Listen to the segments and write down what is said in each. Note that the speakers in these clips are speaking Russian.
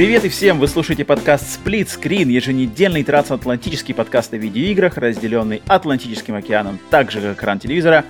Привет и всем! Вы слушаете подкаст Split Screen, еженедельный трансатлантический подкаст о видеоиграх, разделенный Атлантическим океаном, так же как экран телевизора,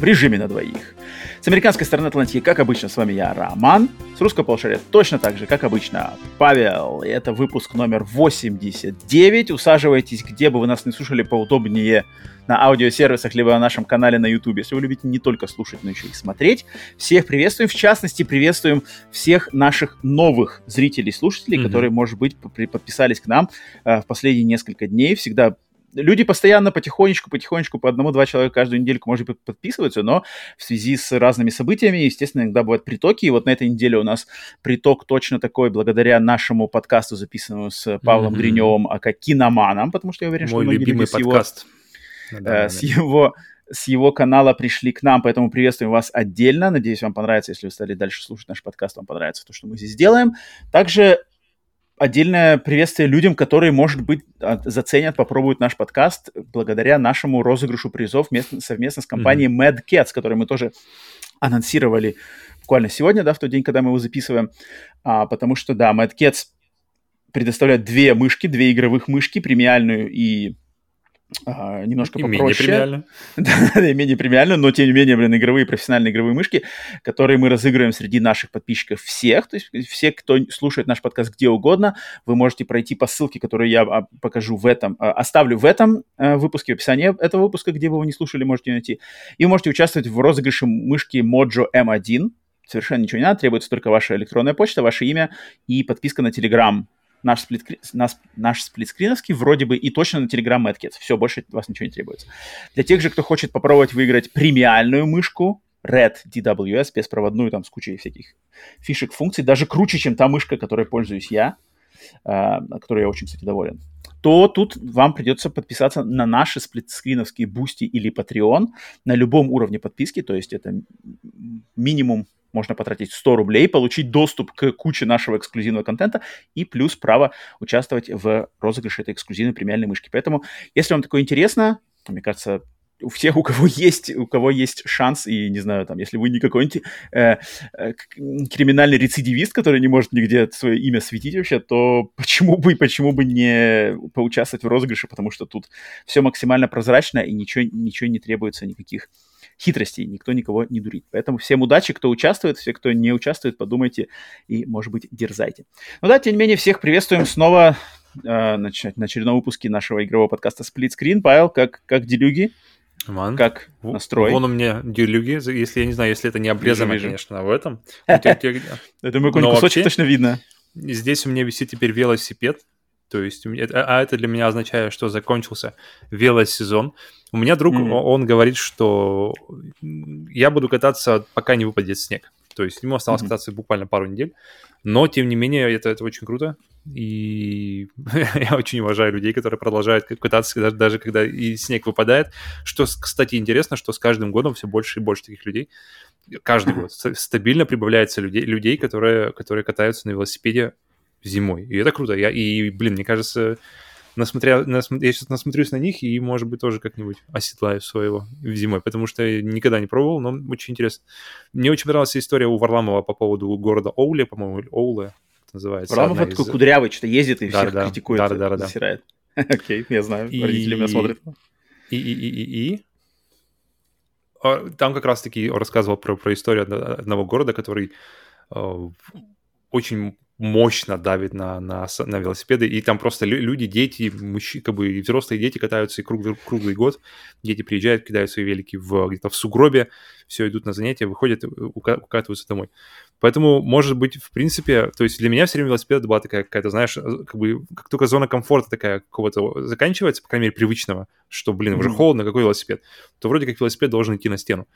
в режиме на двоих. С американской стороны Атлантики, как обычно, с вами я, Роман. С русского полушария точно так же, как обычно, Павел. И это выпуск номер 89. Усаживайтесь, где бы вы нас не слушали, поудобнее на аудиосервисах, либо на нашем канале на YouTube, если вы любите не только слушать, но еще и смотреть. Всех приветствуем, в частности, приветствуем всех наших новых зрителей, слушателей, mm-hmm. которые, может быть, подписались к нам э, в последние несколько дней. Всегда люди постоянно потихонечку, потихонечку по одному-два человека каждую недельку, может быть, подписываются, но в связи с разными событиями, естественно, иногда бывают притоки. И вот на этой неделе у нас приток точно такой, благодаря нашему подкасту, записанному с Павлом mm-hmm. Гриневым, а как киноманом, потому что я уверен, Мой что многие любимый подкаст. Его э, с его с его канала пришли к нам, поэтому приветствуем вас отдельно. Надеюсь, вам понравится, если вы стали дальше слушать наш подкаст, вам понравится то, что мы здесь делаем. Также отдельное приветствие людям, которые, может быть, заценят, попробуют наш подкаст благодаря нашему розыгрышу призов совместно с компанией mm-hmm. Mad Cats, которую мы тоже анонсировали буквально сегодня, да, в тот день, когда мы его записываем, а, потому что, да, Mad Cats предоставляет две мышки, две игровых мышки, премиальную и а, немножко и попроще. менее премиально. да, менее премиально, но тем не менее, блин, игровые, профессиональные игровые мышки, которые мы разыгрываем среди наших подписчиков всех, то есть все, кто слушает наш подкаст где угодно, вы можете пройти по ссылке, которую я а, покажу в этом, а, оставлю в этом э, выпуске, в описании этого выпуска, где бы вы не слушали, можете найти, и вы можете участвовать в розыгрыше мышки Mojo M1, совершенно ничего не надо, требуется только ваша электронная почта, ваше имя и подписка на Telegram наш, сплит, наш, наш сплитскриновский вроде бы и точно на Telegram MadKids. Все, больше вас ничего не требуется. Для тех же, кто хочет попробовать выиграть премиальную мышку, Red DWS, беспроводную, там, с кучей всяких фишек, функций, даже круче, чем та мышка, которой пользуюсь я, э, которой я очень, кстати, доволен, то тут вам придется подписаться на наши сплитскриновские Boosty или Patreon на любом уровне подписки, то есть это минимум можно потратить 100 рублей, получить доступ к куче нашего эксклюзивного контента и плюс право участвовать в розыгрыше этой эксклюзивной премиальной мышки. Поэтому, если вам такое интересно, мне кажется, у всех, у кого есть, у кого есть шанс, и не знаю, там, если вы не какой-нибудь э, э, криминальный рецидивист, который не может нигде свое имя светить вообще, то почему бы, почему бы не поучаствовать в розыгрыше, потому что тут все максимально прозрачно и ничего, ничего не требуется, никаких хитростей, никто никого не дурит. Поэтому всем удачи, кто участвует, все, кто не участвует, подумайте и, может быть, дерзайте. Ну да, тем не менее, всех приветствуем снова э, на, на очередном выпуске нашего игрового подкаста Split Screen. Павел, как, как делюги? Ман. Как настрой? Вон у меня делюги, если я не знаю, если это не обрезано, вижу, конечно, в этом. Я думаю, какой-нибудь кусочек точно видно. Здесь у меня висит теперь велосипед, то есть, а это для меня означает, что закончился велосезон. У меня друг, mm-hmm. он говорит, что я буду кататься, пока не выпадет снег. То есть ему осталось mm-hmm. кататься буквально пару недель. Но, тем не менее, это, это очень круто. И я очень уважаю людей, которые продолжают кататься, даже, даже когда и снег выпадает. Что, кстати, интересно, что с каждым годом все больше и больше таких людей. Каждый год стабильно прибавляется людей, людей которые, которые катаются на велосипеде зимой. И это круто. Я, и, блин, мне кажется, насмотря, нас, я сейчас насмотрюсь на них и, может быть, тоже как-нибудь оседлаю своего зимой, потому что я никогда не пробовал, но очень интересно. Мне очень понравилась история у Варламова по поводу города Оуле, по-моему, или Оуле, называется. Варламов из... такой кудрявый, что ездит и да, всех да, критикует, да, да, да, засирает. Окей, я знаю, родители меня смотрят. И, и, и, и, и, а, там как раз-таки рассказывал про, про историю одного города, который э, очень мощно давит на, на, на велосипеды, и там просто люди, дети, мужчины, как бы и взрослые дети катаются и круглый, круглый год, дети приезжают, кидают свои велики в, где-то в сугробе, все идут на занятия, выходят, укатываются домой. Поэтому, может быть, в принципе, то есть для меня все время велосипед была такая какая-то, знаешь, как бы, как только зона комфорта такая какого-то заканчивается, по крайней мере, привычного, что, блин, уже холодно, какой велосипед, то вроде как велосипед должен идти на стену.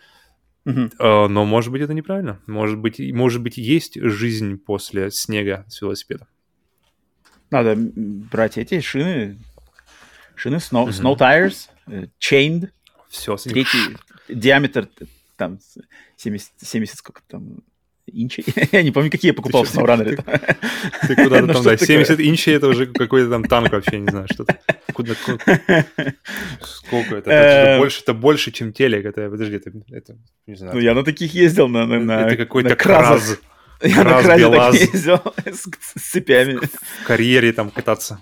Uh, но, может быть, это неправильно. Может быть, может быть, есть жизнь после снега с велосипедом. Надо брать эти шины, шины Snow, Snow Tires, Chained, Все, третий диаметр там 70, 70 сколько там инчей. я не помню, какие я покупал в SnowRunner. Ты куда-то там, да, 70 инчей это уже какой-то там танк вообще, не знаю, что-то. Куда, Сколько это? Это больше, это больше, чем телек. Это, подожди, это, это не знаю. Ну, я на таких ездил, на, на, на Это какой-то краз. Я на кразе так ездил с цепями. В карьере там кататься.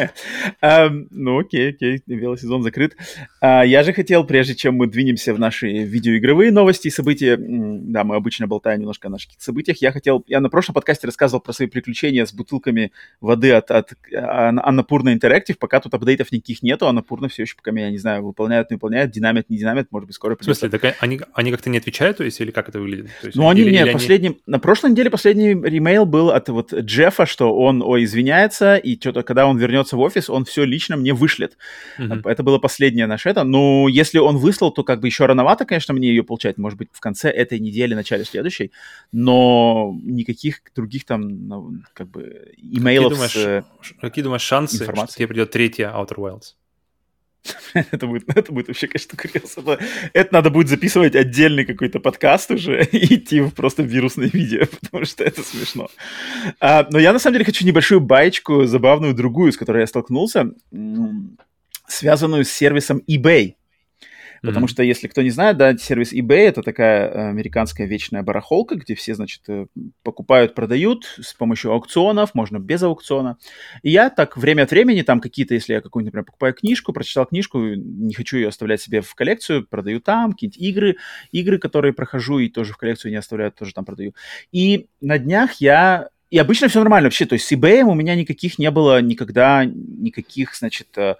Ну, окей, окей, велосезон закрыт. А, я же хотел, прежде чем мы двинемся в наши видеоигровые новости и события, да, мы обычно болтаем немножко о наших событиях, я хотел, я на прошлом подкасте рассказывал про свои приключения с бутылками воды от, от Анапурна Interactive, пока тут апдейтов никаких нету, Анапурна все еще пока меня, не знаю, выполняют, не выполняют, динамит, не динамит, может быть, скоро придется. В смысле, так они, они как-то не отвечают, то есть, или как это выглядит? есть, ну, они, или, нет, или последним, они... на прошлой неделе последний ремейл был от вот Джеффа, что он, ой, извиняется, и что-то, когда он вернется вернется в офис, он все лично мне вышлет. Mm-hmm. Это было последнее наше это. Ну, если он выслал, то как бы еще рановато, конечно, мне ее получать. Может быть, в конце этой недели, начале следующей. Но никаких других там, ну, как бы, имейлов какие думаешь, с Какие думаешь шансы, информацией? что тебе придет третья Outer Wilds? это, будет, это будет вообще, конечно, курьез. Это, это надо будет записывать отдельный какой-то подкаст уже и идти в просто вирусное видео, потому что это смешно. А, но я, на самом деле, хочу небольшую баечку, забавную другую, с которой я столкнулся, связанную с сервисом eBay. Потому mm-hmm. что, если кто не знает, да, сервис eBay — это такая э, американская вечная барахолка, где все, значит, э, покупают, продают с помощью аукционов, можно без аукциона. И я так время от времени, там какие-то, если я какую-нибудь, например, покупаю книжку, прочитал книжку, не хочу ее оставлять себе в коллекцию, продаю там, какие-нибудь игры, игры, которые прохожу и тоже в коллекцию не оставляю, тоже там продаю. И на днях я и обычно все нормально вообще. То есть с eBay у меня никаких не было никогда, никаких, значит, э,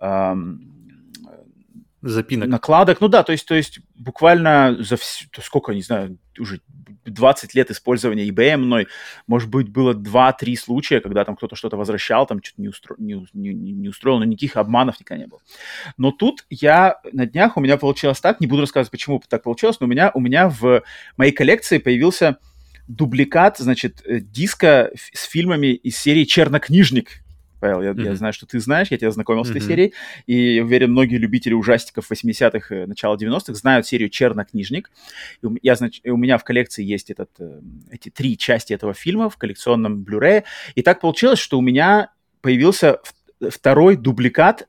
э, запинок. Накладок, ну да, то есть, то есть буквально за все, сколько, не знаю, уже 20 лет использования eBay мной, может быть, было 2-3 случая, когда там кто-то что-то возвращал, там что-то не, устро... не, не, не устроил, но никаких обманов никогда не было. Но тут я на днях, у меня получилось так, не буду рассказывать, почему так получилось, но у меня, у меня в моей коллекции появился дубликат, значит, э, диска с фильмами из серии «Чернокнижник», Павел, я, mm-hmm. я знаю, что ты знаешь, я тебя знакомил mm-hmm. с этой серией, и уверен, многие любители ужастиков 80-х, э, начала 90-х знают серию «Чернокнижник». Я, значит, у меня в коллекции есть этот, э, эти три части этого фильма в коллекционном Blu-ray, и так получилось, что у меня появился второй дубликат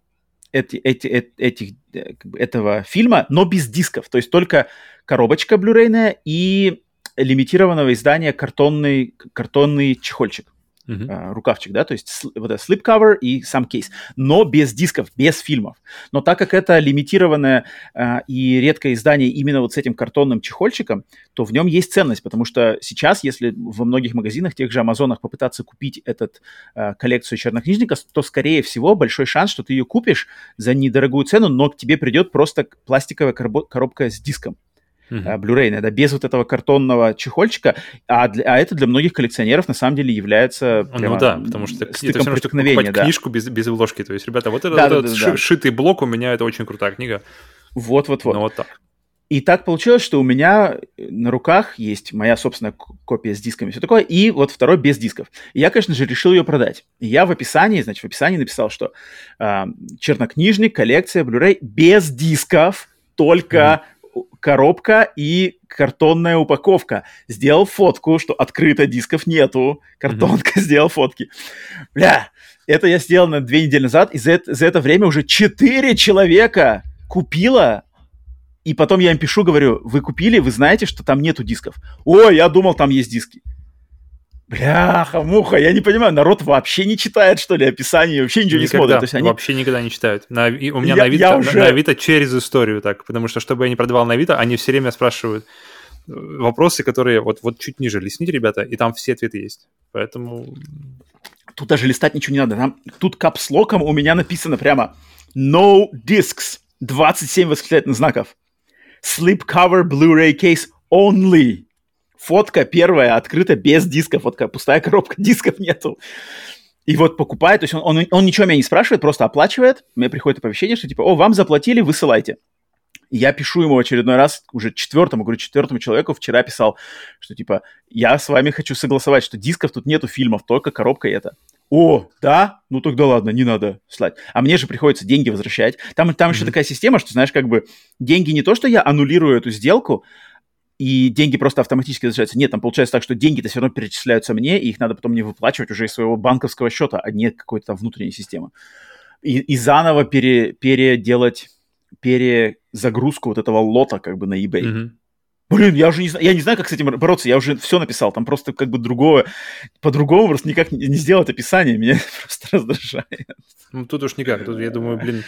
эти, эти, эти, этих, э, этого фильма, но без дисков, то есть только коробочка блюрейная и лимитированного издания картонный, картонный чехольчик uh-huh. uh, рукавчик, да, то есть вот это slipcover и сам кейс, но без дисков, без фильмов. Но так как это лимитированное uh, и редкое издание именно вот с этим картонным чехольчиком, то в нем есть ценность, потому что сейчас, если во многих магазинах, тех же Амазонах попытаться купить этот uh, коллекцию чернокнижника, то, скорее всего, большой шанс, что ты ее купишь за недорогую цену, но к тебе придет просто пластиковая коробка с диском uh-huh. Blu-ray, да, без вот этого картонного чехольчика, а, для, а это для многих коллекционеров на самом деле является ну прямо Ну да, потому что это все равно, покупать да. книжку без, без обложки, то есть, ребята, вот этот, да, этот да, да, да. шитый блок у меня, это очень крутая книга. Вот-вот-вот. Ну вот так. И так получилось, что у меня на руках есть моя собственная копия с дисками, все такое, и вот второй без дисков. И я, конечно же, решил ее продать. И я в описании, значит, в описании написал, что э, чернокнижник, коллекция Blu-ray без дисков, только mm-hmm коробка и картонная упаковка. Сделал фотку, что открыто, дисков нету. Картонка mm-hmm. сделал фотки. Бля, это я сделал на две недели назад, и за это, за это время уже четыре человека купила и потом я им пишу, говорю, вы купили, вы знаете, что там нету дисков. Ой, я думал, там есть диски. Бляха, муха, я не понимаю, народ вообще не читает, что ли, описание, вообще ничего никогда, не смотрит. То есть они... Вообще никогда не читают. На, и у меня я, на, Авито, я уже... на Авито через историю так, потому что, чтобы я не продавал на Авито, они все время спрашивают э, вопросы, которые вот, вот чуть ниже листните, ребята, и там все ответы есть. Поэтому... Тут даже листать ничего не надо. Там, тут капслоком у меня написано прямо «No discs», 27 восклицательных знаков. Slipcover Blu-ray case only фотка первая открыта без диска, фотка пустая коробка, дисков нету. И вот покупает, то есть он, он, он ничего меня не спрашивает, просто оплачивает, мне приходит оповещение, что типа, о, вам заплатили, высылайте. И я пишу ему очередной раз, уже четвертому, говорю, четвертому человеку вчера писал, что типа, я с вами хочу согласовать, что дисков тут нету фильмов, только коробка это. О, да? Ну тогда ладно, не надо слать. А мне же приходится деньги возвращать. Там, там mm-hmm. еще такая система, что, знаешь, как бы деньги не то, что я аннулирую эту сделку, и деньги просто автоматически возвращаются. Нет, там получается так, что деньги-то все равно перечисляются мне, и их надо потом мне выплачивать уже из своего банковского счета, а не какой-то там внутренней системы. И, и заново пере, переделать, перезагрузку вот этого лота как бы на eBay. Mm-hmm. Блин, я уже не знаю, я не знаю, как с этим бороться, я уже все написал, там просто как бы другое, по-другому просто никак не, не сделать описание, меня просто раздражает. Ну, тут уж никак, тут, я думаю, блин,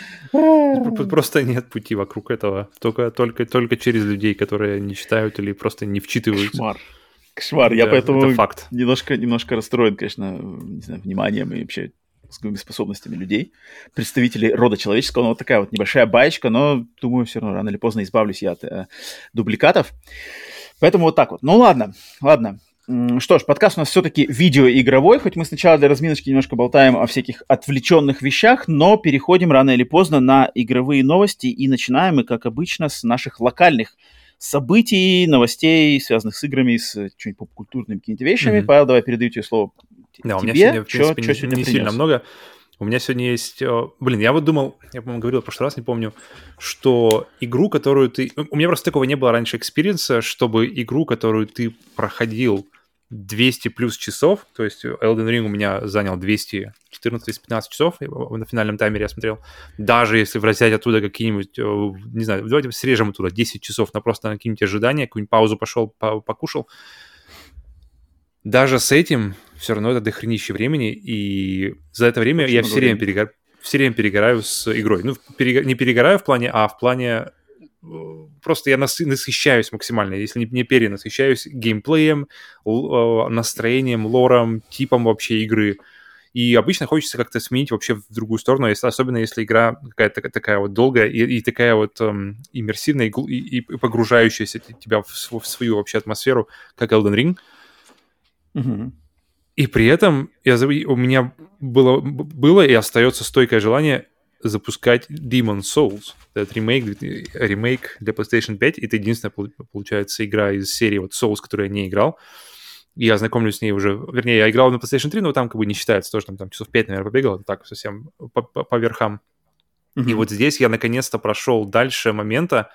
просто нет пути вокруг этого, только, только, только через людей, которые не читают или просто не вчитываются. Кошмар. Кошмар, я поэтому это факт. Немножко, немножко расстроен, конечно, не знаю, вниманием и вообще мозговыми способностями людей, представителей рода человеческого. Ну, вот такая вот небольшая баечка, но, думаю, все равно рано или поздно избавлюсь я от э, дубликатов. Поэтому вот так вот. Ну, ладно, ладно. Что ж, подкаст у нас все-таки видеоигровой, хоть мы сначала для разминочки немножко болтаем о всяких отвлеченных вещах, но переходим рано или поздно на игровые новости и начинаем мы, как обычно, с наших локальных событий, новостей, связанных с играми, с что-нибудь попкультурными какими-то вещами. Mm-hmm. Павел, давай передаю тебе слово да, у меня сегодня, в принципе, чё, не, чё не сильно много. У меня сегодня есть... Э, блин, я вот думал, я, по-моему, говорил в прошлый раз, не помню, что игру, которую ты... У меня просто такого не было раньше experience'а, чтобы игру, которую ты проходил 200 плюс часов, то есть Elden Ring у меня занял 214-215 часов, на финальном таймере я смотрел, даже если взять оттуда какие-нибудь, э, не знаю, давайте срежем оттуда 10 часов на просто на какие-нибудь ожидания, какую-нибудь паузу пошел, покушал, даже с этим все равно это дохренище времени, и за это время Очень я все время, перегор... все время перегораю с игрой. Ну, перег... не перегораю в плане, а в плане э, просто я нас... насыщаюсь максимально, если не, не перенасыщаюсь геймплеем. Э, настроением, лором, типом вообще игры. И обычно хочется как-то сменить вообще в другую сторону, если, особенно если игра какая-то такая вот долгая и, и такая вот эм, иммерсивная и, и, и погружающаяся тебя в, в свою вообще атмосферу, как Elden Ring. Угу. И при этом я, у меня было, было и остается стойкое желание запускать Demon Souls. Это ремейк, ремейк для PlayStation 5. Это единственная, получается, игра из серии вот Souls, которую я не играл. Я знакомлюсь с ней уже... Вернее, я играл на PlayStation 3, но там как бы не считается тоже, там, там часов 5, наверное, побегал. Так, совсем по, по, по верхам. Mm-hmm. И вот здесь я наконец-то прошел дальше момента,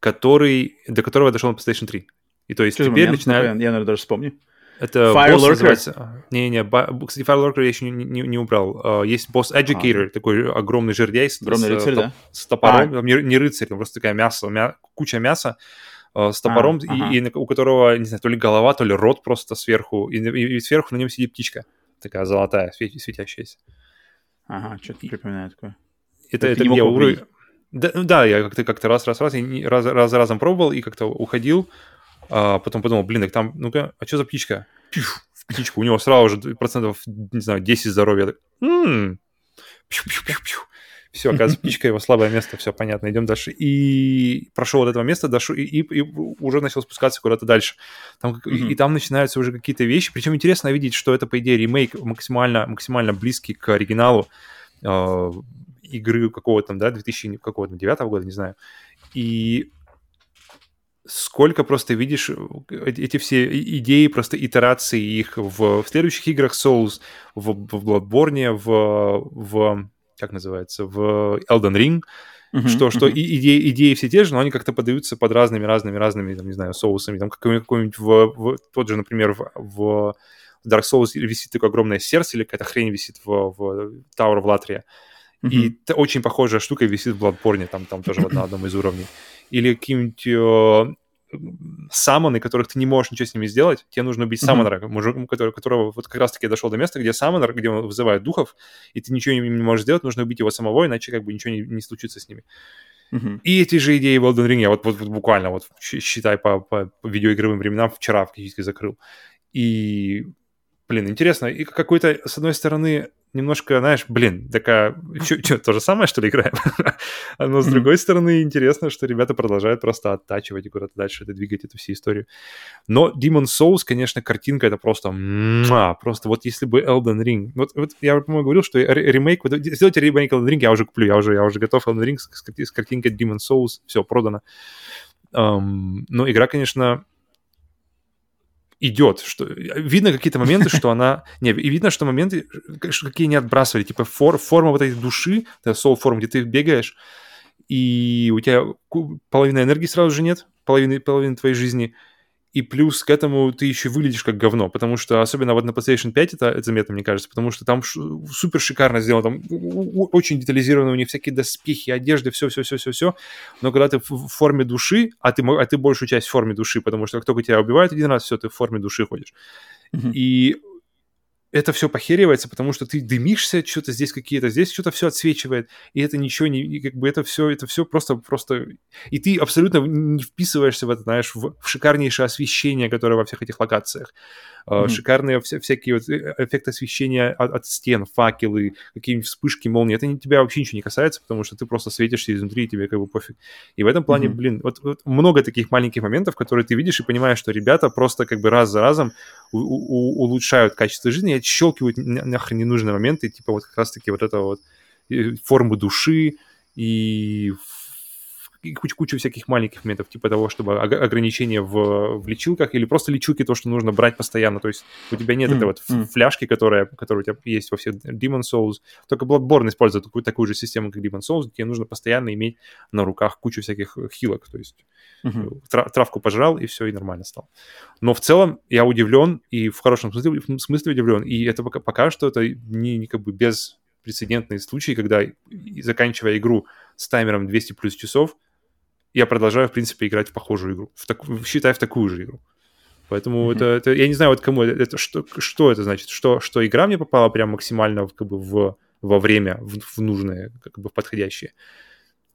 который, до которого я дошел на PlayStation 3. И то есть Что теперь начинаю... Я, наверное, даже вспомню. Это Fire босс называется... Не-не, кстати, Fire Lurker я еще не, не, не убрал. А, есть босс Educator, а. такой огромный жердяй с, огромный с, рыцарь, да? с топором. А. Не, не рыцарь, там просто такая мясо, мя... куча мяса а, с топором, а, и, ага. и у которого, не знаю, то ли голова, то ли рот просто сверху, и, и, и сверху на нем сидит птичка, такая золотая, светящаяся. Ага, что-то припоминаю такое. Это, это, это где уровень... Да, да, я как-то как раз, раз, раз, раз, раз, разом пробовал и как-то уходил, а потом подумал, блин, так там, ну-ка, а что за птичка? Пиф, в птичку. У него сразу же процентов, не знаю, 10 здоровья. Так, м-м-м. Все, оказывается, птичка его слабое место, все понятно, идем дальше. И прошел от этого места, дошел, и, и, и уже начал спускаться куда-то дальше. Там, mm-hmm. и, и там начинаются уже какие-то вещи. Причем интересно видеть, что это, по идее, ремейк максимально, максимально близкий к оригиналу э, игры какого-то там, да, 2009 года, не знаю. И сколько просто видишь э, эти все идеи, просто итерации их в, в следующих играх Souls, в, в Bloodborne, в, в, как называется, в Elden Ring, uh-huh, что, uh-huh. что и, идеи, идеи все те же, но они как-то подаются под разными, разными, разными, там, не знаю, соусами. Там какой-нибудь, в, в, тот же, например, в, в Dark Souls висит такое огромное сердце или какая-то хрень висит в, в Tower of Latria. Uh-huh. И очень похожая штука висит в Bloodborne, там, там тоже вот на одном из уровней или какие-нибудь э, самоны, которых ты не можешь ничего с ними сделать, тебе нужно убить mm-hmm. мужик, который, которого вот как раз-таки дошел до места, где самонер, где он вызывает духов, и ты ничего не, не можешь сделать, нужно убить его самого, иначе как бы ничего не, не случится с ними. Mm-hmm. И эти же идеи в Elden Ring, вот, вот, вот буквально, вот считай по, по, по видеоигровым временам, вчера фактически закрыл. И, блин, интересно, и какой-то, с одной стороны, немножко, знаешь, блин, такая, что, то же самое, что ли, играем? Но с другой стороны, интересно, что ребята продолжают просто оттачивать и куда-то дальше это двигать эту всю историю. Но Demon Souls, конечно, картинка это просто, просто вот если бы Elden Ring, вот, вот я, по-моему, говорил, что ремейк, вот, сделайте ремейк Elden Ring, я уже куплю, я уже, я уже готов Elden Ring с, с, с картинкой Demon Souls, все, продано. Um, но игра, конечно, идет, что видно какие-то моменты, что она, не, и видно, что моменты, какие не отбрасывали, типа фор, форма вот этой души, это soul форм, где ты бегаешь, и у тебя половина энергии сразу же нет, половины, половины твоей жизни, и плюс к этому ты еще выглядишь как говно, потому что особенно вот на PlayStation 5 это, это заметно, мне кажется, потому что там супер шикарно сделано, там очень детализированы у них всякие доспехи, одежды, все-все-все-все-все, но когда ты в форме души, а ты, а ты большую часть в форме души, потому что как только тебя убивают один раз, все, ты в форме души ходишь. Mm-hmm. И это все похеривается, потому что ты дымишься, что-то здесь какие-то, здесь что-то все отсвечивает, и это ничего не, и как бы это все, это все просто, просто, и ты абсолютно не вписываешься в это, знаешь, в, в шикарнейшее освещение, которое во всех этих локациях, mm-hmm. шикарные вся, всякие вот э, эффекты освещения от, от стен, факелы, какие-нибудь вспышки, молнии, это не, тебя вообще ничего не касается, потому что ты просто светишься изнутри, и тебе как бы пофиг. И в этом плане, mm-hmm. блин, вот, вот много таких маленьких моментов, которые ты видишь и понимаешь, что ребята просто как бы раз за разом у, у, улучшают качество жизни, отщелкивают нахрен ненужные моменты, типа вот как раз-таки вот это вот форму души и и кучу, кучу всяких маленьких моментов, типа того, чтобы ограничения в, в лечилках или просто лечилки, то, что нужно брать постоянно. То есть у тебя нет mm, этой вот фляжки, которая, которая у тебя есть во всех Demon Souls. Только Bloodborne использует такую, такую же систему, как Demon Souls, где нужно постоянно иметь на руках кучу всяких хилок. То есть mm-hmm. травку пожрал, и все, и нормально стал. Но в целом я удивлен, и в хорошем смысле, в смысле удивлен. И это пока, пока что это не, не как бы без прецедентные случаи, когда, заканчивая игру с таймером 200 плюс часов, я продолжаю, в принципе, играть в похожую игру, в так, считай, в такую же игру. Поэтому mm-hmm. это, это, я не знаю, вот кому это, это что, что это значит, что, что игра мне попала прям максимально как бы в, во время, в, в нужное, как бы в подходящее.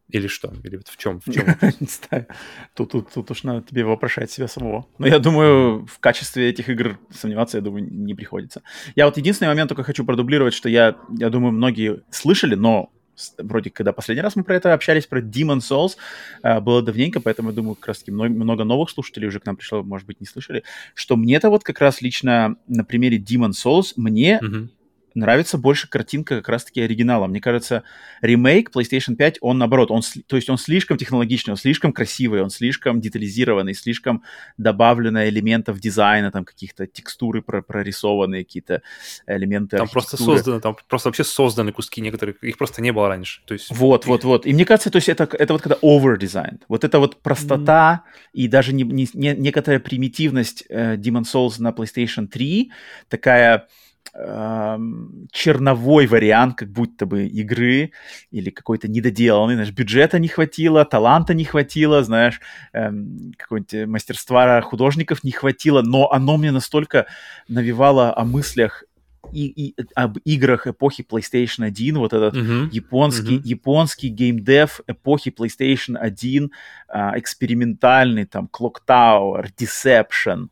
Или что? Или вот в чем? В чем? не знаю. Тут, тут, тут уж надо тебе вопрошать себя самого. Но я думаю, в качестве этих игр сомневаться, я думаю, не приходится. Я вот единственный момент только хочу продублировать, что я, я думаю, многие слышали, но вроде когда последний раз мы про это общались, про Demon Souls, э, было давненько, поэтому, я думаю, как раз-таки много, новых слушателей уже к нам пришло, может быть, не слышали, что мне-то вот как раз лично на примере Demon Souls мне mm-hmm нравится больше картинка как раз-таки оригинала. Мне кажется, ремейк PlayStation 5, он наоборот, он, то есть он слишком технологичный, он слишком красивый, он слишком детализированный, слишком добавлено элементов дизайна, там каких-то текстуры прорисованные, какие-то элементы Там просто созданы, там просто вообще созданы куски некоторых, их просто не было раньше. То есть... Вот, вот, вот. И мне кажется, то есть это, это вот когда over design, вот это вот простота mm. и даже не, не, не, некоторая примитивность э, Demon Souls на PlayStation 3, такая черновой вариант как будто бы игры или какой-то недоделанный, знаешь, бюджета не хватило, таланта не хватило, знаешь, эм, какого-нибудь мастерства художников не хватило, но оно мне настолько навевало о мыслях и, и об играх эпохи PlayStation 1, вот этот uh-huh. японский, uh-huh. японский геймдев эпохи PlayStation 1, а, экспериментальный, там, Clock Tower, Deception,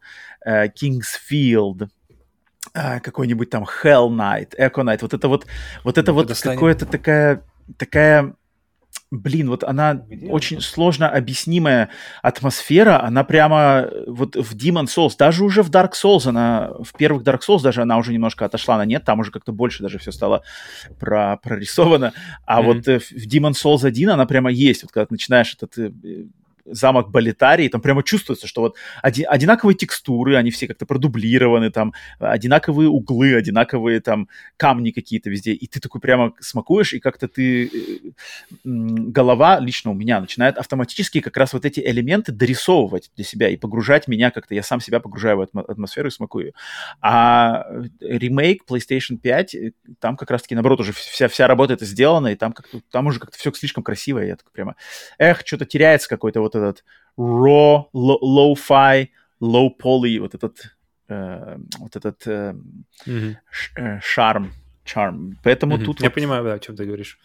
uh, King's Field, а, какой-нибудь там Hell Knight, Echo Knight, вот это вот, вот это вот какое-то такая, такая, блин, вот она Где очень это? сложно объяснимая атмосфера, она прямо вот в Demon Souls, даже уже в Dark Souls, она в первых Dark Souls даже она уже немножко отошла на нет, там уже как-то больше даже все стало про, прорисовано, а mm-hmm. вот э, в Demon Souls 1 она прямо есть, вот когда ты начинаешь этот э, замок Болитарии, там прямо чувствуется, что вот оди- одинаковые текстуры, они все как-то продублированы, там одинаковые углы, одинаковые там камни какие-то везде, и ты такой прямо смакуешь, и как-то ты, э, голова лично у меня начинает автоматически как раз вот эти элементы дорисовывать для себя и погружать меня как-то, я сам себя погружаю в атмосферу и смакую. А ремейк PlayStation 5, э, там как раз-таки наоборот уже вся, вся работа это сделана, и там, как-то, там уже как-то все слишком красиво, и я такой прямо, эх, что-то теряется какой-то вот этот raw, low-fi, low-poly, вот этот, э, вот этот э, mm-hmm. ш, э, шарм, charm. Поэтому mm-hmm. тут... Я вот... понимаю, да, о чем ты говоришь.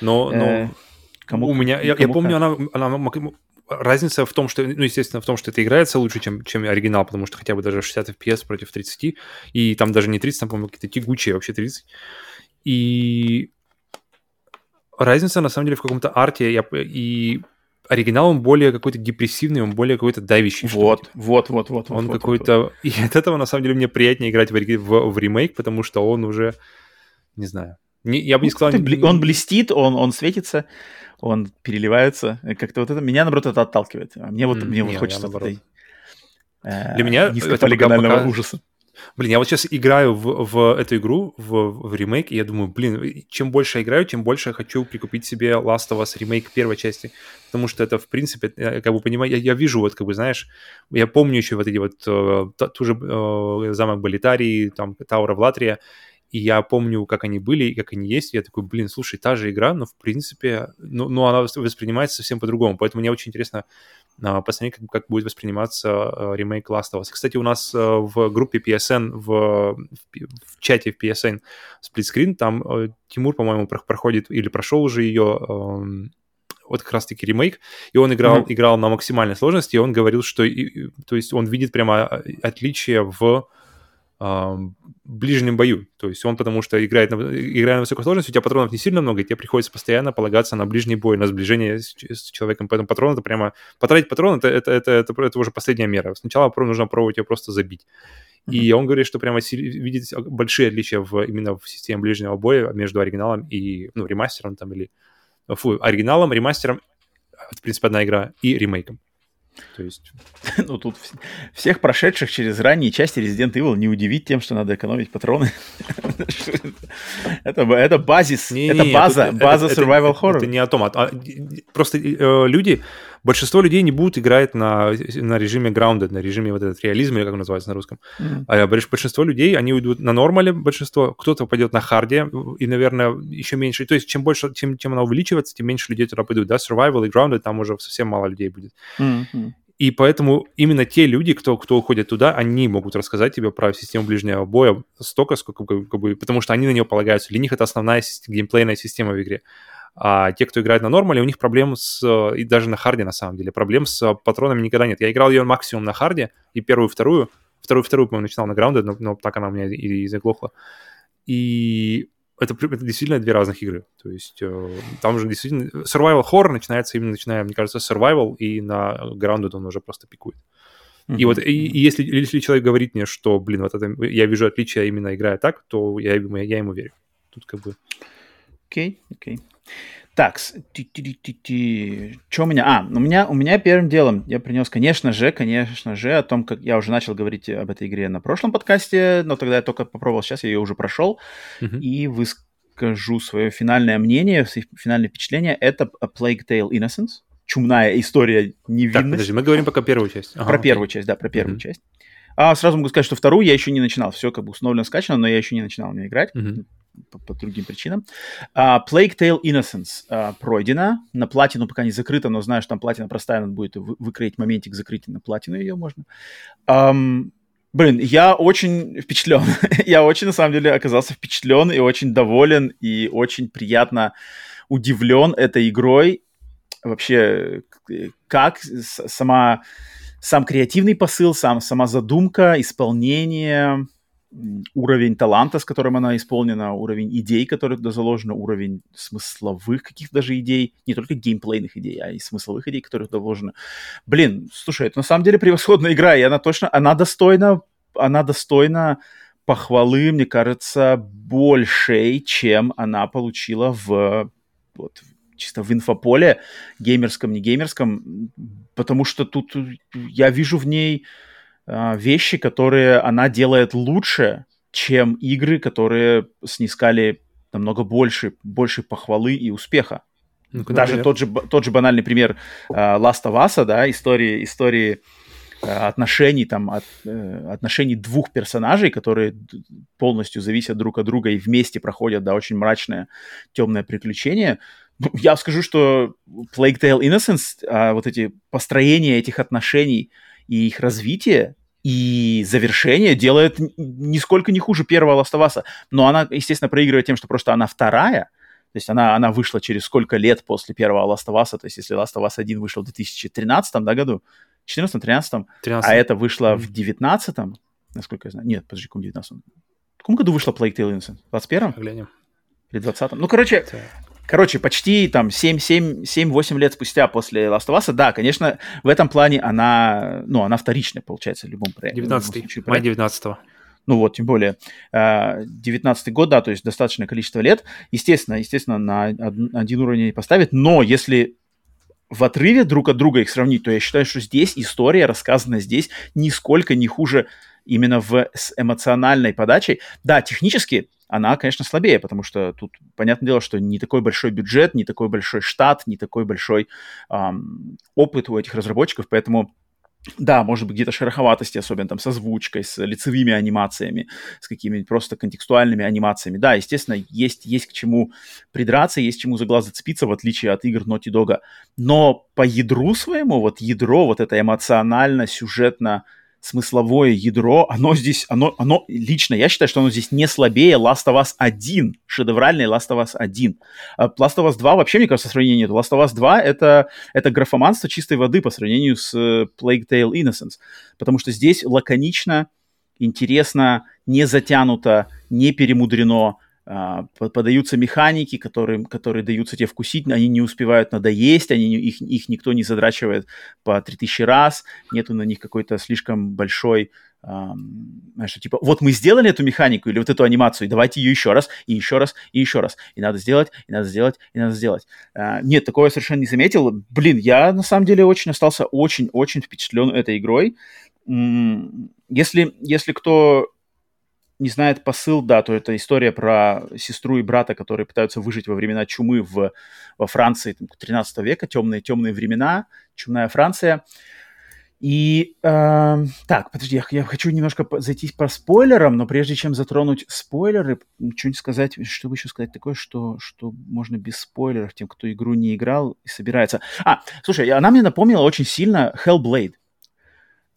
Но, но э, кому, у меня, я, я помню, она, она разница в том, что, ну, естественно, в том, что это играется лучше, чем, чем оригинал, потому что хотя бы даже 60 FPS против 30, и там даже не 30, там, по-моему, какие-то тягучие вообще 30. И разница, на самом деле, в каком-то арте я, и оригинал он более какой-то депрессивный, он более какой-то давящий. Вот, вот, вот, вот. Он вот, какой-то... Вот, вот. И от этого, на самом деле, мне приятнее играть в, в, в ремейк, потому что он уже, не знаю, не, я бы не сказал... Ты, он блестит, он, он светится, он переливается. Как-то вот это... Меня, наоборот, это отталкивает. А мне вот, mm, мне не, вот хочется... э, Для меня низкополигонального пока... ужаса. Блин, я вот сейчас играю в, в эту игру, в, в ремейк, и я думаю, блин, чем больше я играю, тем больше я хочу прикупить себе Last of Us ремейк первой части. Потому что это, в принципе, я как бы понимаю, я, я вижу, вот как бы, знаешь, я помню еще вот эти вот, э, ту же э, замок Болитарии, там, Таура в Латрия, и я помню, как они были и как они есть. Я такой, блин, слушай, та же игра, но в принципе, ну, ну она воспринимается совсем по-другому. Поэтому мне очень интересно а, посмотреть, как, как будет восприниматься а, ремейк Last of Us. Кстати, у нас а, в группе PSN, в, в, в чате в PSN сплитскрин, там а, Тимур, по-моему, проходит или прошел уже ее вот как раз-таки ремейк, и он играл, mm-hmm. играл на максимальной сложности, и он говорил, что, и, то есть он видит прямо отличие в ближнем бою. То есть он потому что играет на, играя на высокой сложности, у тебя патронов не сильно много, и тебе приходится постоянно полагаться на ближний бой, на сближение с, с человеком. Поэтому патрон это прямо... Потратить патрон это, это, это, это, это уже последняя мера. Сначала нужно пробовать его просто забить. Mm-hmm. И он говорит, что прямо видит большие отличия в, именно в системе ближнего боя между оригиналом и ну, ремастером там или... Фу, оригиналом, ремастером, в принципе, одна игра, и ремейком. То есть, ну тут всех прошедших через ранние части Resident Evil не удивить тем, что надо экономить патроны. это, это базис, не, это не, база, это, база это, survival это, horror. Это не автомат. А, просто э, люди, большинство людей не будут играть на, на режиме grounded, на режиме вот этот реализм, или как он называется на русском. Mm-hmm. А большинство людей, они уйдут на нормале, большинство, кто-то пойдет на харде, и, наверное, еще меньше. То есть чем больше, чем, чем она увеличивается, тем меньше людей туда пойдут. Да, survival и grounded, там уже совсем мало людей будет. Mm-hmm. И поэтому именно те люди, кто, кто уходит туда, они могут рассказать тебе про систему ближнего боя столько, сколько, как бы, потому что они на нее полагаются. Для них это основная геймплейная система в игре. А те, кто играет на нормале, у них проблем с... И даже на харде, на самом деле, проблем с патронами никогда нет. Я играл ее максимум на харде, и первую, вторую. Вторую, вторую, по-моему, начинал на Grounded, но, но так она у меня и, и заглохла. И это, это действительно две разных игры. То есть э, там уже действительно... Survival horror начинается именно, начиная, мне кажется, survival, и на Grounded он уже просто пикует. Mm-hmm. И вот и, и если, если человек говорит мне, что, блин, вот это я вижу отличия именно играя так, то я, я ему верю. Тут как бы... Окей, okay, окей. Okay. Так, что у меня? А, у меня, у меня первым делом я принес, конечно же, конечно же, о том, как я уже начал говорить об этой игре на прошлом подкасте, но тогда я только попробовал, сейчас я ее уже прошел, uh-huh. и выскажу свое финальное мнение, финальное впечатление. Это A Plague Tale Innocence, чумная история невинности. Так, подожди, мы говорим пока первую часть. Ага, про первую часть, да, про первую uh-huh. часть. А сразу могу сказать, что вторую я еще не начинал. Все как бы установлено, скачано, но я еще не начинал мне играть. Uh-huh по, по другим причинам. Uh, Plague Tale Innocence uh, пройдена. На платину пока не закрыта, но что там платина простая, надо будет вы, выкроить моментик закрытия на платину ее можно. Um, блин, я очень впечатлен. я очень, на самом деле, оказался впечатлен и очень доволен, и очень приятно удивлен этой игрой. Вообще, как сама, сам креативный посыл, сам, сама задумка, исполнение уровень таланта, с которым она исполнена, уровень идей, которые туда заложены, уровень смысловых каких-то даже идей, не только геймплейных идей, а и смысловых идей, которые туда вложены. Блин, слушай, это на самом деле превосходная игра, и она точно, она достойна, она достойна похвалы, мне кажется, большей, чем она получила в вот, чисто в инфополе, геймерском, не геймерском, потому что тут я вижу в ней а, вещи, которые она делает лучше, чем игры, которые снискали намного больше, больше похвалы и успеха. ну Даже тот же, тот же банальный пример uh, Last of Us, да, истории, истории отношений, там, от, отношений двух персонажей, которые полностью зависят друг от друга и вместе проходят, да, очень мрачное, темное приключение. Я скажу, что Plague Tale Innocence, uh, вот эти построения этих отношений и их развитие, и завершение делает нисколько не хуже первого Last of Us. Но она, естественно, проигрывает тем, что просто она вторая. То есть она, она вышла через сколько лет после первого Last of Us. То есть если Last of Us 1 вышел в 2013 да, году, 14-13, а это вышло в 19 насколько я знаю. Нет, подожди, в каком 19 В каком году вышла Plague Tale Innocent? В 21-м? Глянем. Или 20-м? Ну, короче, Короче, почти там 7-8 лет спустя после Last of Us, да, конечно, в этом плане она, ну, она вторичная, получается, в любом проекте. 19 май 19 -го. Ну вот, тем более, 19 а, год, да, то есть достаточное количество лет. Естественно, естественно, на один уровень поставит, но если в отрыве друг от друга их сравнить, то я считаю, что здесь история, рассказанная здесь, нисколько не хуже именно в, с эмоциональной подачей. Да, технически она, конечно, слабее, потому что тут, понятное дело, что не такой большой бюджет, не такой большой штат, не такой большой эм, опыт у этих разработчиков, поэтому да, может быть, где-то шероховатости, особенно там с озвучкой, с лицевыми анимациями, с какими-нибудь просто контекстуальными анимациями. Да, естественно, есть, есть к чему придраться, есть к чему за глаз зацепиться, в отличие от игр Naughty Dog. Но по ядру своему, вот ядро, вот это эмоционально, сюжетно, смысловое ядро, оно здесь, оно, оно лично, я считаю, что оно здесь не слабее Last of Us 1, шедевральный Last of Us 1. А Last of Us 2 вообще, мне кажется, сравнения нет. Last of Us 2 это, это графоманство чистой воды по сравнению с э, Plague Tale Innocence, потому что здесь лаконично, интересно, не затянуто, не перемудрено, подаются механики, которые, которые даются тебе вкусить, они не успевают надоесть, они, их, их никто не задрачивает по 3000 раз, нету на них какой-то слишком большой знаешь, что типа, вот мы сделали эту механику или вот эту анимацию, давайте ее еще раз, и еще раз, и еще раз. И надо сделать, и надо сделать, и надо сделать. Uh, нет, такого я совершенно не заметил. Блин, я на самом деле очень остался очень-очень впечатлен этой игрой. Если, если кто не знает посыл, да, то это история про сестру и брата, которые пытаются выжить во времена чумы в, во Франции 13 века, темные, темные времена, чумная Франция. И э, так, подожди, я, я хочу немножко зайти по спойлерам, но прежде чем затронуть спойлеры, что-нибудь сказать, чтобы еще сказать такое, что, что можно без спойлеров тем, кто игру не играл и собирается. А, слушай, она мне напомнила очень сильно Hellblade.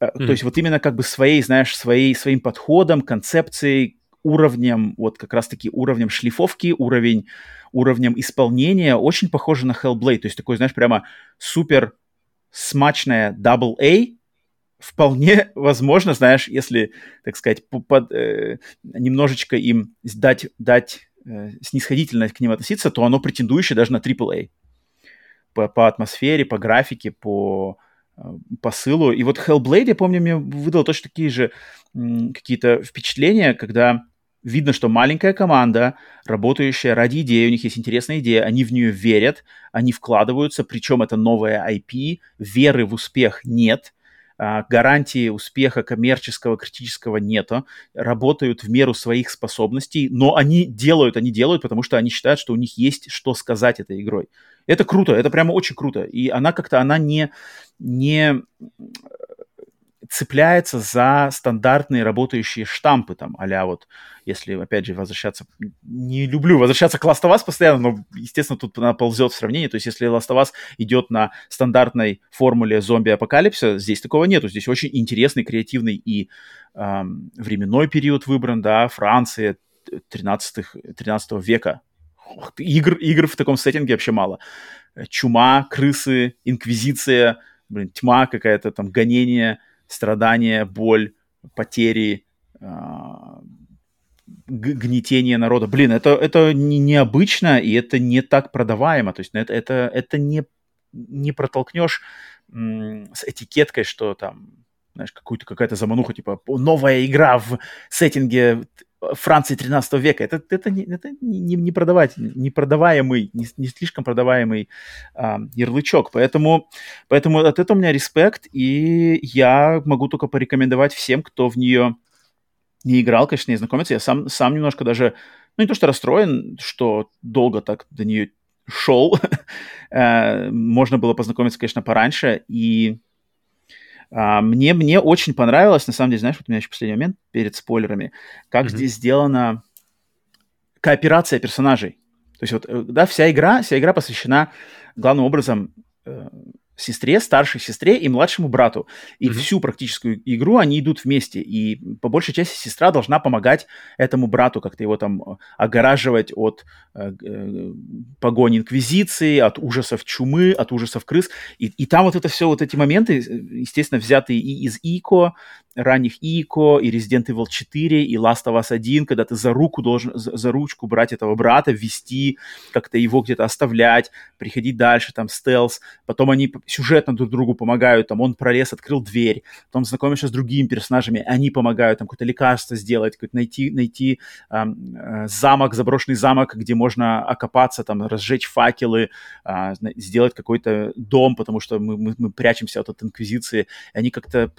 Mm-hmm. То есть вот именно как бы своей, знаешь, своей, своим подходом, концепцией, уровнем, вот как раз-таки уровнем шлифовки, уровень, уровнем исполнения очень похоже на Hellblade. То есть такой, знаешь, прямо супер смачная Double A, вполне возможно, знаешь, если, так сказать, под, э, немножечко им дать, дать э, снисходительно к ним относиться, то оно претендующее даже на AAA. По, по атмосфере, по графике, по посылу. И вот Hellblade, я помню, мне выдал точно такие же какие-то впечатления, когда видно, что маленькая команда, работающая ради идеи, у них есть интересная идея, они в нее верят, они вкладываются, причем это новая IP, веры в успех нет, а, гарантии успеха коммерческого, критического нету, работают в меру своих способностей, но они делают, они делают, потому что они считают, что у них есть что сказать этой игрой. Это круто, это прямо очень круто. И она как-то, она не, не цепляется за стандартные работающие штампы, там, а вот, если, опять же, возвращаться, не люблю возвращаться к Last of Us постоянно, но, естественно, тут она ползет в сравнении, то есть если Last of Us идет на стандартной формуле зомби-апокалипсиса, здесь такого нету, здесь очень интересный, креативный и эм, временной период выбран, да, Франция 13, 13 века, игр, игр в таком сеттинге вообще мало. Чума, крысы, инквизиция, блин, тьма какая-то, там, гонение, страдания, боль, потери, э, гнетение народа. Блин, это, это не, необычно, и это не так продаваемо. То есть это, это, это не, не протолкнешь с этикеткой, что там, знаешь, какую-то какая-то замануха, типа новая игра в сеттинге Франции 13 века. Это, это, не, это не, не, продавать, не продаваемый, не, не слишком продаваемый а, ярлычок. Поэтому, поэтому от этого у меня респект, и я могу только порекомендовать всем, кто в нее не играл, конечно, не знакомиться. Я сам, сам немножко даже, ну не то что расстроен, что долго так до нее шел. Э, можно было познакомиться, конечно, пораньше, и а, мне, мне очень понравилось, на самом деле, знаешь, вот у меня еще последний момент перед спойлерами, как mm-hmm. здесь сделана кооперация персонажей. То есть вот, э, да, вся игра, вся игра посвящена главным образом э, сестре, старшей сестре и младшему брату. И mm-hmm. всю практическую игру они идут вместе. И по большей части сестра должна помогать этому брату, как-то его там э, огораживать от э, э, погони инквизиции, от ужасов чумы, от ужасов крыс. И, и там вот это все, вот эти моменты, естественно, взятые и из ИКО, ранних Ико, и Resident Evil 4, и Last of Us 1, когда ты за руку должен, за, ручку брать этого брата, вести, как-то его где-то оставлять, приходить дальше, там, стелс. Потом они сюжетно друг другу помогают, там, он пролез, открыл дверь, потом знакомишься с другими персонажами, они помогают, там, какое-то лекарство сделать, какое-то найти, найти э, замок, заброшенный замок, где можно окопаться, там, разжечь факелы, э, сделать какой-то дом, потому что мы, мы, мы прячемся от этой инквизиции. И они как-то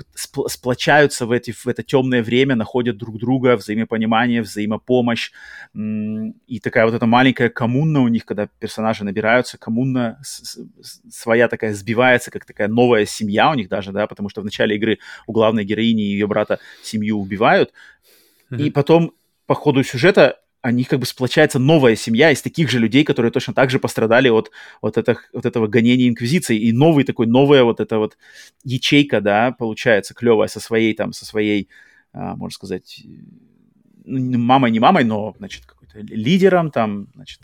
сплочаются в, эти, в это темное время, находят друг друга, взаимопонимание, взаимопомощь. И такая вот эта маленькая коммуна у них, когда персонажи набираются, коммуна своя такая сбивается, как такая новая семья у них даже, да, потому что в начале игры у главной героини и ее брата семью убивают, mm-hmm. и потом по ходу сюжета они как бы сплочается новая семья из таких же людей, которые точно так же пострадали от вот, это, вот этого гонения инквизиции. И новый такой, новая вот эта вот ячейка, да, получается клевая со своей там, со своей, а, можно сказать, ну, мамой, не мамой, но, значит, какой-то лидером, там, значит,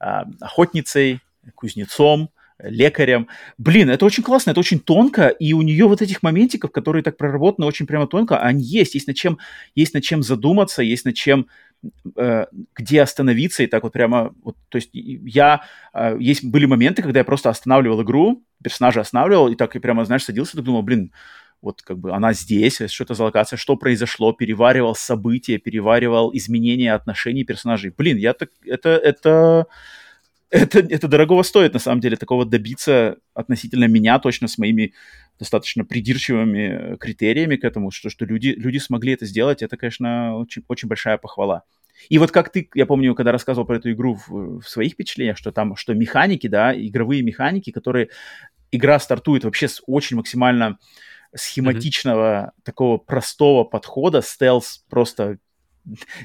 а, охотницей, кузнецом, лекарем. Блин, это очень классно, это очень тонко, и у нее вот этих моментиков, которые так проработаны очень прямо тонко, они есть, есть над чем, есть над чем задуматься, есть над чем э, где остановиться и так вот прямо, вот, то есть я, э, есть были моменты, когда я просто останавливал игру, персонажа останавливал и так и прямо, знаешь, садился и думал, блин, вот как бы она здесь, что это за локация, что произошло, переваривал события, переваривал изменения отношений персонажей. Блин, я так, это, это, это, это дорогого стоит, на самом деле, такого добиться относительно меня, точно с моими достаточно придирчивыми критериями к этому, что, что люди, люди смогли это сделать, это, конечно, очень, очень большая похвала. И вот как ты, я помню, когда рассказывал про эту игру в, в своих впечатлениях, что там, что механики, да, игровые механики, которые игра стартует вообще с очень максимально схематичного, mm-hmm. такого простого подхода, стелс просто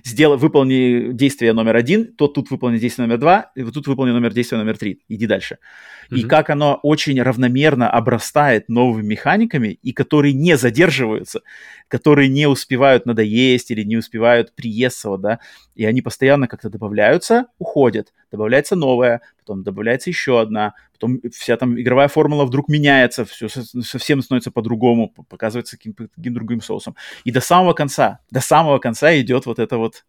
сделай, выполни действие номер один, то тут выполни действие номер два, и вот тут выполни номер действия номер три, иди дальше. Mm-hmm. И как оно очень равномерно обрастает новыми механиками, и которые не задерживаются, которые не успевают надоесть или не успевают приесться, да, и они постоянно как-то добавляются, уходят, добавляется новая, потом добавляется еще одна, потом вся там игровая формула вдруг меняется, все совсем становится по-другому, показывается каким-то каким другим соусом. И до самого конца, до самого конца идет вот это вот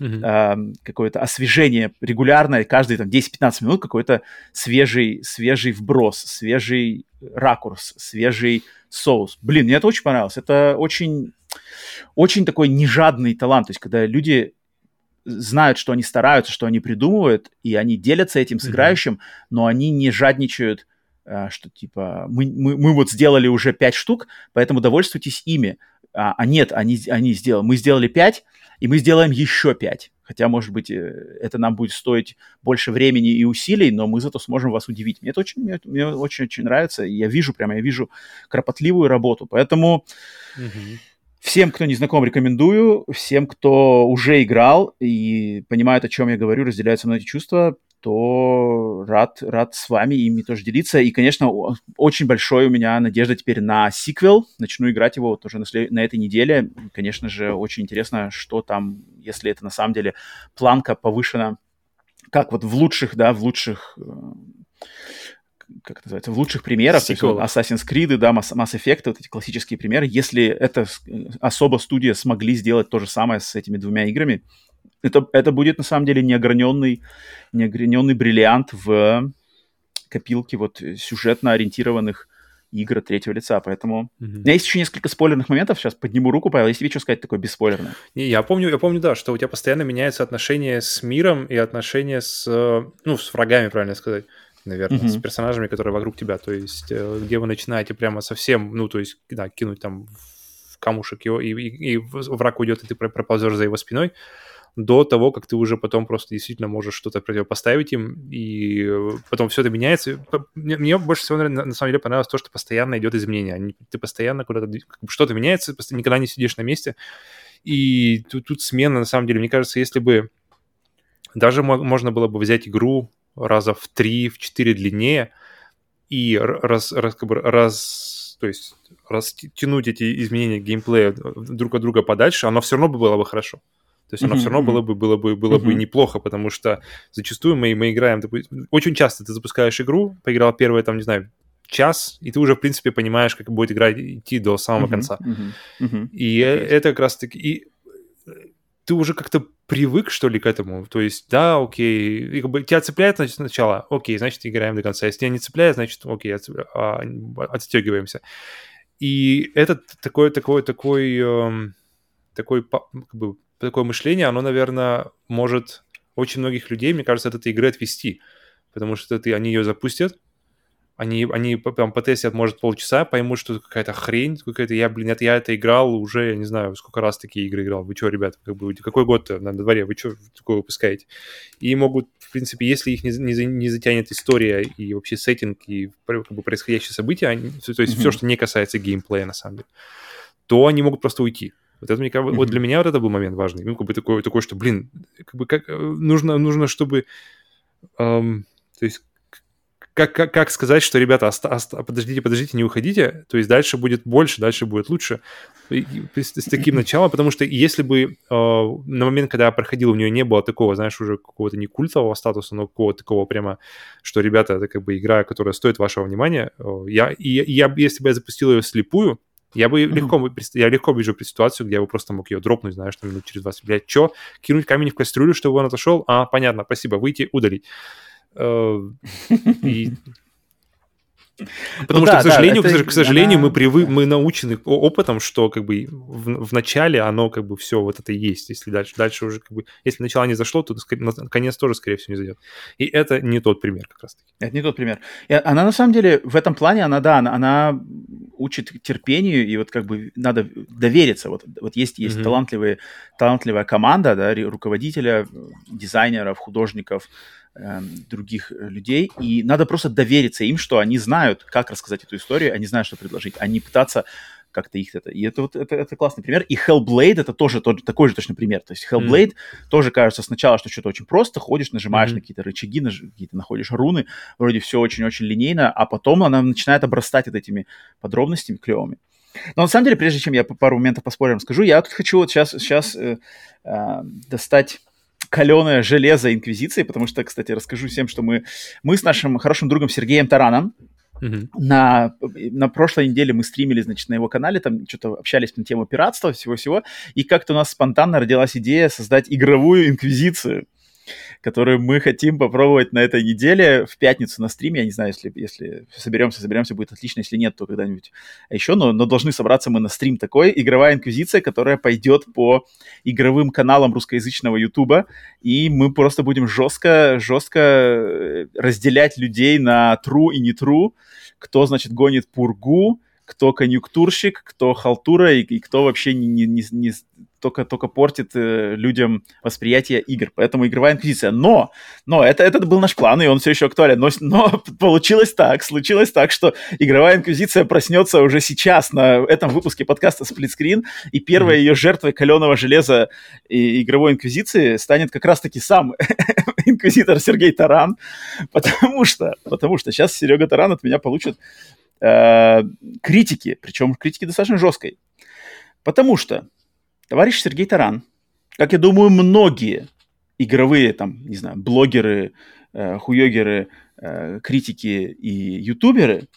Uh-huh. э, какое-то освежение регулярное, каждые там 10-15 минут какой-то свежий, свежий вброс, свежий ракурс, свежий соус. Блин, мне это очень понравилось. Это очень, очень такой нежадный талант. То есть, когда люди знают, что они стараются, что они придумывают, и они делятся этим с играющим, mm-hmm. но они не жадничают, э, что типа мы, мы, мы вот сделали уже пять штук, поэтому довольствуйтесь ими. А, а нет, они, они сделали, мы сделали пять, и мы сделаем еще пять. Хотя, может быть, э, это нам будет стоить больше времени и усилий, но мы зато сможем вас удивить. Мне это очень, мне, мне очень-очень нравится. И я вижу, прямо я вижу кропотливую работу. Поэтому mm-hmm. Всем, кто не знаком, рекомендую. Всем, кто уже играл и понимает, о чем я говорю, разделяют со мной эти чувства, то рад, рад с вами ими тоже делиться. И, конечно, очень большой у меня надежда теперь на сиквел. Начну играть его тоже на, след... на этой неделе. Конечно же, очень интересно, что там, если это на самом деле планка повышена, как вот в лучших, да, в лучших э, как это называется, в лучших примерах, Сиквелов. то есть Assassin's Creed, да, Mass, Mass Effect, вот эти классические примеры, если это особо студия смогли сделать то же самое с этими двумя играми, это, это будет на самом деле неограненный, неограненный бриллиант в копилке вот сюжетно ориентированных игр третьего лица, поэтому... Mm-hmm. У меня есть еще несколько спойлерных моментов, сейчас подниму руку, Павел, если тебе что сказать такое бесспойлерное. Не, я помню, я помню, да, что у тебя постоянно меняются отношения с миром и отношения с, ну, с врагами, правильно сказать, наверное, mm-hmm. с персонажами, которые вокруг тебя, то есть э, где вы начинаете прямо совсем, ну, то есть, да, кинуть там в камушек его, и, и, и враг уйдет, и ты проползешь за его спиной, до того, как ты уже потом просто действительно можешь что-то противопоставить им, и потом все это меняется. Мне, мне больше всего, наверное, на самом деле понравилось то, что постоянно идет изменение. Ты постоянно куда-то... Что-то меняется, никогда не сидишь на месте. И тут, тут смена, на самом деле, мне кажется, если бы даже можно было бы взять игру раза в три, в четыре длиннее и раз, раз, как бы, раз, то есть растянуть эти изменения геймплея друг от друга подальше, оно все равно было бы хорошо. То есть оно mm-hmm. все равно было бы, было бы, было mm-hmm. бы неплохо, потому что зачастую мы, мы играем... Очень часто ты запускаешь игру, поиграл первые, там, не знаю, час, и ты уже, в принципе, понимаешь, как будет игра идти до самого uh-huh, конца. Uh-huh, uh-huh. И okay. это как раз-таки... И ты уже как-то привык, что ли, к этому. То есть, да, окей, и как бы тебя цепляет значит, сначала, окей, значит, играем до конца. Если тебя не цепляет, значит, окей, а, отстегиваемся. И это такое, такое, такой, эм, такой, как бы, такое мышление, оно, наверное, может очень многих людей, мне кажется, от этой игры отвести. Потому что ты, они ее запустят, они, они прям потестят, может, полчаса, поймут, что это какая-то хрень, какая-то, я, блин, это, я это играл уже, я не знаю, сколько раз такие игры играл. Вы что, ребята, как бы, какой год на дворе, вы что такое выпускаете? И могут, в принципе, если их не, не, не затянет история и вообще сеттинг и как бы происходящие события, они, то есть mm-hmm. все, что не касается геймплея, на самом деле, то они могут просто уйти. Вот это мне mm-hmm. вот для меня вот это был момент важный. Ну, как бы такой, такой что, блин, как бы как э, нужно, нужно, чтобы, эм, то есть как, как, как сказать, что, ребята, оста- оста- подождите, подождите, не уходите, то есть дальше будет больше, дальше будет лучше. И, с, с таким началом, потому что если бы э, на момент, когда я проходил, у нее не было такого, знаешь, уже какого-то не культового статуса, но какого-то такого прямо, что, ребята, это как бы игра, которая стоит вашего внимания, э, я, и, я, если бы я запустил ее слепую, я бы легко, я легко вижу ситуацию, где я бы просто мог ее дропнуть, знаешь, там минут через 20. Блядь, что? Кинуть камень в кастрюлю, чтобы он отошел? А, понятно, спасибо, выйти, удалить. Э, и Потому ну, что, да, к сожалению, да, это, к сожалению, она... мы привы... мы научены опытом, что как бы в, в начале оно как бы все вот это и есть. Если дальше, дальше уже как бы, если начало не зашло, то конец тоже, скорее всего, не зайдет. И это не тот пример как раз-таки. Это не тот пример. И она на самом деле в этом плане, она, да, она, она учит терпению, и вот как бы надо довериться. Вот, вот есть, есть mm-hmm. талантливые, талантливая команда, да, руководителя, дизайнеров, художников, Эм, других э, людей, и надо просто довериться им, что они знают, как рассказать эту историю, они знают, что предложить, а не пытаться как-то их это. И это вот это, это классный пример. И Hellblade это тоже тот, такой же точно пример. То есть Hellblade mm тоже кажется сначала, что что-то очень просто, ходишь, нажимаешь mm-hmm. на какие-то рычаги, наж... какие-то находишь руны, вроде все очень-очень линейно, а потом она начинает обрастать вот этими подробностями клевыми. Но на самом деле, прежде чем я пару моментов по спорам скажу, я тут хочу вот сейчас, сейчас э, э, достать каленое железо Инквизиции, потому что, кстати, расскажу всем, что мы, мы с нашим хорошим другом Сергеем Тараном Uh-huh. На, на прошлой неделе мы стримили, значит, на его канале, там что-то общались на тему пиратства, всего-всего, и как-то у нас спонтанно родилась идея создать игровую инквизицию которую мы хотим попробовать на этой неделе в пятницу на стриме. Я не знаю, если, если соберемся, соберемся, будет отлично. Если нет, то когда-нибудь а еще. Но, но должны собраться мы на стрим такой. Игровая инквизиция, которая пойдет по игровым каналам русскоязычного Ютуба. И мы просто будем жестко, жестко э, разделять людей на true и не true. Кто, значит, гонит пургу, кто конъюнктурщик, кто халтура и, и кто вообще не, не, не, не только, только портит э, людям восприятие игр. Поэтому игровая инквизиция. Но, но это, это был наш план, и он все еще актуален. Но, но получилось так, случилось так, что игровая инквизиция проснется уже сейчас на этом выпуске подкаста Сплитскрин, и первой mm-hmm. ее жертвой каленого железа и игровой инквизиции станет как раз-таки сам инквизитор Сергей Таран, потому что, потому что сейчас Серега Таран от меня получит Э, критики, причем критики достаточно жесткой. Потому что товарищ Сергей Таран, как я думаю, многие игровые, там, не знаю, блогеры, э, хуёгеры, э, критики и ютуберы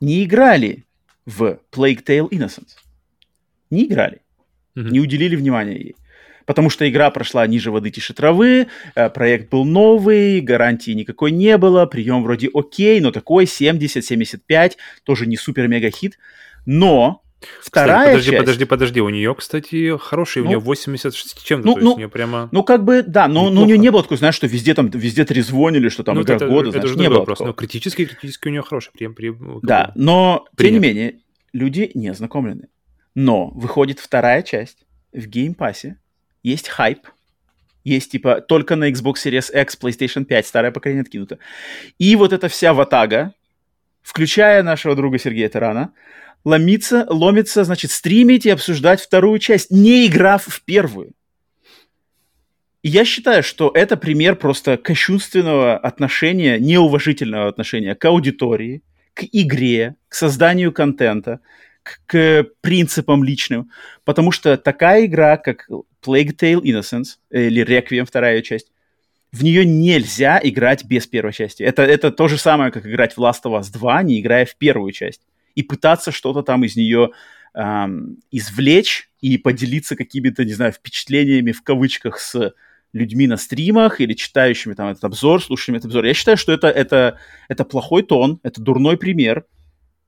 не играли в Plague Tale Innocence. Не играли. Mm-hmm. Не уделили внимания ей потому что игра прошла ниже воды тише травы, э, проект был новый, гарантии никакой не было, прием вроде окей, но такой 70-75, тоже не супер-мега хит. Но Вторая кстати, подожди, часть... подожди, подожди, у нее, кстати, хороший, ну, у нее 80 чем-то, ну, то ну, у нее прямо... Ну, как бы, да, но, но у нее не было такой, знаешь, что везде там, везде трезвонили, что там ну, игра это, года, это, знаешь, это не было вопрос, но критически, критически у нее хороший прием. прием да, но, принят. тем не менее, люди не ознакомлены. Но выходит вторая часть в Game Pass'е, есть хайп, есть типа только на Xbox Series X, PlayStation 5, старое поколение откинуто. И вот эта вся ватага, включая нашего друга Сергея Тарана, ломится, ломится, значит, стримить и обсуждать вторую часть, не играв в первую. И я считаю, что это пример просто кощунственного отношения, неуважительного отношения к аудитории, к игре, к созданию контента, к, к принципам личным, потому что такая игра, как Plague Tale Innocence, или Requiem, вторая часть, в нее нельзя играть без первой части. Это, это то же самое, как играть в Last of Us 2, не играя в первую часть. И пытаться что-то там из нее эм, извлечь и поделиться какими-то, не знаю, впечатлениями в кавычках с людьми на стримах или читающими там этот обзор, слушающими этот обзор. Я считаю, что это, это, это плохой тон, это дурной пример.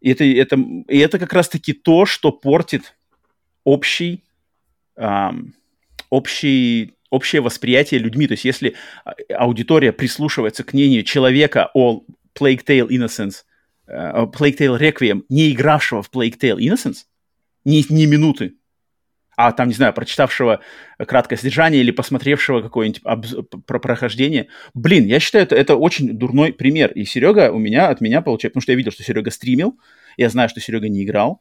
И это, это, и это как раз-таки то, что портит общий, эм, общий общее восприятие людьми. То есть если а, аудитория прислушивается к мнению человека о Plague Tale Innocence, uh, Plague Tale Requiem, не игравшего в Plague Tale Innocence, ни, ни минуты, а там, не знаю, прочитавшего краткое содержание или посмотревшего какое-нибудь обз- про прохождение. Блин, я считаю, это, это очень дурной пример. И Серега у меня, от меня получает, потому что я видел, что Серега стримил, я знаю, что Серега не играл,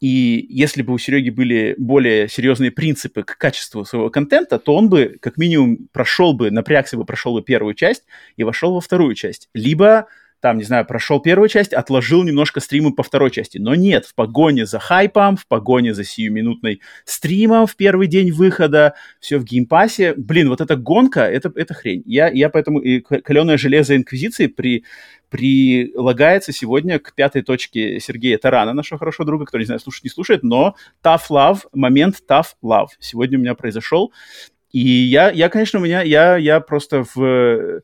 и если бы у Сереги были более серьезные принципы к качеству своего контента, то он бы как минимум прошел бы, напрягся бы, прошел бы первую часть и вошел во вторую часть. Либо там, не знаю, прошел первую часть, отложил немножко стримы по второй части. Но нет, в погоне за хайпом, в погоне за сиюминутной стримом в первый день выхода, все в Game Pass'е. Блин, вот эта гонка, это, это хрень. Я, я поэтому и каленое железо Инквизиции при, прилагается сегодня к пятой точке Сергея Тарана, нашего хорошего друга, который, не знаю, слушает, не слушает, но tough love, момент tough love сегодня у меня произошел. И я, я конечно, у меня, я, я просто в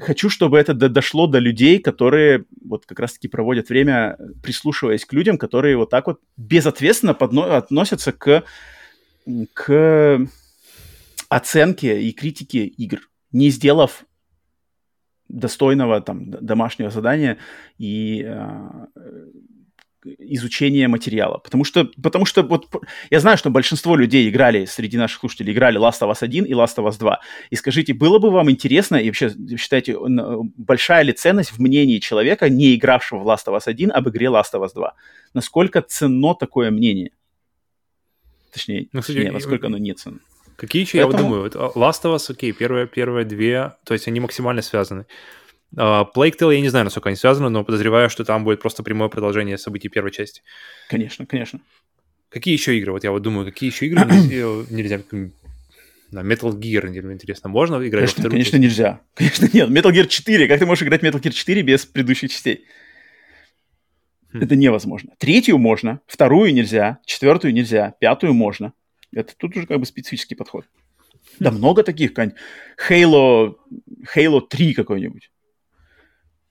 хочу, чтобы это дошло до людей, которые вот как раз-таки проводят время, прислушиваясь к людям, которые вот так вот безответственно подно- относятся к, к оценке и критике игр, не сделав достойного там домашнего задания и э, изучения материала. Потому что, потому что вот я знаю, что большинство людей играли, среди наших слушателей, играли Last of Us 1 и Last of Us 2. И скажите, было бы вам интересно, и вообще считаете, большая ли ценность в мнении человека, не игравшего в Last of Us 1, об игре Last of Us 2? Насколько ценно такое мнение? Точнее, ну, кстати, точнее насколько оно не ценно? Какие еще, Поэтому... я вот думаю, Last of Us, окей, первые, первые две, то есть они максимально связаны. Uh, Plague Tale я не знаю, насколько они связаны, но подозреваю, что там будет просто прямое продолжение событий первой части. Конечно, конечно. Какие еще игры? Вот я вот думаю, какие еще игры нельзя, на Metal Gear, интересно, можно играть конечно, Конечно, часть? нельзя. Конечно, нет. Metal Gear 4. Как ты можешь играть Metal Gear 4 без предыдущих частей? Хм. Это невозможно. Третью можно, вторую нельзя, четвертую нельзя, пятую можно. Это тут уже как бы специфический подход. Да много таких, Halo, Halo 3 какой-нибудь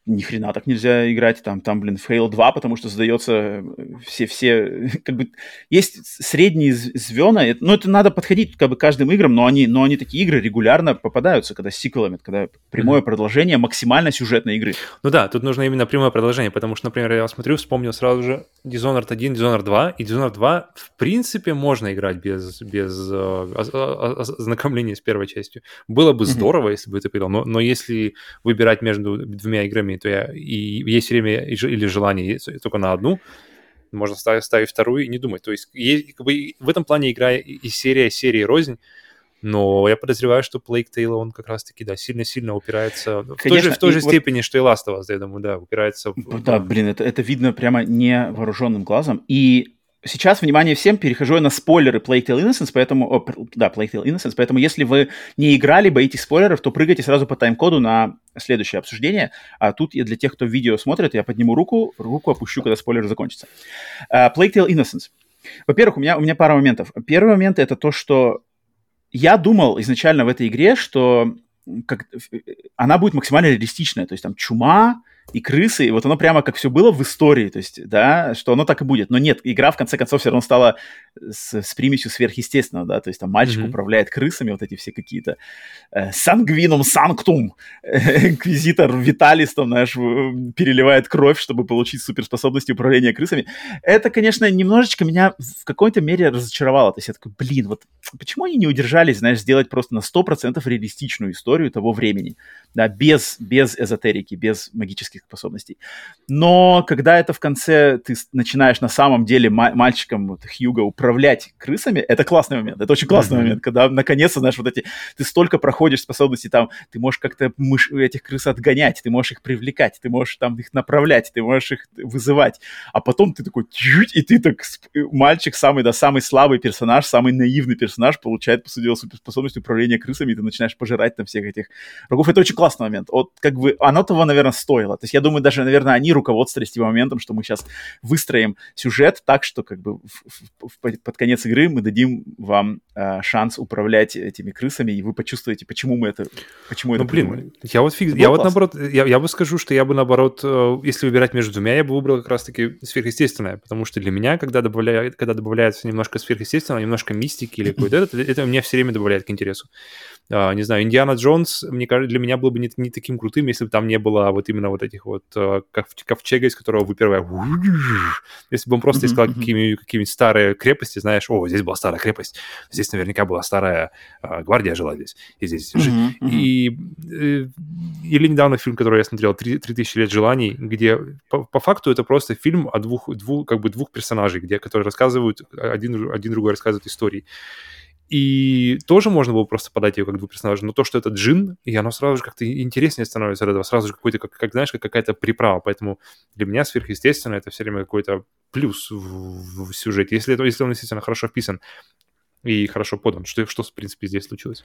ни хрена так нельзя играть, там, там, блин, Fail 2, потому что задается все, все, как бы, есть средние звена, но ну, это надо подходить как бы каждым играм, но они, но они такие игры регулярно попадаются, когда с сиквелами, когда прямое mm-hmm. продолжение максимально сюжетной игры. Ну да, тут нужно именно прямое продолжение, потому что, например, я смотрю, вспомнил сразу же Dishonored 1, Dishonored 2, и Dishonored 2, в принципе, можно играть без, без э, ознакомления с первой частью. Было бы здорово, mm-hmm. если бы это играл, но, но если выбирать между двумя играми, то я и есть время или желание только на одну, можно ставить, ставить вторую и не думать. То есть, есть как бы, в этом плане игра и серия серии рознь, но я подозреваю, что Plague Tale, он как раз-таки, да, сильно-сильно упирается Конечно, в той же, в той же степени, вот... что и Last of Us, я думаю, да, упирается в... Да, блин, это, это видно прямо невооруженным глазом. И сейчас, внимание всем, перехожу я на спойлеры Plague Tale Innocence, поэтому, о, да, Plague Tale Innocence, поэтому если вы не играли, боитесь спойлеров, то прыгайте сразу по тайм-коду на следующее обсуждение. А тут я для тех, кто видео смотрит, я подниму руку, руку опущу, когда спойлер закончится. Uh, Plague Tale Innocence. Во-первых, у меня, у меня пара моментов. Первый момент это то, что я думал изначально в этой игре, что как, она будет максимально реалистичная, то есть там чума, и крысы, и вот оно прямо как все было в истории, то есть, да, что оно так и будет. Но нет, игра в конце концов все равно стала с, с примесью сверхъестественного, да, то есть там мальчик mm-hmm. управляет крысами, вот эти все какие-то э, сангвинум санктум, инквизитор Виталис там, знаешь, переливает кровь, чтобы получить суперспособности управления крысами. Это, конечно, немножечко меня в какой-то мере разочаровало, то есть я такой, блин, вот почему они не удержались, знаешь, сделать просто на 100% реалистичную историю того времени, да, без, без эзотерики, без магических магических способностей. Но когда это в конце ты начинаешь на самом деле мальчиком вот, Хьюга управлять крысами, это классный момент. Это очень классный mm-hmm. момент, когда наконец-то, знаешь, вот эти... Ты столько проходишь способностей там, ты можешь как-то мыш... этих крыс отгонять, ты можешь их привлекать, ты можешь там их направлять, ты можешь их вызывать. А потом ты такой... И ты так... Мальчик самый, да, самый слабый персонаж, самый наивный персонаж получает, по сути дела, суперспособность управления крысами, и ты начинаешь пожирать там всех этих врагов. Это очень классный момент. Вот как бы оно того, наверное, стоило. То есть я думаю, даже, наверное, они руководствовались тем моментом, что мы сейчас выстроим сюжет так, что как бы в, в, в, под конец игры мы дадим вам э, шанс управлять этими крысами, и вы почувствуете, почему мы это, почему ну, это блин, придумали. я вот фиг, я вот наоборот, я, я бы скажу, что я бы наоборот, э, если выбирать между двумя, я бы выбрал как раз-таки сверхъестественное, потому что для меня, когда добавляют, когда добавляется немножко сверхъестественного, немножко мистики или какой-то это, это мне все время добавляет к интересу. Uh, не знаю, Индиана Джонс, мне кажется, для меня был бы не, не таким крутым, если бы там не было вот именно вот этих вот uh, ковчега, из которого выпирывая... Если бы он просто искал какие-нибудь старые крепости, знаешь, о, здесь была старая крепость, здесь наверняка была старая uh, гвардия жила здесь, и здесь... И, э, или недавно фильм, который я смотрел, «3000 лет желаний», где по, по факту это просто фильм о двух, двух, как бы двух персонажей, где, которые рассказывают, один, один другой рассказывает истории. И тоже можно было просто подать ее как двух персонажей, но то, что это джин, и оно сразу же как-то интереснее становится от этого, сразу же какой-то, как, как знаешь, как какая-то приправа, поэтому для меня сверхъестественно это все время какой-то плюс в, в сюжете, если, это, если он действительно хорошо вписан и хорошо подан. Что, что в принципе, здесь случилось?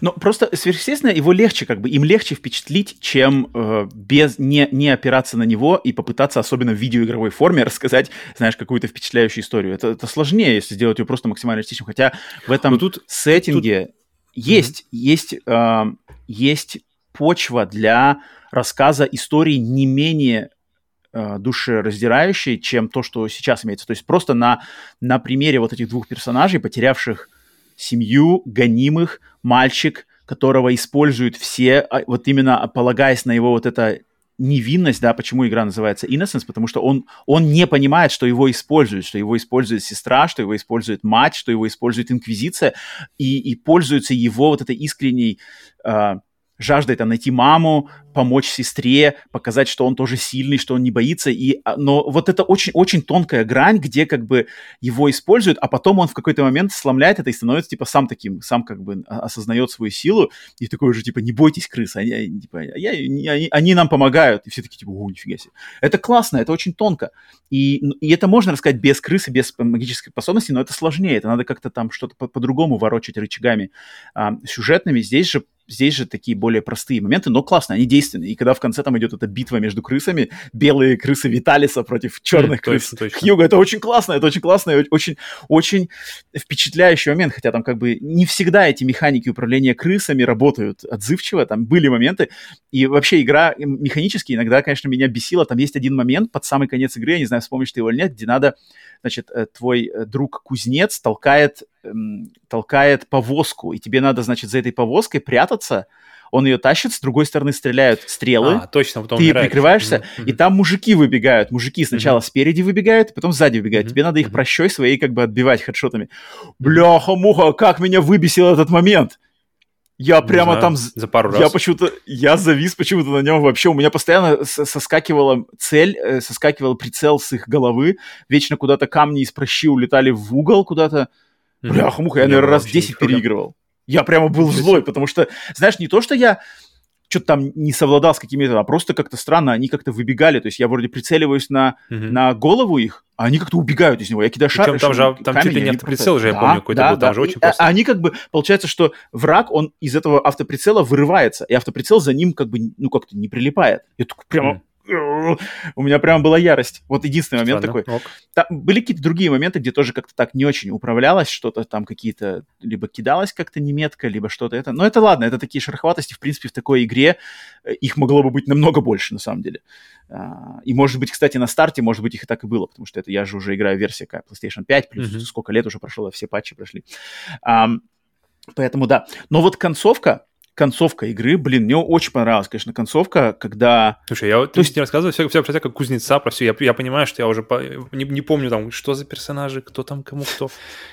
Ну, просто сверхъестественно его легче, как бы, им легче впечатлить, чем э, без, не, не опираться на него и попытаться, особенно в видеоигровой форме, рассказать, знаешь, какую-то впечатляющую историю. Это, это сложнее, если сделать ее просто максимально реалистичным. Хотя в этом тут, сеттинге тут... есть, mm-hmm. есть, э, есть почва для рассказа истории не менее душераздирающей, чем то, что сейчас имеется. То есть просто на, на примере вот этих двух персонажей, потерявших семью, гонимых, мальчик, которого используют все, а, вот именно полагаясь на его вот это невинность, да, почему игра называется Innocence, потому что он, он не понимает, что его используют, что его использует сестра, что его использует мать, что его использует Инквизиция, и, и пользуется его вот этой искренней э, жаждой там найти маму, помочь сестре, показать, что он тоже сильный, что он не боится. И, а, но вот это очень-очень тонкая грань, где как бы его используют, а потом он в какой-то момент сломляет это и становится типа сам таким, сам как бы осознает свою силу и такой уже типа не бойтесь крыс, они, типа, я, они, они нам помогают. И все такие типа, о, нифига себе. Это классно, это очень тонко. И, и это можно рассказать без крысы, без магической способности, но это сложнее. Это надо как-то там что-то по- по-другому ворочать рычагами а, сюжетными. Здесь же здесь же такие более простые моменты, но классно, они действенные. И когда в конце там идет эта битва между крысами, белые крысы Виталиса против черных mm, крыс точно, точно. Хьюга, это очень классно, это очень классно и очень, очень впечатляющий момент, хотя там как бы не всегда эти механики управления крысами работают отзывчиво, там были моменты, и вообще игра механически иногда, конечно, меня бесила, там есть один момент под самый конец игры, я не знаю, вспомнишь ты его или нет, где надо значит, э, твой э, друг-кузнец толкает, эм, толкает повозку, и тебе надо, значит, за этой повозкой прятаться, он ее тащит, с другой стороны стреляют стрелы. А, точно, потом Ты умираешь. прикрываешься, mm-hmm. и там мужики выбегают. Мужики сначала mm-hmm. спереди выбегают, потом сзади выбегают. Mm-hmm. Тебе надо их прощой своей как бы отбивать хедшотами. Бляха-муха, как меня выбесил этот момент! Я прямо знаю, там... За пару раз. Я почему-то... Я завис почему-то на нем вообще. У меня постоянно соскакивала цель, э, соскакивал прицел с их головы. Вечно куда-то камни из прощи улетали в угол куда-то. Бляха-муха, я, наверное, раз 10 переигрывал. Я прямо был злой, потому что, знаешь, не то, что я что-то там не совладал с какими-то, а просто как-то странно, они как-то выбегали. То есть я вроде прицеливаюсь на, угу. на голову их, а они как-то убегают из него. Я кидаю шар. там же там камень, чуть ли не автоприцел просто... же, я да, помню, какой-то да, был, да. там же очень и, просто. А они как бы, получается, что враг, он из этого автоприцела вырывается, и автоприцел за ним как бы, ну, как-то не прилипает. Я такой прямо... Mm у меня прям была ярость. Вот единственный момент Странно. такой. Там были какие-то другие моменты, где тоже как-то так не очень управлялось, что-то там какие-то, либо кидалось как-то неметко, либо что-то это. Но это ладно, это такие шероховатости, в принципе, в такой игре э, их могло бы быть намного больше, на самом деле. А, и, может быть, кстати, на старте, может быть, их и так и было, потому что это я же уже играю версия PlayStation 5, плюс mm-hmm. сколько лет уже прошло, все патчи прошли. Поэтому да. Но вот концовка, концовка игры, блин, мне очень понравилась, конечно, концовка, когда... Слушай, я вот, То есть... не рассказываю все, все про тебя как кузнеца, про все, я, я понимаю, что я уже по... не, не помню там, что за персонажи, кто там кому кто.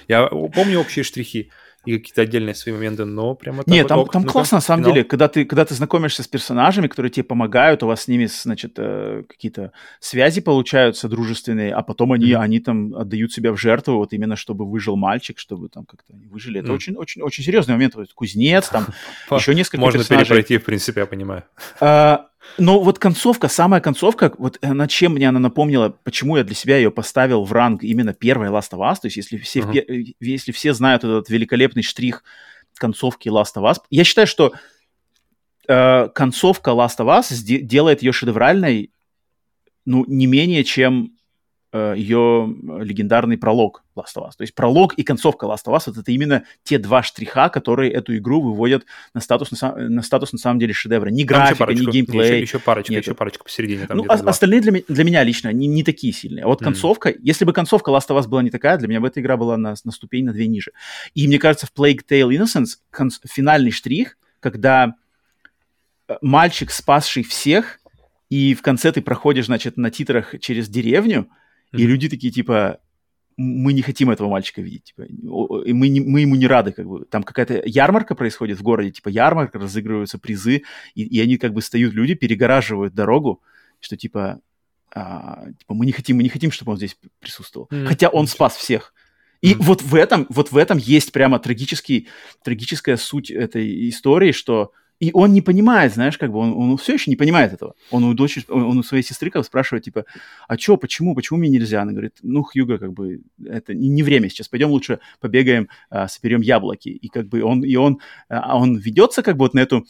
Я помню общие штрихи, и какие-то отдельные свои моменты, но прямо так Нет, вот, там, ок, там ну-ка, классно, на самом финал. деле, когда ты, когда ты знакомишься с персонажами, которые тебе помогают, у вас с ними, значит, э, какие-то связи получаются дружественные, а потом они, Мгм. они там отдают себя в жертву, вот именно чтобы выжил мальчик, чтобы там как-то они выжили. Это Мгм. очень, очень, очень серьезный момент. Вот кузнец, там еще несколько Можно персонажей. перепройти, в принципе, я понимаю. Но вот концовка, самая концовка, вот она чем мне она напомнила, почему я для себя ее поставил в ранг именно первой Last of Us, то есть если все, э, если все знают этот великолепный штрих концовки Last of Us, я считаю, что э, концовка Last of Us делает ее шедевральной, ну, не менее, чем ее легендарный пролог Last of Us. То есть пролог и концовка Last of Us вот это именно те два штриха, которые эту игру выводят на статус на, са- на статус на самом деле шедевра. Не графика, не парочку, геймплей. Еще, еще парочка, Нет, еще парочка посередине. Там ну, а- остальные для, для меня лично не, не такие сильные. А вот Мгм. концовка, если бы концовка Last of Us была не такая, для меня бы эта игра была на, на ступень, на две ниже. И мне кажется, в Plague Tale Innocence конц- финальный штрих, когда э, мальчик, спасший всех, и в конце ты проходишь, значит, на титрах через деревню, и люди такие, типа, мы не хотим этого мальчика видеть, типа, мы, не- мы ему не рады, как бы. Там какая-то ярмарка происходит в городе, типа ярмарка, разыгрываются призы, и, и они как бы встают, люди перегораживают дорогу, что типа, а, типа мы не хотим, мы не хотим, чтобы он здесь присутствовал. Мгм. Хотя он спас всех. И Мгм. вот в этом, вот в этом есть прямо трагический, трагическая суть этой истории, что и он не понимает, знаешь, как бы он, он все еще не понимает этого. Он у дочери, он, он у своей сестры как бы спрашивает, типа, а что, почему, почему мне нельзя? Она говорит, ну, Хьюго, как бы, это не, не время сейчас, пойдем лучше побегаем, а, соберем яблоки. И как бы он, и он, а, он ведется как бы вот на эту,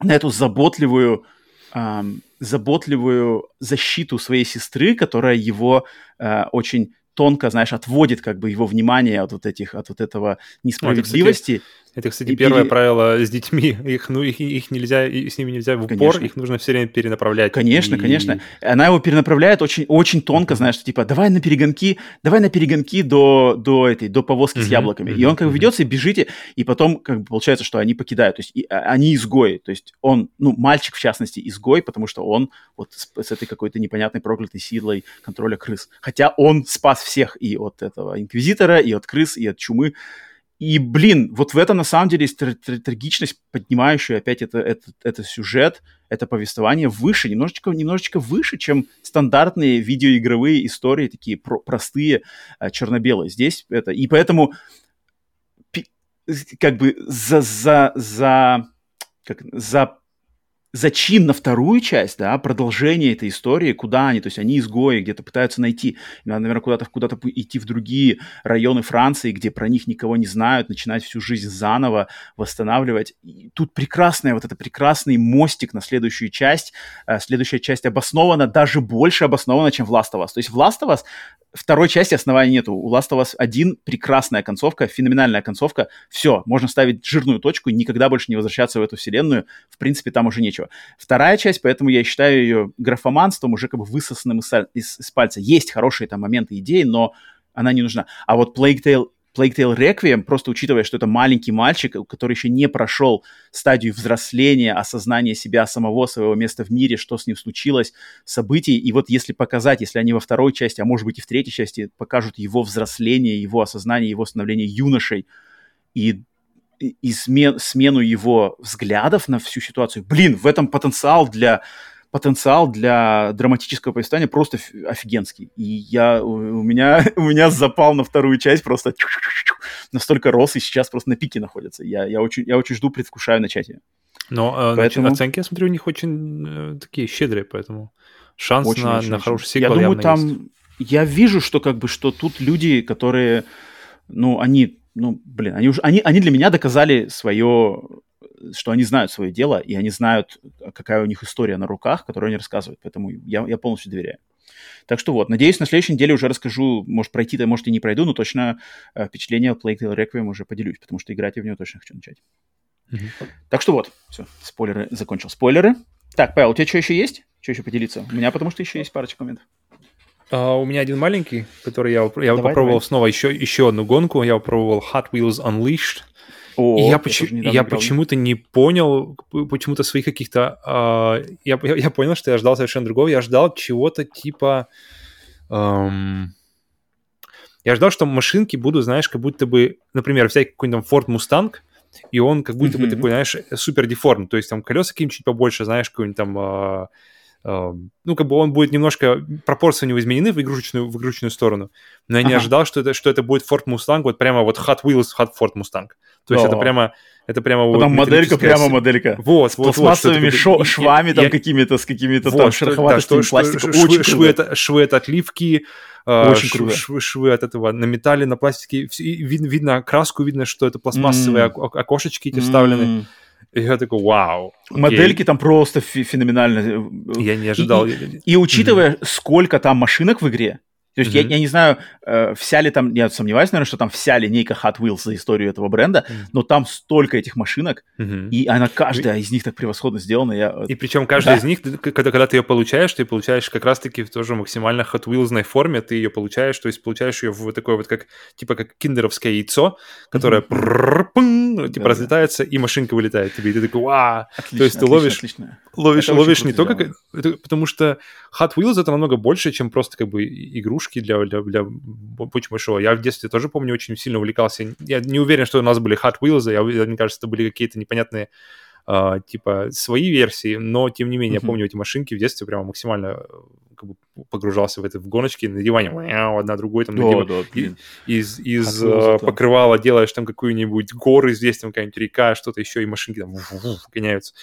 на эту заботливую, ам, заботливую защиту своей сестры, которая его а, очень тонко, знаешь, отводит как бы его внимание от вот этих, от вот этого несправедливости. Это, кстати, И первое пере- правило с детьми. Их, ну, их, их нельзя, и с ними нельзя в упор, Конечно. их нужно все время перенаправлять. Конечно, И- конечно. Она его перенаправляет очень, очень тонко, знаешь, что типа, давай на перегонки, давай на перегонки до, до этой, до повозки с Мгм, яблоками. И мгм, он как бы ведется, и бежите, и потом как бы получается, что они покидают. То есть и, а, они изгои. То есть он, ну, мальчик в частности, изгой, потому что он вот с, с этой какой-то непонятной проклятой силой контроля крыс. Хотя он спас всех и от этого инквизитора, и от крыс, и от чумы. И, блин, вот в этом на самом деле есть тр- тр- трагичность, поднимающая опять это, это, это сюжет, это повествование выше, немножечко, немножечко выше, чем стандартные видеоигровые истории, такие про- простые, а, черно-белые. Здесь это... И поэтому как бы за, за, за, как, за зачин на вторую часть, да, продолжение этой истории, куда они, то есть они изгои, где-то пытаются найти, надо, наверное, куда-то куда идти в другие районы Франции, где про них никого не знают, начинать всю жизнь заново, восстанавливать. И тут прекрасная, вот это прекрасный мостик на следующую часть. Э, Следующая часть обоснована, даже больше обоснована, чем в Last of Us. То есть в Last of Us второй части основания нету. У Last of Us 1 прекрасная концовка, феноменальная концовка. Все, можно ставить жирную точку и никогда больше не возвращаться в эту вселенную. В принципе, там уже нечего. Вторая часть, поэтому я считаю ее графоманством, уже как бы высосанным из, из- из пальца. Есть хорошие там моменты, идеи, но она не нужна. А вот Plague Tale Plague Tale Requiem, просто учитывая, что это маленький мальчик, который еще не прошел стадию взросления, осознания себя самого, своего места в мире, что с ним случилось, событий. И вот если показать, если они во второй части, а может быть и в третьей части, покажут его взросление, его осознание, его становление юношей и, и, смен, смену его взглядов на всю ситуацию, блин, в этом потенциал для потенциал для драматического повествования просто офигенский. И я, у, меня, у меня запал на вторую часть просто настолько рос, и сейчас просто на пике находится. Я, я, очень, я очень жду, предвкушаю начать ее. Но э, Поэтому- оценки, я смотрю, у них очень э, такие щедрые, поэтому шанс Очень, на, очень, на очень. хороший Я сиквел думаю, явно там... есть. Я вижу, что как бы, что тут люди, которые, ну, они, ну, блин, они уже, они, они для меня доказали свое, что они знают свое дело, и они знают, какая у них история на руках, которую они рассказывают. Поэтому я, я полностью доверяю. Так что вот, надеюсь, на следующей неделе уже расскажу, может, пройти-то, может, и не пройду, но точно э, впечатление Plague Tale Requiem уже поделюсь, потому что играть я в нее точно хочу начать. Мгм. Так что вот, все, спойлеры, закончил спойлеры. Так, Павел, у тебя что еще есть? Что еще поделиться? У меня потому что еще есть парочка моментов. А, у меня один маленький, который я, я Давай, попробовал давай. снова еще, еще одну гонку. Я попробовал Hot Wheels Unleashed. О, И я, недавно я почему-то не понял, почему-то своих каких-то... а, я, я, я понял, что я ждал совершенно другого. Я ждал чего-то типа... эм, Я ждал, что машинки будут, знаешь, как будто бы, например, взять какой-нибудь Ford Mustang, и он как будто mm-hmm. бы такой, знаешь, супер деформ. То есть там колеса какие-нибудь чуть побольше, знаешь, какой-нибудь там... Э, э, ну, как бы он будет немножко... Пропорции у него изменены в игрушечную, в игрушечную сторону. Но я ага. не ожидал, что это, что это будет Ford Mustang, вот прямо вот Hot Wheels, Hot Ford Mustang. То есть О. это прямо это прямо вот моделька, прямо моделька. Вот, с вот, пластмассовыми вот, шо, швами я, там какими-то, с какими-то вот, там шероховатостями да, пластика. Швы, Очень швы, это, швы от отливки, а, Очень швы, круто. Швы, швы от этого на металле, на пластике. Видно, видно краску, видно, что это пластмассовые mm. окошечки эти вставлены. Mm. И я такой, вау. Окей. Модельки там просто феноменально. Я не ожидал. И, и, и учитывая, mm-hmm. сколько там машинок в игре, то есть mm-hmm. я, я не знаю, э, вся ли там, я сомневаюсь, наверное, что там вся линейка Hot Wheels за историю этого бренда, mm-hmm. но там столько этих машинок, mm-hmm. и она каждая из них так превосходно сделана. Я... И причем каждая да. из них, когда, когда ты ее получаешь, ты получаешь как раз-таки в тоже максимально Hot Wheels форме, ты ее получаешь, то есть получаешь ее в такое вот как, типа как киндеровское яйцо, которое mm-hmm. типа да, разлетается, да. и машинка вылетает тебе, и ты такой, вау! то есть ты ловишь, отлично. ловишь, ловишь не только, как, потому что Hot Wheels это намного больше, чем просто как бы игрушка, игрушки для, для, для Путь Большого. Я в детстве тоже, помню, очень сильно увлекался. Я не уверен, что у нас были Hot Wheels, я, мне кажется, это были какие-то непонятные Uh, типа свои версии, но тем не менее, mm-hmm. я помню эти машинки в детстве прямо максимально как бы, погружался в это в гоночки на диване, одна другой там oh, да, и, из, из uh, покрывала делаешь там какую-нибудь горы здесь, там какая-нибудь река, что-то еще, и машинки там гоняются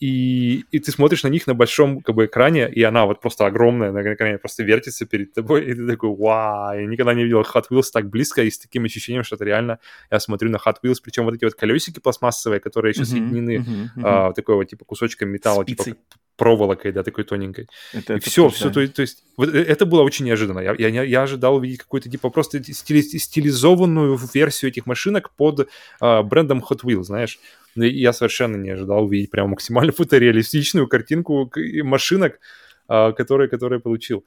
и, и ты смотришь на них на большом как бы экране, и она вот просто огромная на экране, просто вертится перед тобой, и ты такой, вау, я никогда не видел Hot Wheels так близко и с таким ощущением, что это реально, я смотрю на Hot Wheels, причем вот эти вот колесики пластмассовые, которые еще uh-huh, соединены uh-huh, uh-huh. А, такой вот типа кусочком металла, типа Спицей. типа проволокой, да, такой тоненькой. Это, и это все, все, то, то есть, вот э, это было очень неожиданно. Я, я, я ожидал увидеть какую-то, типа, просто стили, стилизованную версию этих машинок под а, брендом Hot Wheels, знаешь. Ну, я совершенно не ожидал увидеть прям максимально фотореалистичную картинку машинок, а, которые, которые получил.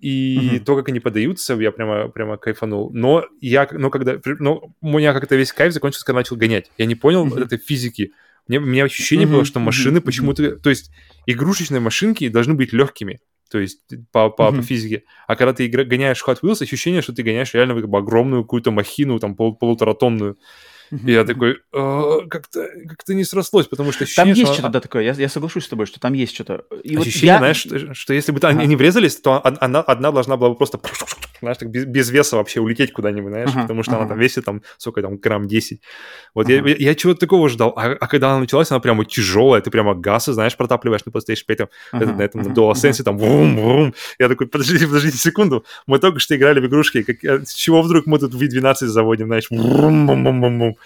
И mm-hmm. то, как они подаются, я прямо, прямо кайфанул. Но я, но когда, но у меня как-то весь кайф закончился, когда начал гонять. Я не понял mm-hmm. этой физики. Мне, у меня ощущение mm-hmm. было, что машины mm-hmm. почему-то... То есть игрушечные машинки должны быть легкими. То есть по, по, mm-hmm. по физике. А когда ты игра, гоняешь Hot Wheels, ощущение, что ты гоняешь реально как бы огромную какую-то махину, там пол, полуторатонную. И я такой, «А, как-то как не срослось, потому что ощущение... Там есть что-то, да, такое, я, соглашусь с тобой, что там есть что-то. Ощущение, знаешь, что, если бы они врезались, то одна, одна должна была бы просто, знаешь, так без, без веса вообще улететь куда-нибудь, знаешь, ага, потому что ага. она там весит, там, сколько там, грамм 10. Вот ага. я, я, чего-то такого ждал, а, а когда она началась, она прямо тяжелая, ты прямо газы, знаешь, протапливаешь на PlayStation 5, там, ага, это, на этом ага, DualSense, ага. там, вум-вум. Я такой, подождите, подождите секунду, мы только что играли в игрушки, как, э, с чего вдруг мы тут V12 заводим, знаешь, вум-вум-вум-вум.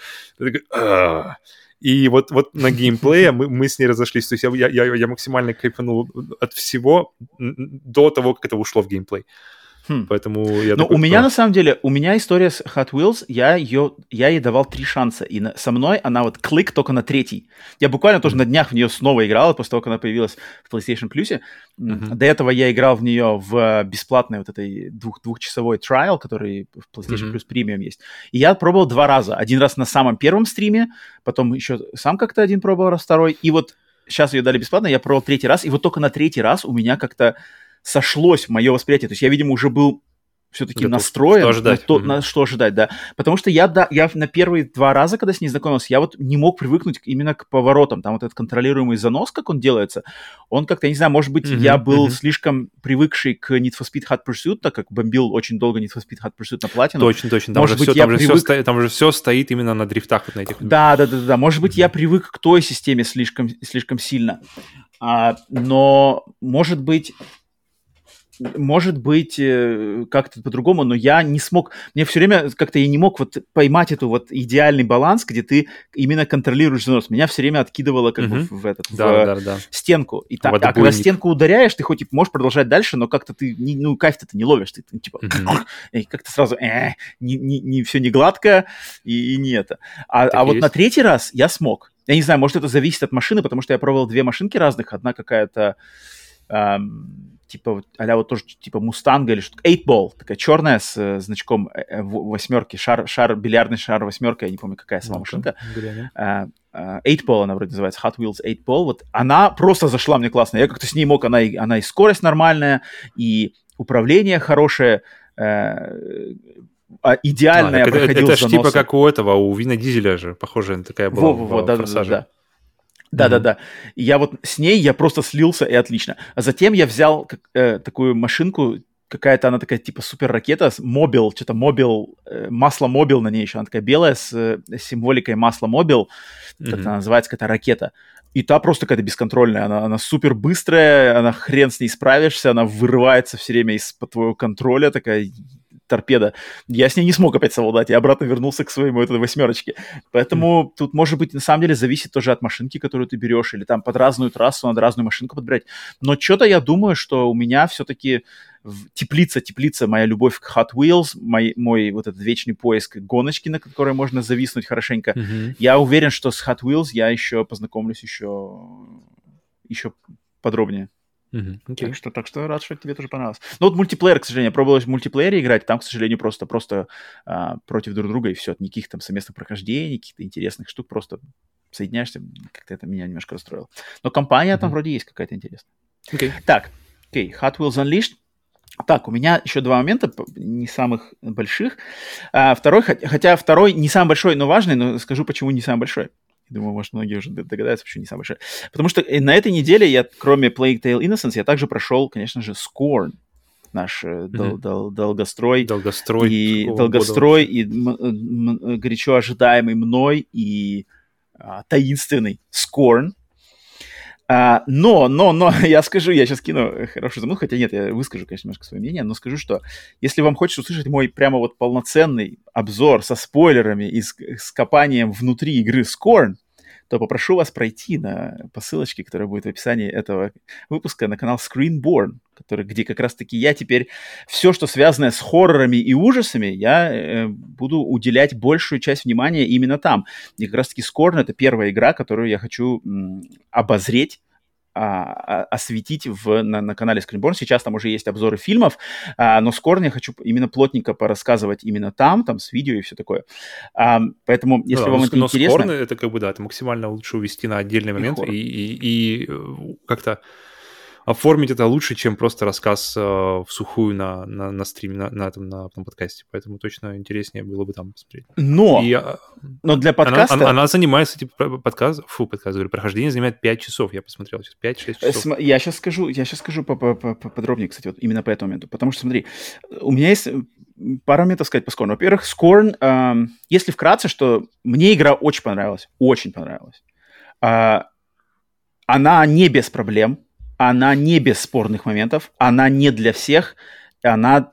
И вот, вот на геймплее мы, мы с ней разошлись. То есть я, я, я максимально кайфанул от всего до того, как это ушло в геймплей. Хм. Поэтому я... Но такой, у меня, на самом деле, у меня история с Hot Wheels, я, ее, я ей давал три шанса, и на, со мной она вот клик только на третий. Я буквально тоже на днях в нее снова играл, после того, как она появилась в PlayStation Plus. Mm-hmm. До этого я играл в нее в бесплатной вот этой двух, двухчасовой trial, который в PlayStation mm-hmm. Plus Premium есть. И я пробовал два раза. Один раз на самом первом стриме, потом еще сам как-то один пробовал, раз второй. И вот сейчас ее дали бесплатно, я пробовал третий раз, и вот только на третий раз у меня как-то сошлось мое восприятие. То есть я, видимо, уже был все-таки настроен что ожидать. На, то, mm-hmm. на что ожидать, да. Потому что я, да, я на первые два раза, когда с ней знакомился, я вот не мог привыкнуть именно к поворотам. Там вот этот контролируемый занос, как он делается, он как-то, я не знаю, может быть, mm-hmm. я был mm-hmm. слишком привыкший к Need for Speed Hot Pursuit, так как бомбил очень долго Need for Speed Hot Pursuit на платину. Точно, точно. Там, может же, быть, все, там, же привык... все стоит, там же все стоит именно на дрифтах вот на этих. Да, да, да, да. Может быть, mm-hmm. я привык к той системе слишком, слишком сильно. А, но, может быть, может быть, э, как-то по-другому, но я не смог, мне все время как-то я не мог вот поймать эту вот идеальный баланс, где ты именно контролируешь занос. Меня все время откидывало как mm-hmm. бы в, этот, да, в да, да. стенку. И так, а когда стенку ударяешь, ты хоть и можешь продолжать дальше, но как-то ты, не, ну, кайф-то ты не ловишь, ты, ты типа, mm-hmm. как-то сразу, э, не, не, не, все не гладко и, и не это. А, а вот на третий раз я смог. Я не знаю, может это зависит от машины, потому что я пробовал две машинки разных, одна какая-то эм, типа, а вот тоже типа Мустанга или что-то. Eightball, такая черная с э, значком э, э восьмерки, шар, шар, бильярдный шар восьмерка, я не помню, какая сама машинка. Uh, uh, Eightball она вроде называется, Hot Wheels Eightball. Вот она просто зашла мне классно. Я как-то с ней мог, она, она и скорость нормальная, и управление хорошее, э, а, идеально а, я это, проходил Это же типа как у этого, у Вина Дизеля же, похожая такая была. Во-во-во, да-да-да. Да-да-да. Mm-hmm. Я вот с ней я просто слился, и отлично. А затем я взял как, э, такую машинку, какая-то она такая типа супер ракета, мобил, что-то мобил, э, масло Mobil на ней еще, она такая белая с э, символикой масло Mobil, mm-hmm. как она называется, какая-то ракета. И та просто какая-то бесконтрольная, она, она супер быстрая, она хрен с ней справишься, она вырывается все время из-под твоего контроля, такая торпеда. Я с ней не смог опять совладать, я обратно вернулся к своему этой восьмерочке. Поэтому mm. тут, может быть, на самом деле зависит тоже от машинки, которую ты берешь, или там под разную трассу надо разную машинку подбирать. Но что-то я думаю, что у меня все-таки теплица, теплица, моя любовь к Hot Wheels, мой, мой вот этот вечный поиск гоночки, на которой можно зависнуть хорошенько. Mm-hmm. Я уверен, что с Hot Wheels я еще познакомлюсь еще, еще подробнее. Mm-hmm. Okay. Так, что, так что рад, что тебе тоже понравилось. Ну вот мультиплеер, к сожалению, я пробовал в мультиплеере играть, там, к сожалению, просто, просто а, против друг друга, и все, никаких там совместных прохождений, каких-то интересных штук, просто соединяешься, как-то это меня немножко расстроило. Но компания mm-hmm. там вроде есть какая-то интересная. Okay. Так, окей, okay. Hot Wheels Unleashed. Так, у меня еще два момента, не самых больших. А, второй, хотя второй не самый большой, но важный, но скажу, почему не самый большой. Думаю, может, многие уже догадаются, почему не самый большой. Потому что э, на этой неделе я, кроме Plague Tale Innocence, я также прошел, конечно же, Scorn наш mm-hmm. дол- дол- долгострой. Долгострой. И долгострой, года? и м- м- горячо ожидаемый мной и а, таинственный Scorn. А, но, но, но, я скажу, я сейчас кину хорошую замут, хотя нет, я выскажу, конечно, немножко свое мнение, но скажу, что если вам хочется услышать мой прямо вот полноценный обзор со спойлерами и с, с копанием внутри игры Scorn, то попрошу вас пройти на, по ссылочке, которая будет в описании этого выпуска, на канал Screenborn, который, где как раз-таки я теперь все, что связано с хоррорами и ужасами, я э, буду уделять большую часть внимания именно там. И как раз-таки Scorn — это первая игра, которую я хочу м, обозреть а, а, осветить в, на, на канале Screenborn. Сейчас там уже есть обзоры фильмов, а, но скоро я хочу именно плотненько порассказывать именно там, там с видео и все такое. А, поэтому, если да, вам но, это но интересно... Но это как бы, да, это максимально лучше увести на отдельный момент и, и, и, и э, как-то оформить это лучше, чем просто рассказ э, в сухую на, на, на стриме, на, на, этом, на, на подкасте. Поэтому точно интереснее было бы там посмотреть. Но, И, а, но для подкаста... Она, она, она занимается, типа, подкаст, фу, подкаст, говорю, прохождение занимает 5 часов, я посмотрел, сейчас 5-6 э, часов. Я сейчас скажу, я сейчас скажу поподробнее, кстати, вот именно по этому моменту. Потому что, смотри, у меня есть пару моментов сказать по Скорну. Во-первых, Скорн, э, если вкратце, что мне игра очень понравилась, очень понравилась. Э, она не без проблем, она не без спорных моментов, она не для всех, она,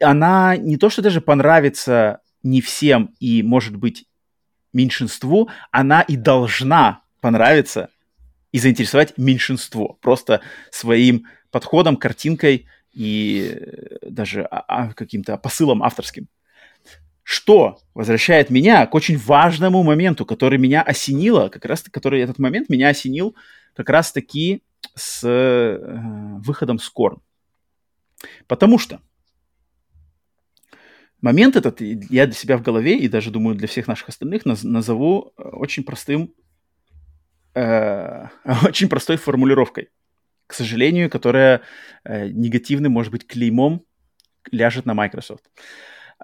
она не то, что даже понравится не всем и, может быть, меньшинству, она и должна понравиться и заинтересовать меньшинство. Просто своим подходом, картинкой и даже а, а, каким-то посылом авторским. Что возвращает меня к очень важному моменту, который меня осенило, как раз который этот момент меня осенил как раз таки с э, выходом Scorn. Потому что момент этот я для себя в голове и даже, думаю, для всех наших остальных назову э, очень простым, э, очень простой формулировкой, к сожалению, которая э, негативным, может быть, клеймом ляжет на Microsoft.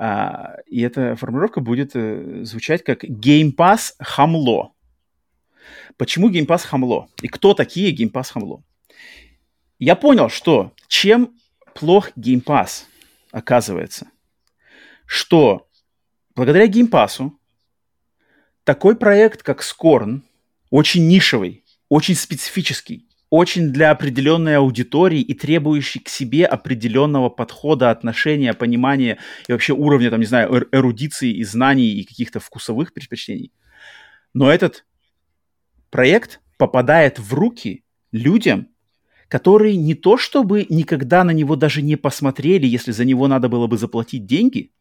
А, и эта формулировка будет э, звучать как Game Pass хамло. Почему Game Pass хамло? И кто такие Game Pass хамло? Я понял, что чем плох Game Pass оказывается, что благодаря Game Pass такой проект, как Scorn, очень нишевый, очень специфический, очень для определенной аудитории и требующий к себе определенного подхода, отношения, понимания и вообще уровня, там, не знаю, эрудиции и знаний и каких-то вкусовых предпочтений. Но этот проект попадает в руки людям, которые не то чтобы никогда на него даже не посмотрели, если за него надо было бы заплатить деньги,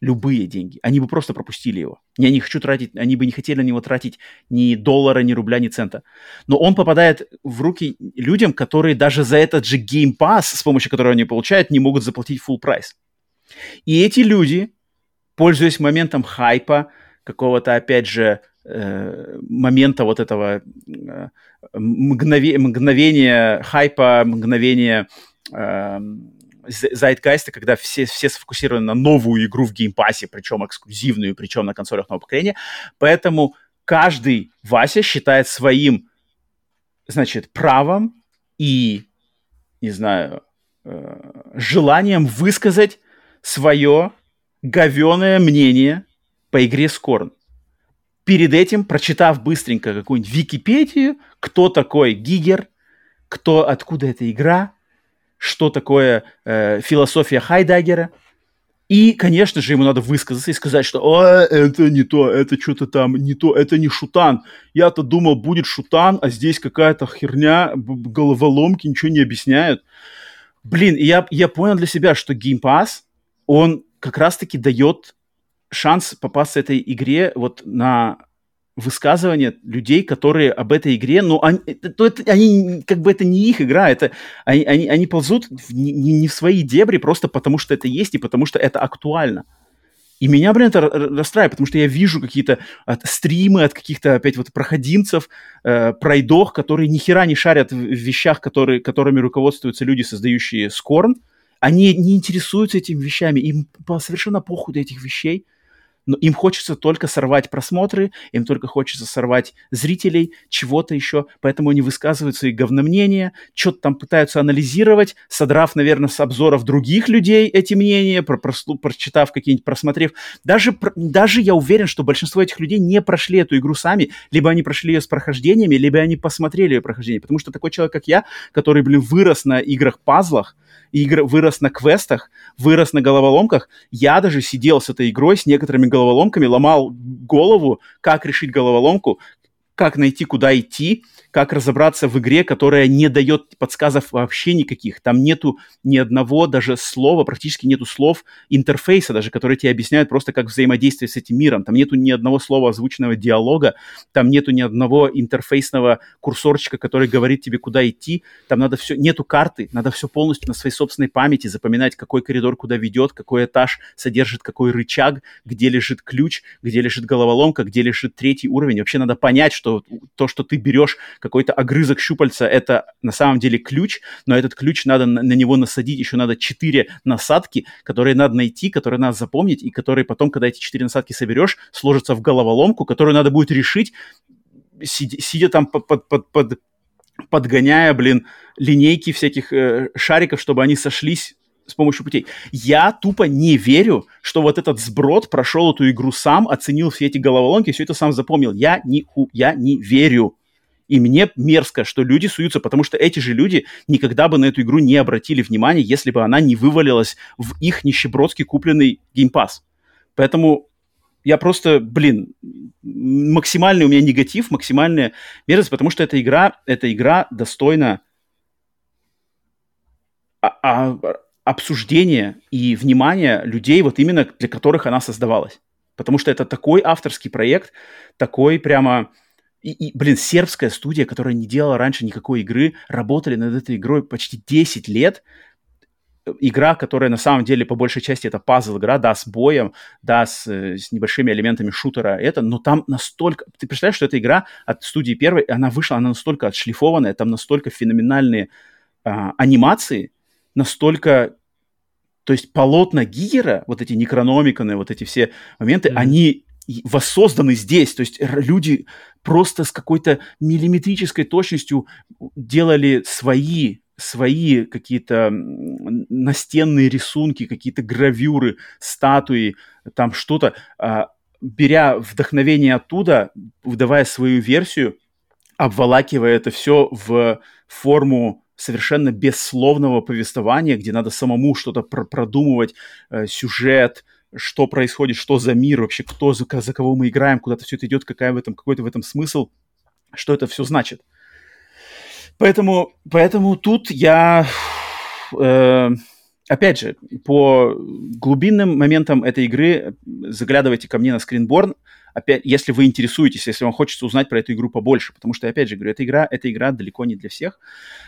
любые деньги, они бы просто пропустили его. Я не хочу тратить, они бы не хотели на него тратить ни доллара, ни рубля, ни цента. Но он попадает в руки людям, которые даже за этот же Game Pass, с помощью которого они получают, не могут заплатить full прайс. И эти люди, пользуясь моментом хайпа, какого-то, опять же, э, момента вот этого э, мгнове, мгновения хайпа, мгновения э, когда все, все сфокусированы на новую игру в Game Pass'е, причем эксклюзивную, причем на консолях нового поколения. Поэтому каждый Вася считает своим, значит, правом и, не знаю, э, желанием высказать свое говеное мнение по игре Scorn. Перед этим, прочитав быстренько какую-нибудь Википедию, кто такой Гигер, кто, откуда эта игра, что такое э, философия Хайдагера. И, конечно же, ему надо высказаться и сказать, что «О, это не то, это что-то там не то, это не шутан. Я-то думал, будет шутан, а здесь какая-то херня, головоломки, ничего не объясняют». Блин, я, я понял для себя, что Game Pass, он как раз-таки дает шанс попасться этой игре вот на высказывания людей, которые об этой игре, ну, они, то это, они, как бы это не их игра, это они, они, они ползут в, не, не в свои дебри просто потому, что это есть и потому, что это актуально. И меня, блин, это расстраивает, потому что я вижу какие-то стримы от каких-то опять вот проходимцев, э, пройдох, которые ни хера не шарят в, в вещах, которые, которыми руководствуются люди, создающие Скорн. Они не интересуются этими вещами, им совершенно похуй до этих вещей но им хочется только сорвать просмотры, им только хочется сорвать зрителей, чего-то еще, поэтому они высказывают свои говномнения, что-то там пытаются анализировать, содрав, наверное, с обзоров других людей эти мнения, про, про, прочитав какие-нибудь, просмотрев. Даже, даже я уверен, что большинство этих людей не прошли эту игру сами, либо они прошли ее с прохождениями, либо они посмотрели ее прохождение, потому что такой человек, как я, который, блин, вырос на играх-пазлах, игр, вырос на квестах, вырос на головоломках. Я даже сидел с этой игрой, с некоторыми головоломками, ломал голову, как решить головоломку, как найти, куда идти, как разобраться в игре, которая не дает подсказов вообще никаких. Там нету ни одного даже слова, практически нету слов интерфейса даже, которые тебе объясняют просто, как взаимодействие с этим миром. Там нету ни одного слова озвученного диалога, там нету ни одного интерфейсного курсорчика, который говорит тебе, куда идти. Там надо все, нету карты, надо все полностью на своей собственной памяти запоминать, какой коридор куда ведет, какой этаж содержит какой рычаг, где лежит ключ, где лежит головоломка, где лежит третий уровень. Вообще надо понять, что то, что ты берешь какой-то огрызок щупальца, это на самом деле ключ, но этот ключ надо на, него насадить, еще надо четыре насадки, которые надо найти, которые надо запомнить, и которые потом, когда эти четыре насадки соберешь, сложатся в головоломку, которую надо будет решить, сидя, сидя там под, под, под, под подгоняя, блин, линейки всяких э, шариков, чтобы они сошлись с помощью путей. Я тупо не верю, что вот этот сброд прошел эту игру сам, оценил все эти головоломки, все это сам запомнил. Я не, я не верю. И мне мерзко, что люди суются, потому что эти же люди никогда бы на эту игру не обратили внимания, если бы она не вывалилась в их нищебродский купленный геймпас. Поэтому я просто, блин, максимальный у меня негатив, максимальная мерзость, потому что эта игра, эта игра достойна а, а, обсуждения и внимания людей, вот именно для которых она создавалась. Потому что это такой авторский проект, такой прямо и, и, блин, сербская студия, которая не делала раньше никакой игры, работали над этой игрой почти 10 лет. Игра, которая на самом деле по большей части это пазл-игра, да, с боем, да, с, э, с небольшими элементами шутера, это, но там настолько... Ты представляешь, что эта игра от студии первой, она вышла, она настолько отшлифованная, там настолько феноменальные а, анимации, настолько то есть полотна Гигера, вот эти некрономиканы, вот эти все моменты, mm-hmm. они воссозданы здесь. То есть люди просто с какой-то миллиметрической точностью делали свои свои какие-то настенные рисунки, какие-то гравюры, статуи, там что-то, а, беря вдохновение оттуда, выдавая свою версию, обволакивая это все в форму совершенно бессловного повествования, где надо самому что-то пр- продумывать, э, сюжет, что происходит, что за мир вообще, кто за, за кого мы играем, куда-то все это идет, какая в этом, какой-то в этом смысл, что это все значит. Поэтому, поэтому тут я, э, опять же, по глубинным моментам этой игры заглядывайте ко мне на скринборн, опять, если вы интересуетесь, если вам хочется узнать про эту игру побольше, потому что, опять же, говорю, эта игра, эта игра далеко не для всех,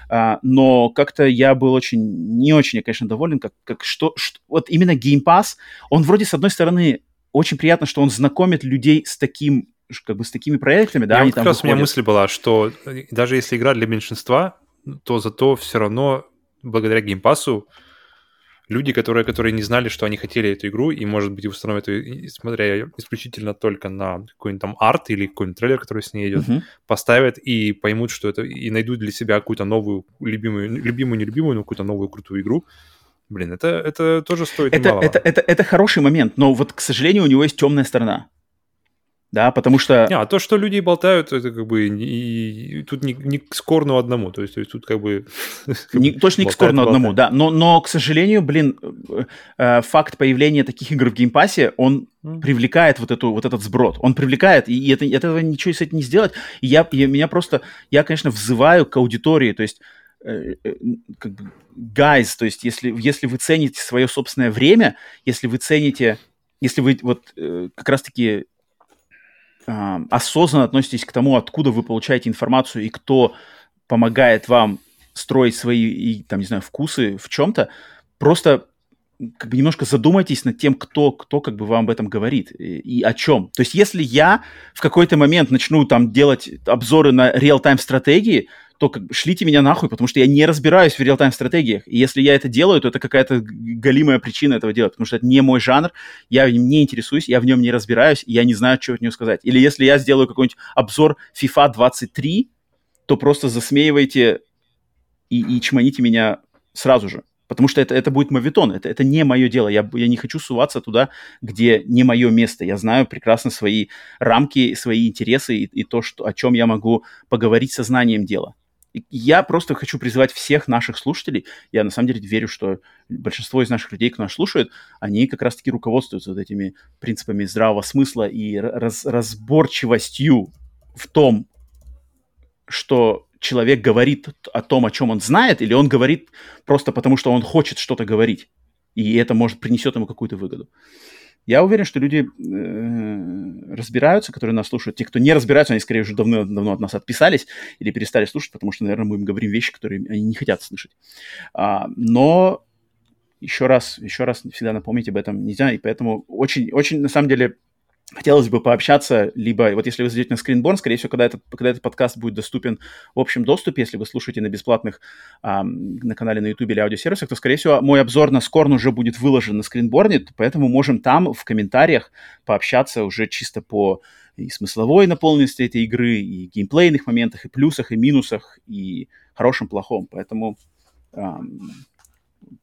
а, но как-то я был очень, не очень, конечно, доволен, как, как что, что, вот именно Game Pass, он вроде, с одной стороны, очень приятно, что он знакомит людей с таким, как бы с такими проектами, да, Я они вот там раз у меня мысль была, что э, даже если игра для меньшинства, то зато все равно благодаря геймпасу люди, которые, которые не знали, что они хотели эту игру, и, может быть, установят ее, смотря исключительно только на какой-нибудь там арт или какой-нибудь трейлер, который с ней идет, uh-huh. поставят и поймут, что это, и найдут для себя какую-то новую, любимую, любимую, нелюбимую, но какую-то новую крутую игру. Блин, это, это тоже стоит это, это, это, это хороший момент, но вот, к сожалению, у него есть темная сторона да, потому что... Не, а то, что люди болтают, это как бы и, и тут не, не к Scorn'у одному, то есть, то есть тут как бы... Не, точно не к Scorn'у одному, да, но, но, к сожалению, блин, э, э, факт появления таких игр в Game Pass'е, он привлекает вот, эту, вот этот сброд, он привлекает, и это, от этого ничего с этим не сделать, и я, я, меня просто, я, конечно, взываю к аудитории, то есть э, как бы, guys, то есть если, если вы цените свое собственное время, если вы цените, если вы вот как раз-таки э, осознанно относитесь к тому, откуда вы получаете информацию и кто помогает вам строить свои, там, не знаю, вкусы в чем-то, просто как бы немножко задумайтесь над тем, кто, кто как бы вам об этом говорит и, и о чем. То есть если я в какой-то момент начну там делать обзоры на реал-тайм стратегии, то как шлите меня нахуй, потому что я не разбираюсь в реал-тайм стратегиях. И если я это делаю, то это какая-то галимая причина этого делать, потому что это не мой жанр, я им не интересуюсь, я в нем не разбираюсь, и я не знаю, что от него сказать. Или если я сделаю какой-нибудь обзор FIFA 23, то просто засмеивайте и, и чманите меня сразу же. Потому что это, это будет мавитон, это, это не мое дело. Я, я не хочу суваться туда, где не мое место. Я знаю прекрасно свои рамки, свои интересы и, и то, что, о чем я могу поговорить со знанием дела. Я просто хочу призывать всех наших слушателей. Я на самом деле верю, что большинство из наших людей, кто нас слушает, они как раз-таки руководствуются вот этими принципами здравого смысла и раз, разборчивостью в том, что человек говорит о том, о чем он знает, или он говорит просто потому, что он хочет что-то говорить, и это может принесет ему какую-то выгоду. Я уверен, что люди э, разбираются, которые нас слушают. Те, кто не разбираются, они скорее уже давно, давно от нас отписались или перестали слушать, потому что, наверное, мы им говорим вещи, которые они не хотят слышать. А, но еще раз, еще раз всегда напомнить об этом нельзя, и поэтому очень, очень, на самом деле, хотелось бы пообщаться, либо вот если вы зайдете на Screenborn, скорее всего, когда этот, когда этот подкаст будет доступен в общем доступе, если вы слушаете на бесплатных а, на канале на YouTube или аудиосервисах, то, скорее всего, мой обзор на Scorn уже будет выложен на Screenborn, поэтому можем там в комментариях пообщаться уже чисто по и смысловой наполненности этой игры, и геймплейных моментах, и плюсах, и минусах, и хорошем, плохом. Поэтому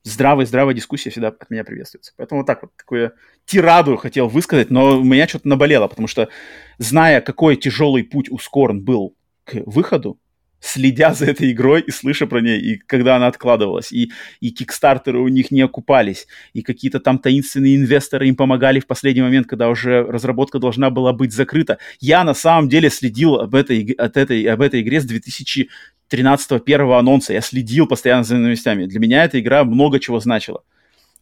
здравая, здравая дискуссия всегда от меня приветствуется. Поэтому вот так вот такую тираду хотел высказать, но у меня что-то наболело, потому что, зная, какой тяжелый путь у Скорн был к выходу, следя за этой игрой и слыша про нее, и когда она откладывалась, и, и кикстартеры у них не окупались, и какие-то там таинственные инвесторы им помогали в последний момент, когда уже разработка должна была быть закрыта. Я на самом деле следил об этой, от этой, об этой игре с 2000 13-го первого анонса. Я следил постоянно за новостями. Для меня эта игра много чего значила.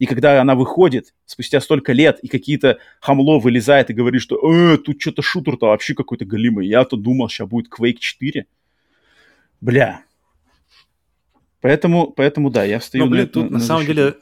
И когда она выходит спустя столько лет, и какие-то хамло вылезает и говорит, что э, тут что-то шутер-то вообще какой-то голимый. Я-то думал, сейчас будет Quake 4. Бля. Поэтому, поэтому да, я стою... Ну, блин, на, тут на, на самом деле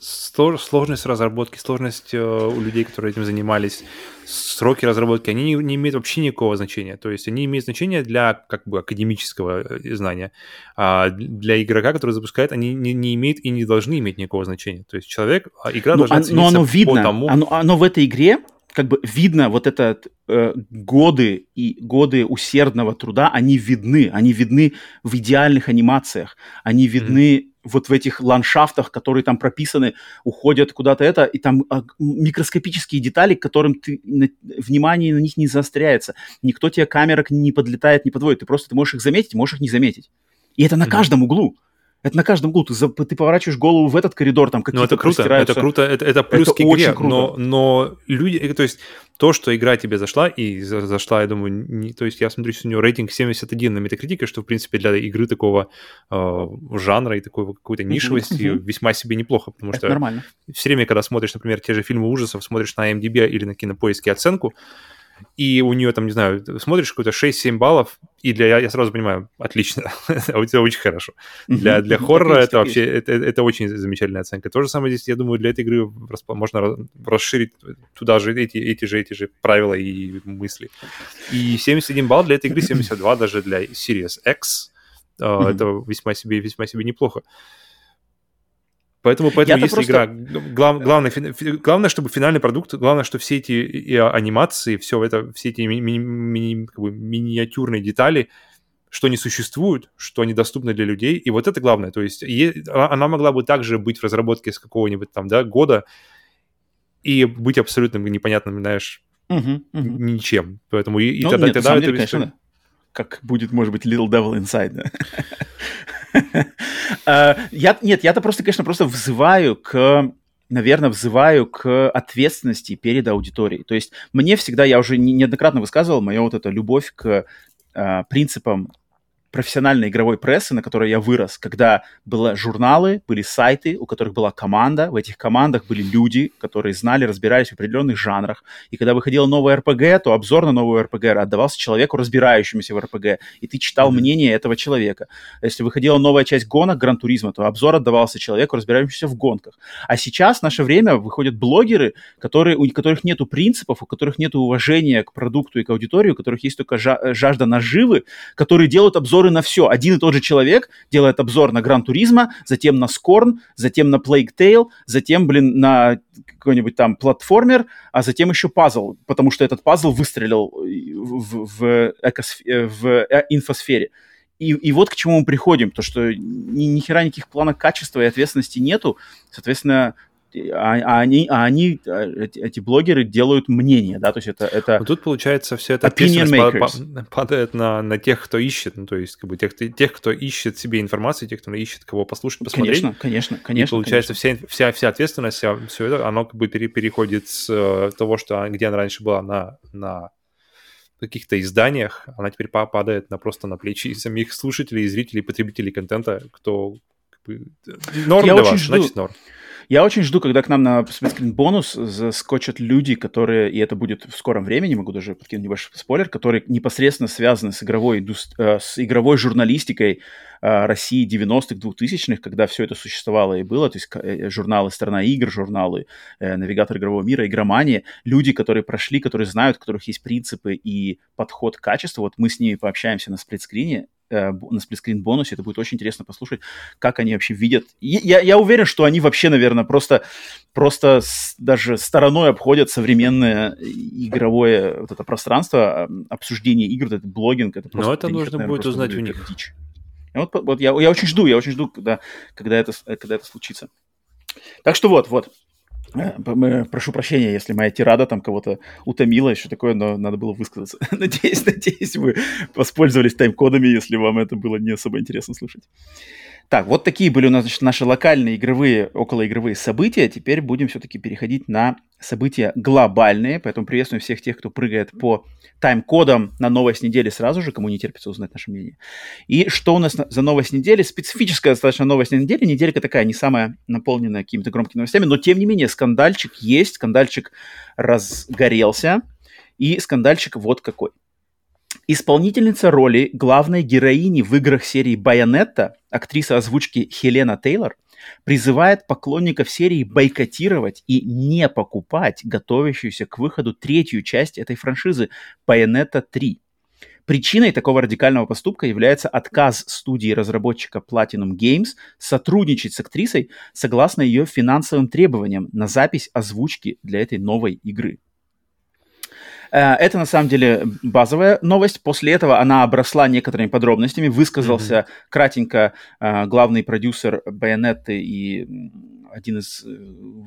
сложность разработки, сложность э, у людей, которые этим занимались, сроки разработки, они не, не имеют вообще никакого значения. То есть они имеют значение для как бы академического э, знания, а для игрока, который запускает, они не, не имеют и не должны иметь никакого значения. То есть человек, а игра но, должна но оно видно, по тому... Оно, оно в этой игре как бы видно вот это э, годы и годы усердного труда, они видны, они видны в идеальных анимациях, они видны mm-hmm вот в этих ландшафтах, которые там прописаны, уходят куда-то это, и там а, микроскопические детали, к которым ты на, внимание на них не заостряется. Никто тебе камерок не подлетает, не подводит. Ты просто ты можешь их заметить, можешь их не заметить. И это на mm-hmm. каждом углу. Это на каждом углу. Ты, за, ты поворачиваешь голову в этот коридор, там какие-то Ну, это круто, это круто, это, это плюс это к игре, очень круто. Но, но люди, э, то есть то, что игра тебе зашла, и зашла, я думаю, не, то есть я смотрю, что у нее рейтинг 71 на Metacritic, что, в принципе, для игры такого э, жанра и такой какой-то нишевости uh-huh. весьма себе неплохо, потому это что нормально. все время, когда смотришь, например, те же фильмы ужасов, смотришь на MDB или на кинопоиске оценку, и у нее там, не знаю, смотришь какой-то 6-7 баллов, и для, я сразу понимаю, отлично, это очень хорошо. Для, для хоррора это вообще, это, это очень замечательная оценка. То же самое здесь, я думаю, для этой игры можно расширить туда же эти, эти же, эти же правила и мысли. И 71 балл для этой игры, 72 даже для Series X, это весьма себе, весьма себе неплохо. Поэтому, поэтому если просто... игра... Глав, главное, главное, чтобы финальный продукт, главное, что все эти и анимации, все это, все эти ми, ми, ми, как бы, миниатюрные детали, что они существуют, что они доступны для людей, и вот это главное. То есть е, а, она могла бы также быть в разработке с какого-нибудь там, да, года и быть абсолютно непонятным, знаешь, угу, угу. ничем. Поэтому и, и ну, тогда, нет, тогда это... Деле, конечно, как будет, может быть, Little Devil Inside, да? А, я, нет, я-то просто, конечно, просто взываю к наверное, взываю к ответственности перед аудиторией. То есть мне всегда, я уже неоднократно высказывал, моя вот эта любовь к э, принципам профессиональной игровой прессы, на которой я вырос, когда были журналы, были сайты, у которых была команда, в этих командах были люди, которые знали, разбирались в определенных жанрах, и когда выходила новая РПГ, то обзор на новую РПГ отдавался человеку, разбирающемуся в РПГ, и ты читал mm-hmm. мнение этого человека. Если выходила новая часть гонок Гран-туризма, то обзор отдавался человеку, разбирающемуся в гонках. А сейчас, в наше время, выходят блогеры, которые, у которых нету принципов, у которых нету уважения к продукту и к аудитории, у которых есть только жажда наживы, которые делают обзор обзоры на все. Один и тот же человек делает обзор на Гран Туризма, затем на Скорн, затем на Plague Tale, затем, блин, на какой-нибудь там платформер, а затем еще пазл, потому что этот пазл выстрелил в, в, экосф... в э, инфосфере. И, и вот к чему мы приходим, то что ни, ни хера никаких планов качества и ответственности нету, соответственно, а, а они, а они а, эти, блогеры делают мнение, да, то есть это... это Но тут, получается, все это ответственность падает на, на тех, кто ищет, ну, то есть, как бы, тех, тех, кто ищет себе информацию, тех, кто ищет, кого послушать, посмотреть. Конечно, конечно, конечно. И получается, конечно. Вся, вся, вся ответственность, вся, все это, оно как бы пере, переходит с э, того, что где она раньше была, на, на каких-то изданиях, она теперь падает на просто на плечи самих слушателей, зрителей, потребителей контента, кто как бы, норм Я для вас, жду. значит норм. Я очень жду, когда к нам на сплитскрин бонус заскочат люди, которые, и это будет в скором времени, могу даже подкинуть небольшой спойлер, которые непосредственно связаны с игровой, э, с игровой журналистикой э, России 90-х, 2000-х, когда все это существовало и было, то есть э, журналы «Страна игр», журналы «Навигатор игрового мира», «Игромания», люди, которые прошли, которые знают, у которых есть принципы и подход к качеству, вот мы с ними пообщаемся на сплитскрине, на сплитскрин бонусе. Это будет очень интересно послушать, как они вообще видят. Я, я уверен, что они вообще, наверное, просто, просто с, даже стороной обходят современное игровое вот это пространство, обсуждение игр, вот этот блогинг. Это просто Но это нужно наверное, будет узнать у них. Дичь. вот, вот я, я очень жду, я очень жду, когда, когда, это, когда это случится. Так что вот, вот. Э, прошу прощения, если моя тирада там кого-то утомила, еще такое, но надо было высказаться. надеюсь, надеюсь, вы воспользовались тайм-кодами, если вам это было не особо интересно слушать. Так, вот такие были у нас значит, наши локальные игровые, околоигровые события. Теперь будем все-таки переходить на события глобальные, поэтому приветствуем всех тех, кто прыгает по тайм-кодам на новость недели сразу же, кому не терпится узнать наше мнение. И что у нас за новость недели? Специфическая достаточно новость недели. Неделька такая не самая наполненная какими-то громкими новостями, но тем не менее скандальчик есть, скандальчик разгорелся, и скандальчик вот какой. Исполнительница роли главной героини в играх серии «Байонетта», актриса озвучки Хелена Тейлор, призывает поклонников серии бойкотировать и не покупать готовящуюся к выходу третью часть этой франшизы «Байонетта 3». Причиной такого радикального поступка является отказ студии разработчика Platinum Games сотрудничать с актрисой согласно ее финансовым требованиям на запись озвучки для этой новой игры. Э, это на самом деле базовая новость. После этого она обросла некоторыми подробностями. Высказался mm-hmm. кратенько э, главный продюсер Байонетты и один из э,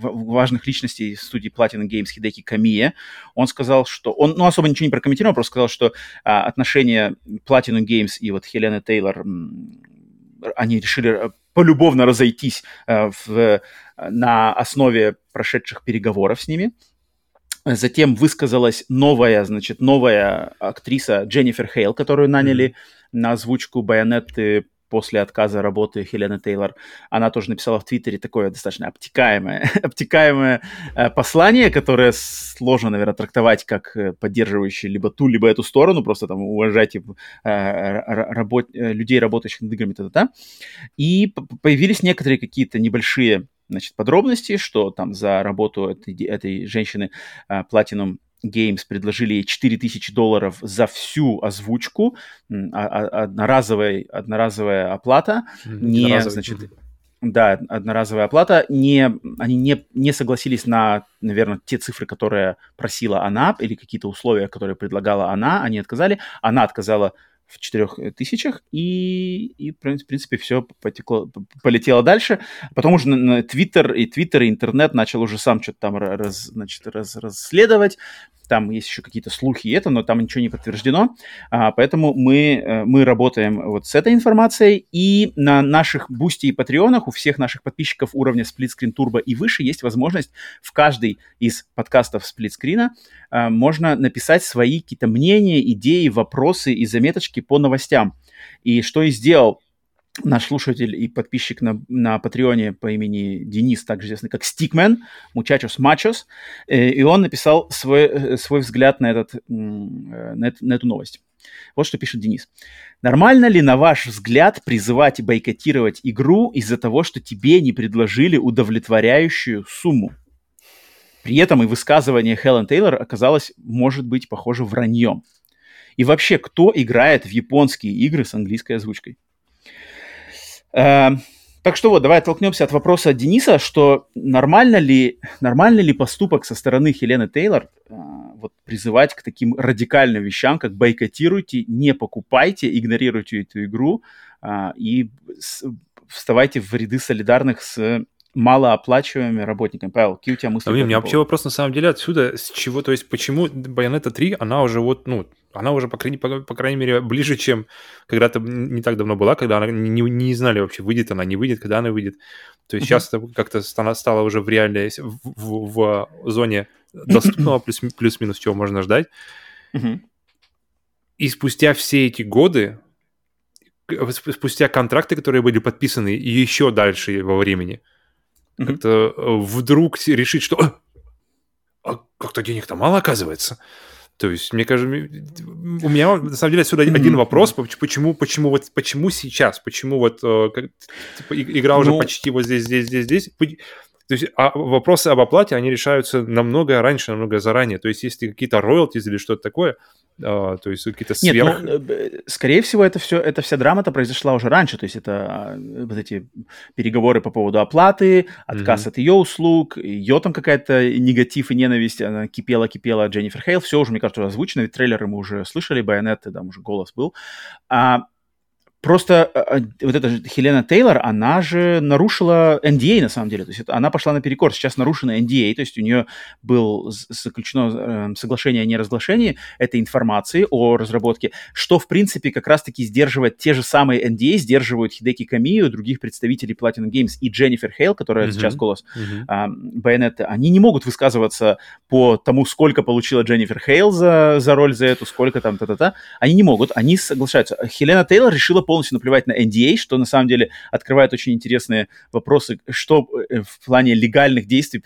важных личностей студии Platinum Games Хидеки Камия, он сказал, что... Он ну, особо ничего не прокомментировал, просто сказал, что а, отношения Platinum Games и вот Хелены Тейлор, они решили полюбовно разойтись а, в, на основе прошедших переговоров с ними. Затем высказалась новая, значит, новая актриса Дженнифер Хейл, которую наняли mm-hmm. на озвучку Байонетты после отказа работы Хелены Тейлор. Она тоже написала в Твиттере такое достаточно обтекаемое, обтекаемое э, послание, которое сложно, наверное, трактовать как э, поддерживающее либо ту, либо эту сторону, просто там уважайте э, работ, людей, работающих над играми. И появились некоторые какие-то небольшие значит, подробности, что там за работу этой, этой женщины Platinum Games предложили ей 4000 долларов за всю озвучку, а, а, одноразовая, одноразовая оплата, не, значит, да, одноразовая оплата. Не, они не, не согласились на, наверное, те цифры, которые просила она, или какие-то условия, которые предлагала она, они отказали. Она отказала в четырех тысячах, и, и в принципе, все потекло, полетело дальше. Потом уже на Twitter и Twitter, и интернет начал уже сам что-то там раз, значит, раз, расследовать, там есть еще какие-то слухи и это, но там ничего не подтверждено, а, поэтому мы, э, мы работаем вот с этой информацией, и на наших Boosty и Patreon'ах у всех наших подписчиков уровня Screen Turbo и выше есть возможность в каждый из подкастов Screen а, можно написать свои какие-то мнения, идеи, вопросы и заметочки по новостям. И что и сделал наш слушатель и подписчик на, на Патреоне по имени Денис, также известный как Мучачос Мачос, э, и он написал свой, э, свой взгляд на, этот, на, это, на эту новость. Вот что пишет Денис. Нормально ли, на ваш взгляд, призывать бойкотировать игру из-за того, что тебе не предложили удовлетворяющую сумму? При этом и высказывание Хелен Тейлор оказалось, может быть, похоже враньем. И вообще, кто играет в японские игры с английской озвучкой? Эм, так что вот, давай оттолкнемся от вопроса Дениса, что нормально ли, нормальный ли поступок со стороны Хелены Тейлор э, вот, призывать к таким радикальным вещам, как бойкотируйте, не покупайте, игнорируйте эту игру э, и вставайте в ряды солидарных с малооплачиваемыми работниками. Павел, какие у тебя мысли? А, у меня вообще вопрос на самом деле отсюда, с чего, то есть почему Bayonetta 3, она уже вот, ну, она уже, по крайней, по, по крайней мере, ближе, чем когда-то не так давно была, когда она не, не знали вообще, выйдет она, не выйдет, когда она выйдет. То есть сейчас это как-то стало, уже в реальной, в, в, в зоне доступного плюс, плюс-минус, чего можно ждать. И спустя все эти годы, спустя контракты, которые были подписаны, еще дальше во времени, как-то э, вдруг решить, что а как-то денег-то мало оказывается. То есть, мне кажется, у меня на самом деле отсюда mm-hmm. один вопрос, почему, почему вот, почему сейчас, почему вот э, типа, игра уже ну... почти вот здесь, здесь, здесь, здесь. То есть а вопросы об оплате, они решаются намного раньше, намного заранее. То есть если какие-то роялти или что-то такое, а, то есть какие-то сверх... Нет, ну, э, скорее всего, это все, эта вся драма-то произошла уже раньше, то есть это а, вот эти переговоры по поводу оплаты, отказ mm-hmm. от ее услуг, ее там какая-то негатив и ненависть, она кипела-кипела Дженнифер Хейл, все уже, мне кажется, озвучено, ведь трейлеры мы уже слышали, байонеты, там уже голос был. А Просто э, э, вот эта же Хелена Тейлор, она же нарушила NDA на самом деле. То есть это, она пошла наперекор. Сейчас нарушена NDA, то есть у нее было заключено э, соглашение о неразглашении этой информации о разработке, что, в принципе, как раз-таки сдерживает те же самые NDA, сдерживают Хидеки Камию, других представителей Platinum Games и Дженнифер Хейл, которая mm-hmm. сейчас голос mm-hmm. а, Байонетта. Они не могут высказываться по тому, сколько получила Дженнифер Хейл за, за роль за эту, сколько там та-та-та. Они не могут, они соглашаются. Хелена Тейлор решила полностью наплевать на NDA, что на самом деле открывает очень интересные вопросы, что э, в плане легальных действий,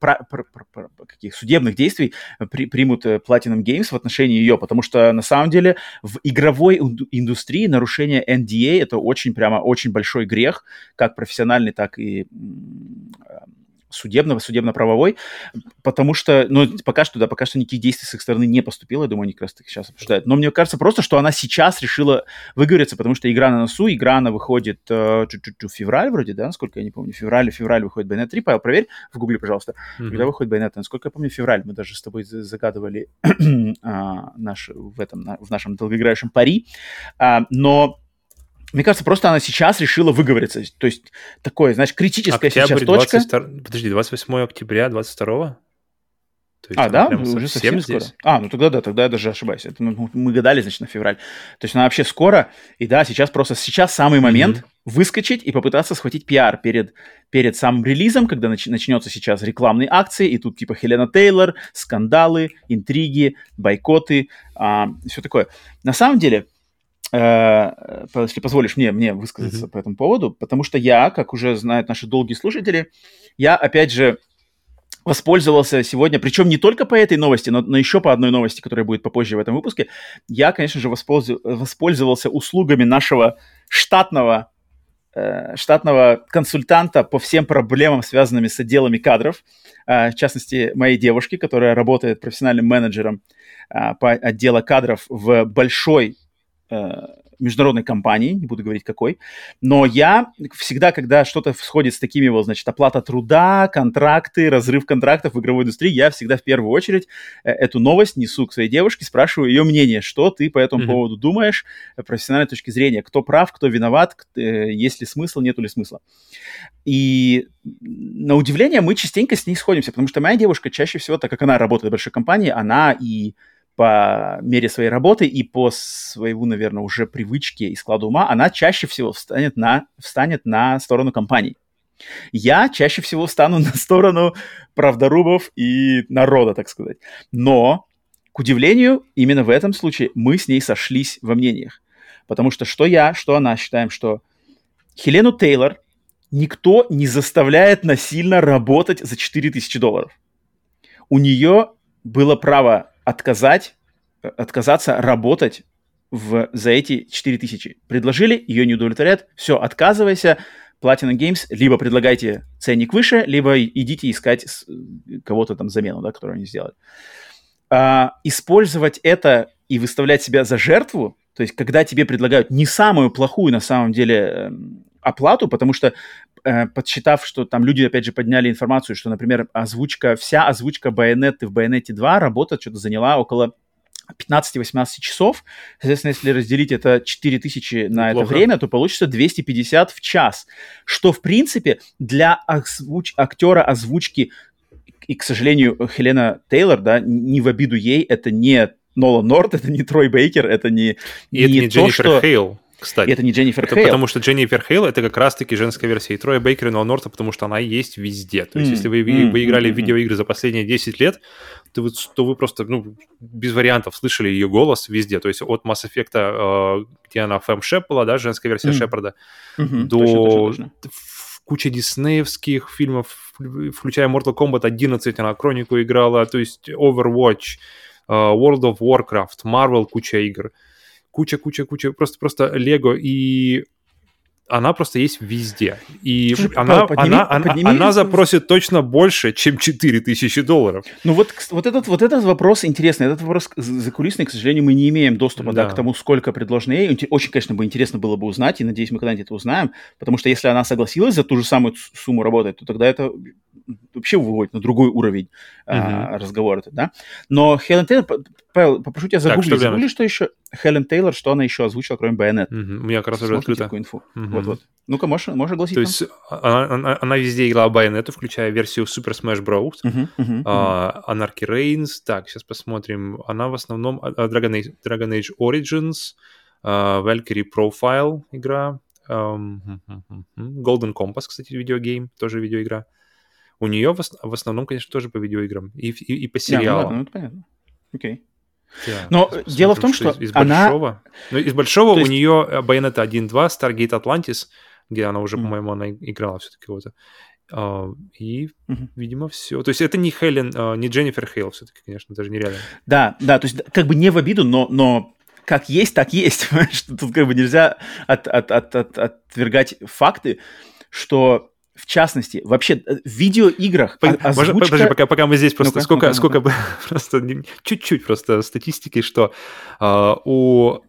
про, про, про, про, каких судебных действий при, примут э, Platinum Games в отношении ее, потому что на самом деле в игровой индустрии нарушение NDA это очень прямо очень большой грех, как профессиональный, так и судебного, судебно-правовой, потому что, ну, пока что, да, пока что никаких действий с их стороны не поступило, я думаю, они как раз таки сейчас обсуждают. Но мне кажется просто, что она сейчас решила выговориться, потому что игра на носу, игра, она выходит э, в февраль вроде, да, насколько я не помню, февраль, февраль выходит Bayonetta 3, Павел, проверь в гугле, пожалуйста, mm-hmm. когда выходит Bayonetta, насколько я помню, февраль, мы даже с тобой загадывали а, наш, в этом, в нашем долгоиграющем пари, а, но мне кажется, просто она сейчас решила выговориться. То есть такое, знаешь, критическая Октябрь сейчас точка. 22... Подожди, 28 октября 22 а, да? Уже совсем здесь? скоро? А, ну тогда да, тогда я даже ошибаюсь. Это мы, мы гадали, значит, на февраль. То есть она вообще скоро. И да, сейчас просто сейчас самый момент mm-hmm. выскочить и попытаться схватить пиар перед, перед самым релизом, когда нач, начнется сейчас рекламные акции, и тут типа Хелена Тейлор, скандалы, интриги, бойкоты, а, все такое. На самом деле, если позволишь мне, мне высказаться mm-hmm. по этому поводу, потому что я, как уже знают наши долгие слушатели, я, опять же, воспользовался сегодня, причем не только по этой новости, но, но еще по одной новости, которая будет попозже в этом выпуске, я, конечно же, воспользовался, воспользовался услугами нашего штатного э, штатного консультанта по всем проблемам, связанными с отделами кадров, э, в частности, моей девушки, которая работает профессиональным менеджером по отдела кадров в большой Э, международной компании, не буду говорить какой, но я всегда, когда что-то сходит с такими вот, значит, оплата труда, контракты, разрыв контрактов в игровой индустрии, я всегда в первую очередь э, эту новость несу к своей девушке, спрашиваю ее мнение, что ты по этому mm-hmm. поводу думаешь, э, профессиональной точки зрения, кто прав, кто виноват, есть ли смысл, нету ли смысла. И на удивление мы частенько с ней сходимся, потому что моя девушка чаще всего, так как она работает в большой компании, она и по мере своей работы и по своему, наверное, уже привычке и складу ума, она чаще всего встанет на, встанет на сторону компаний. Я чаще всего встану на сторону правдорубов и народа, так сказать. Но, к удивлению, именно в этом случае мы с ней сошлись во мнениях. Потому что что я, что она считаем, что Хелену Тейлор никто не заставляет насильно работать за 4000 долларов. У нее было право отказать, э, отказаться работать в, за эти 4000. Предложили, ее не удовлетворяет, все, отказывайся, Platinum Games, либо предлагайте ценник выше, либо идите искать э, кого-то там замену, да, которую они сделают. А, использовать это и выставлять себя за жертву, то есть когда тебе предлагают не самую плохую на самом деле эм, оплату, потому что э, подсчитав, что там люди, опять же, подняли информацию, что, например, озвучка, вся озвучка Байонеты в Байонете 2 работа что-то заняла около 15-18 часов. Соответственно, если разделить это 4000 на Неплохо. это время, то получится 250 в час. Что, в принципе, для озвуч... актера озвучки, и, к сожалению, Хелена Тейлор, да, не в обиду ей, это не Нолан Норт, это не Трой Бейкер, это не, и не, это не то, Дженнифер что... Хейл кстати. И это не Дженнифер это Хейл. Потому что Дженнифер Хейл это как раз-таки женская версия и Троя Бейкера и Норта, потому что она есть везде. То есть, mm, если вы, mm, вы играли mm, в видеоигры за последние 10 лет, то вы, то вы просто, ну, без вариантов слышали ее голос везде. То есть от Mass Effect, э, где она Фэм Шеп была, да, женская версия mm. Шепарда, mm-hmm, до точно, точно, точно. кучи диснеевских фильмов, включая Mortal Kombat 11, она Хронику играла, то есть Overwatch, э, World of Warcraft, Marvel, куча игр куча-куча-куча, просто-просто Лего, и она просто есть везде. И Слушай, она, подними, она, подними... она, она запросит точно больше, чем 4000 долларов. Ну вот, вот, этот, вот этот вопрос интересный. Этот вопрос закулисный, к сожалению, мы не имеем доступа да. Да, к тому, сколько предложено ей. Очень, конечно, бы интересно было бы узнать, и надеюсь, мы когда-нибудь это узнаем, потому что если она согласилась за ту же самую сумму работать, то тогда это вообще выводит на другой уровень uh-huh. а, разговора, да. Но Хелен Тейлор, Павел, попрошу тебя загуглить, так, что, загугли, что еще Хелен Тейлор, что она еще озвучила, кроме Байонет. Uh-huh. У меня как раз уже открыто. такую инфу. Uh-huh. Вот-вот. Ну-ка, можешь, можешь огласить То есть она, она, она везде играла Байонету, включая версию Super Smash Bros. Uh-huh. Uh-huh. Uh, Anarchy Reigns. Так, сейчас посмотрим. Она в основном Dragon Age, Dragon Age Origins, uh, Valkyrie Profile игра, um, Golden Compass, кстати, видеогейм, тоже видеоигра. У нее в, в основном, конечно, тоже по видеоиграм и, и, и по сериалам. Yeah, ну, ладно, ну, это понятно. Окей. Yeah, Но дело в том, что, из, из она... Большого, ну, из большого есть... у нее Bayonetta 1.2, Stargate Atlantis, где она уже, mm. по-моему, она играла все-таки вот. Uh, и, mm-hmm. видимо, все. То есть это не Хелен, uh, не Дженнифер Хейл все-таки, конечно, даже нереально. Да, да, то есть как бы не в обиду, но, но как есть, так есть. Тут как бы нельзя от, от, от, от, отвергать факты, что в частности, вообще э, в видеоиграх озвучка... Подожди, пока, пока мы здесь просто ну сколько, ну сколько ну просто чуть-чуть просто статистики, что uh, у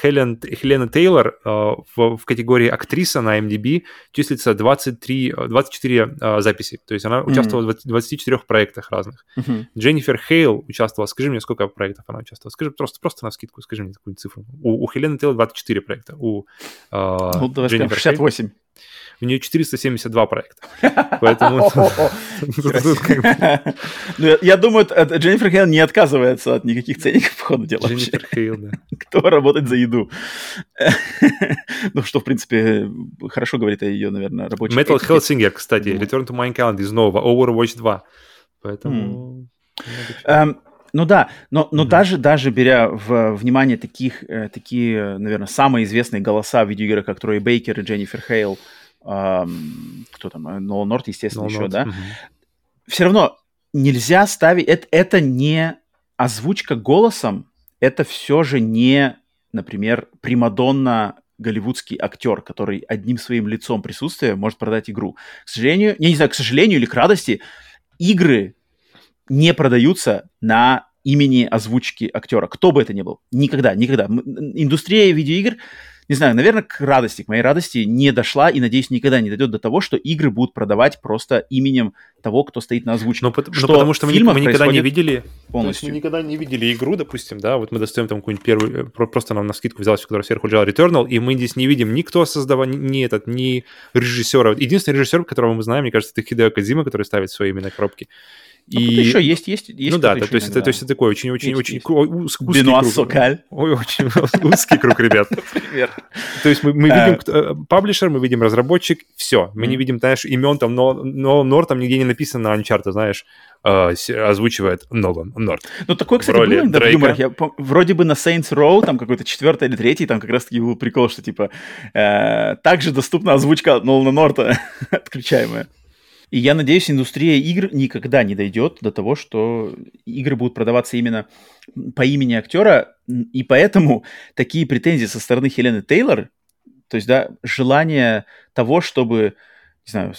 Хелен, Хелена Тейлор uh, в, в категории актриса на MDB числится 23, 24 uh, записи. То есть она участвовала mm-hmm. в 24 проектах разных. Mm-hmm. Дженнифер Хейл участвовала. Скажи мне, сколько проектов она участвовала? Скажи просто, просто на скидку, скажи мне такую цифру. У, у Хелены Тейлор 24 проекта. У uh, ну, Дженнифер 68. Хейл, у нее 472 проекта. Поэтому... Ну, я думаю, Дженнифер Хейл не отказывается от никаких ценников по ходу дела. Дженнифер Хейл, да. Кто работает за еду. Ну, что, в принципе, хорошо говорит о ее, наверное, рабочей Metal Hellsinger, кстати, Return to Mankind из нового, Overwatch 2. Поэтому... Ну да, но, но mm-hmm. даже, даже беря в внимание таких, э, такие, наверное, самые известные голоса в видеоиграх, как Трой Бейкер и Дженнифер Хейл, кто там, э, Нолан Норт, естественно, Нолан еще, Норт. да, угу. все равно нельзя ставить, это, это не озвучка голосом, это все же не, например, Примадонна голливудский актер, который одним своим лицом присутствия может продать игру. К сожалению, я не знаю, к сожалению или к радости, игры не продаются на имени озвучки актера, кто бы это ни был. Никогда, никогда. Индустрия видеоигр не знаю, наверное, к радости, к моей радости не дошла и, надеюсь, никогда не дойдет до того, что игры будут продавать просто именем того, кто стоит на озвучке. Но, что но потому что мы, мы никогда не видели полностью. мы никогда не видели игру, допустим, да, вот мы достаем там какую-нибудь первую, э, просто нам на скидку взялась, которая сверху лежала Returnal, и мы здесь не видим никто создавал, ни, этот, ни режиссера. Единственный режиссер, которого мы знаем, мне кажется, это Хидео Кадзима, который ставит свои именно коробки. Ну, и... еще есть, есть, есть. Ну да, да то, есть это, то есть это такой очень-очень очень узкий круг. Сокаль. Ой, очень узкий круг ребят. Например. То есть мы, мы видим э, паблишер, мы видим разработчик, все. Мы не видим, знаешь, имен там, но, но Нор там нигде не написано на Uncharted, знаешь, э, озвучивает Нолан Норт. Ну, такой, кстати, был иногда в юморах. Я, вроде бы на Saints Row, там какой-то четвертый или третий, там как раз-таки был прикол, что, типа, э, также доступна озвучка Нолана Норта, отключаемая. И я надеюсь, индустрия игр никогда не дойдет до того, что игры будут продаваться именно по имени актера. И поэтому такие претензии со стороны Хелены Тейлор, то есть, да, желание того, чтобы не знаю,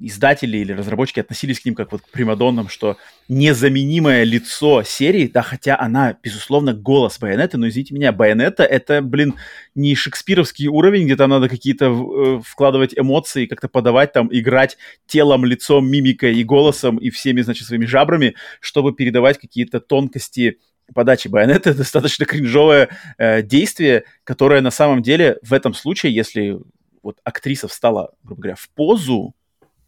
издатели или разработчики относились к ним как вот к примадоннам, что незаменимое лицо серии, да, хотя она, безусловно, голос Байонета, но, извините меня, Байонета — это, блин, не шекспировский уровень, где там надо какие-то э, вкладывать эмоции, как-то подавать там, играть телом, лицом, мимикой и голосом и всеми, значит, своими жабрами, чтобы передавать какие-то тонкости подачи байонета достаточно кринжовое э, действие, которое на самом деле в этом случае, если вот актриса встала, грубо говоря, в позу,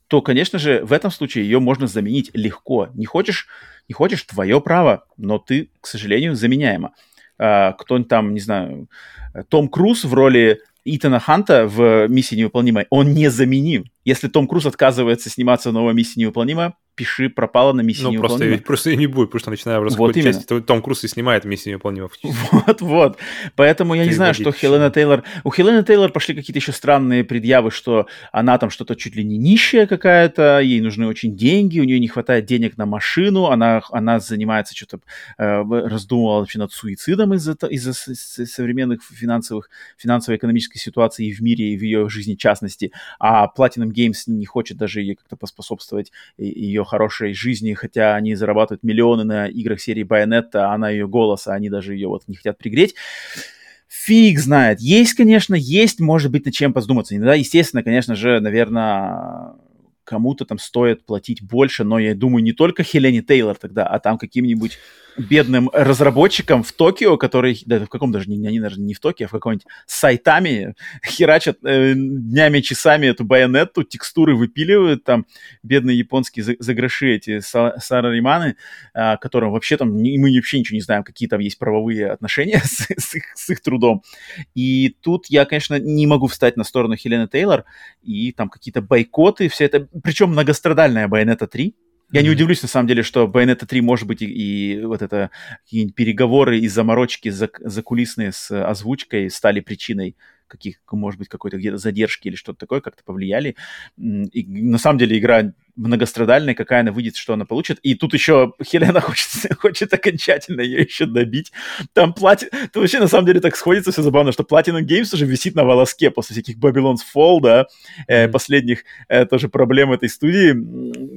то, конечно же, в этом случае ее можно заменить легко. Не хочешь, не хочешь, твое право, но ты, к сожалению, заменяема. А, кто-нибудь там, не знаю, Том Круз в роли Итана Ханта в «Миссии невыполнимой», он незаменим. Если Том Круз отказывается сниматься в новой «Миссии невыполнима», пиши пропала на миссии ну, просто, просто и не будет, потому что начиная в вот части, то Том Круз и снимает миссию невыполнима. Вот, вот. Поэтому я не знаю, что Хелена Тейлор... У Хелены Тейлор пошли какие-то еще странные предъявы, что она там что-то чуть ли не нищая какая-то, ей нужны очень деньги, у нее не хватает денег на машину, она, она занимается что-то, э, раздумывала вообще над суицидом из-за из современных финансовых, финансово-экономической ситуации и в мире, и в ее жизни в частности. А Platinum Games не хочет даже ей как-то поспособствовать ее ее хорошей жизни, хотя они зарабатывают миллионы на играх серии Bayonetta, она ее голос, а они даже ее вот не хотят пригреть. Фиг знает. Есть, конечно, есть, может быть, над чем подуматься. Иногда, естественно, конечно же, наверное, кому-то там стоит платить больше, но я думаю, не только Хелене Тейлор тогда, а там каким-нибудь бедным разработчикам в Токио, которые, да, в каком даже, не, они даже не в Токио, а в каком-нибудь сайтами херачат э, днями, часами эту байонетту, текстуры выпиливают, там бедные японские за, за гроши эти сарариманы, э, которым вообще там, не, мы вообще ничего не знаем, какие там есть правовые отношения с, с, их, с их трудом. И тут я, конечно, не могу встать на сторону Хелены Тейлор, и там какие-то бойкоты, все это, причем многострадальная Байонета 3, я mm-hmm. не удивлюсь, на самом деле, что Bayonetta 3, может быть, и, и вот это какие-нибудь переговоры и заморочки за, закулисные с озвучкой стали причиной каких, может быть, какой-то где-то задержки или что-то такое, как-то повлияли. И на самом деле игра многострадальная, какая она выйдет, что она получит. И тут еще Хелена хочет, хочет окончательно ее еще добить. Там плати... Это вообще на самом деле так сходится все забавно, что Platinum Games уже висит на волоске после всяких Babylon's Fall, да, э, последних э, тоже проблем этой студии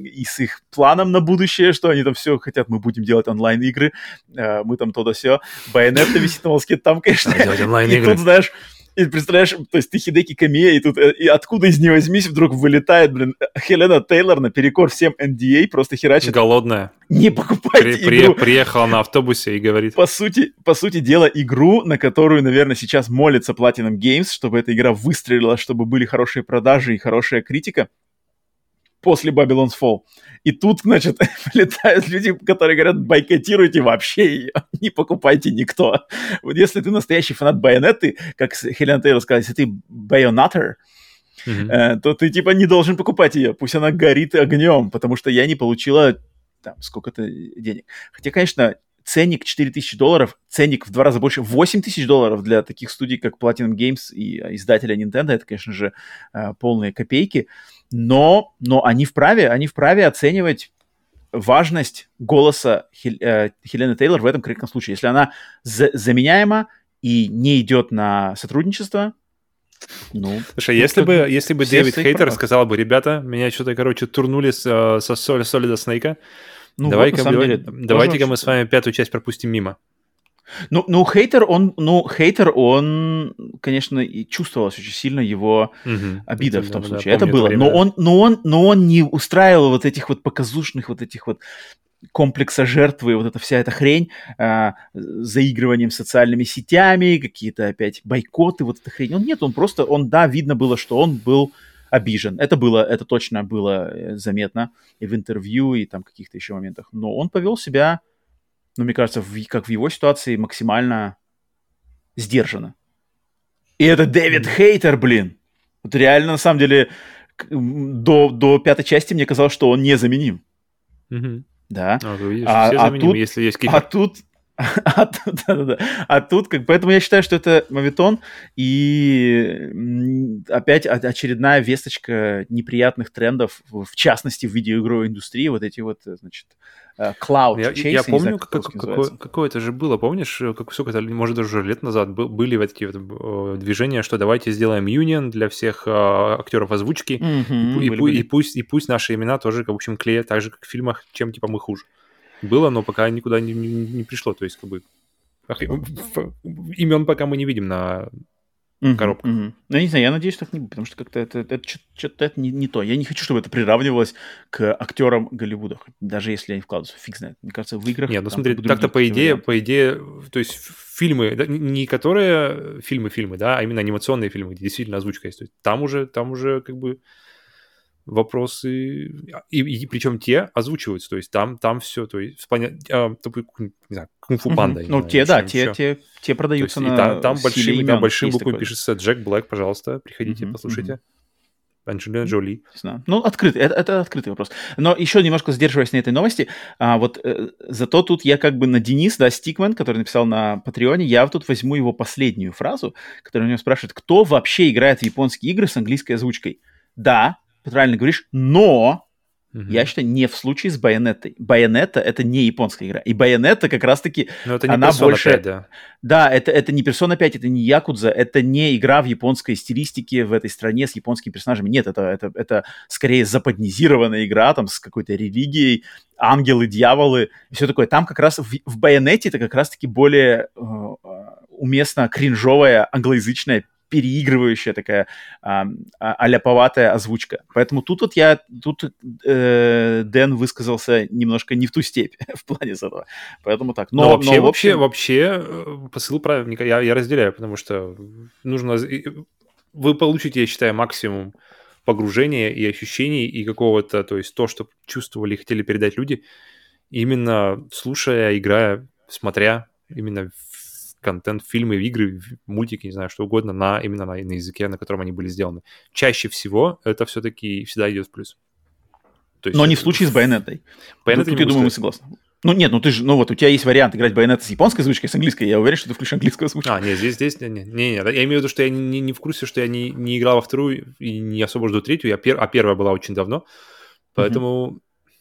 и с их планом на будущее, что они там все хотят, мы будем делать онлайн-игры, э, мы там то да все. Bayonetta висит на волоске, там, конечно, и тут, знаешь, и представляешь, то есть ты Хидеки Камия, и тут э, и откуда из не возьмись вдруг вылетает, блин, Хелена Тейлор наперекор всем NDA, просто херачит. Голодная. Не покупайте при, игру. При, приехала на автобусе и говорит. По сути, по сути дела, игру, на которую, наверное, сейчас молится Platinum Games, чтобы эта игра выстрелила, чтобы были хорошие продажи и хорошая критика после Babylon's Fall. И тут, значит, летают люди, которые говорят, бойкотируйте вообще ее, не покупайте никто. Вот если ты настоящий фанат Байонеты, как Хелен Тейлор сказала, если ты байонатор, mm-hmm. э, то ты типа не должен покупать ее, пусть она горит огнем, потому что я не получила там сколько-то денег. Хотя, конечно, ценник 4000 долларов, ценник в два раза больше, 8 тысяч долларов для таких студий, как Platinum Games и издателя Nintendo, это, конечно же, э, полные копейки но, но они вправе, они вправе оценивать важность голоса Хел, э, Хелены Тейлор в этом конкретном случае. Если она за, заменяема и не идет на сотрудничество, ну, Слушай, если бы, если бы Дэвид Хейтер сказал бы, ребята, меня что-то, короче, турнули с, э, со Solid Snake, Ну, давай-ка, вот, давай, давайте-ка мы с вами пятую часть пропустим мимо. Ну, ну, хейтер, он, ну, хейтер, он, конечно, и чувствовалось очень сильно его угу. обида это, в том да, случае. Да, это было. Это но он, но он, но он не устраивал вот этих вот показушных вот этих вот комплекса жертвы, вот эта вся эта хрень, э, заигрыванием социальными сетями, какие-то опять бойкоты, вот эта хрень. Он нет, он просто, он, да, видно было, что он был обижен. Это было, это точно было э, заметно и в интервью, и там каких-то еще моментах. Но он повел себя, ну, мне кажется, в, как в его ситуации, максимально сдержанно. И это Дэвид Хейтер, блин. Вот реально, на самом деле, до, до пятой части мне казалось, что он незаменим. Mm-hmm. Да. А, видишь, а, а, тут, если есть а тут, а, тут, да, да, да. а тут, как, поэтому я считаю, что это мавитон, и опять очередная весточка неприятных трендов, в частности, в видеоигровой индустрии, вот эти вот, значит, э, cloud Я, chase, я помню, знаю, как, как, какое, какое это же было, помнишь, э, как, сколько это, может, даже лет назад был, были такие вот движения, что давайте сделаем union для всех э, актеров озвучки, mm-hmm, и, и, и, пусть, и пусть наши имена тоже, в общем, клеят так же, как в фильмах, чем, типа, мы хуже было, но пока никуда не, не, не пришло. То есть, как бы, имен пока мы не видим на uh-huh, коробках. Uh-huh. Ну, я не знаю, я надеюсь, так не будет, потому что как-то это, это, это что-то это не, не то. Я не хочу, чтобы это приравнивалось к актерам Голливуда, даже если они вкладываются, фиг знает. Мне кажется, в играх... Нет, ну смотри, так-то по идее, варианты. по идее, то есть фильмы, да, не которые фильмы-фильмы, да, а именно анимационные фильмы, где действительно озвучка есть. То есть там уже, там уже как бы вопросы, и, и причем те озвучиваются, то есть там, там все, то есть плане, а, не знаю, кунг-фу панда. Ну, те, да, те, те, те продаются есть, на там, там большими, там большим буквами пишется Джек Блэк, пожалуйста, приходите, послушайте. Анджелина Джоли. Ну, открытый, это, это открытый вопрос. Но еще немножко задерживаясь на этой новости, а, вот э, зато тут я как бы на Денис, да, Стикмен, который написал на Патреоне, я тут возьму его последнюю фразу, которая у него спрашивает, кто вообще играет в японские игры с английской озвучкой? Да, ты правильно говоришь, но Угу. Я считаю, не в случае с Байонеттой. Байонетта — это не японская игра. И Байонетта как раз-таки, Но это не она Persona больше... 5, да. Да, это, это не Persona 5, это не Якудза, это не игра в японской стилистике в этой стране с японскими персонажами. Нет, это, это, это скорее западнизированная игра там с какой-то религией, ангелы, дьяволы и все такое. Там как раз в, в Байонетте это как раз-таки более э, уместно кринжовая англоязычная переигрывающая такая а, а, ляповатая озвучка. Поэтому тут вот я, тут э, Дэн высказался немножко не в ту степь в плане этого. Поэтому так. Но, но вообще, но, общем... вообще, вообще э, посыл правильный, я, я разделяю, потому что нужно... Вы получите, я считаю, максимум погружения и ощущений, и какого-то, то есть то, что чувствовали и хотели передать люди, именно слушая, играя, смотря именно контент, фильмы, игры, мультики, не знаю, что угодно, на, именно на, на языке, на котором они были сделаны. Чаще всего это все-таки всегда идет в плюс. То есть, Но не в случае с Байонетой. Байонетой, я думаю, мы согласны. Ну нет, ну ты же, ну вот у тебя есть вариант играть байонет с японской озвучкой, с английской. Я уверен, что ты включишь английскую озвучку. А, нет, здесь, здесь, не, не, не, я имею в виду, что я не, не в курсе, что я не, не играл во вторую и не особо жду третью, я пер, а первая была очень давно. Поэтому mm-hmm.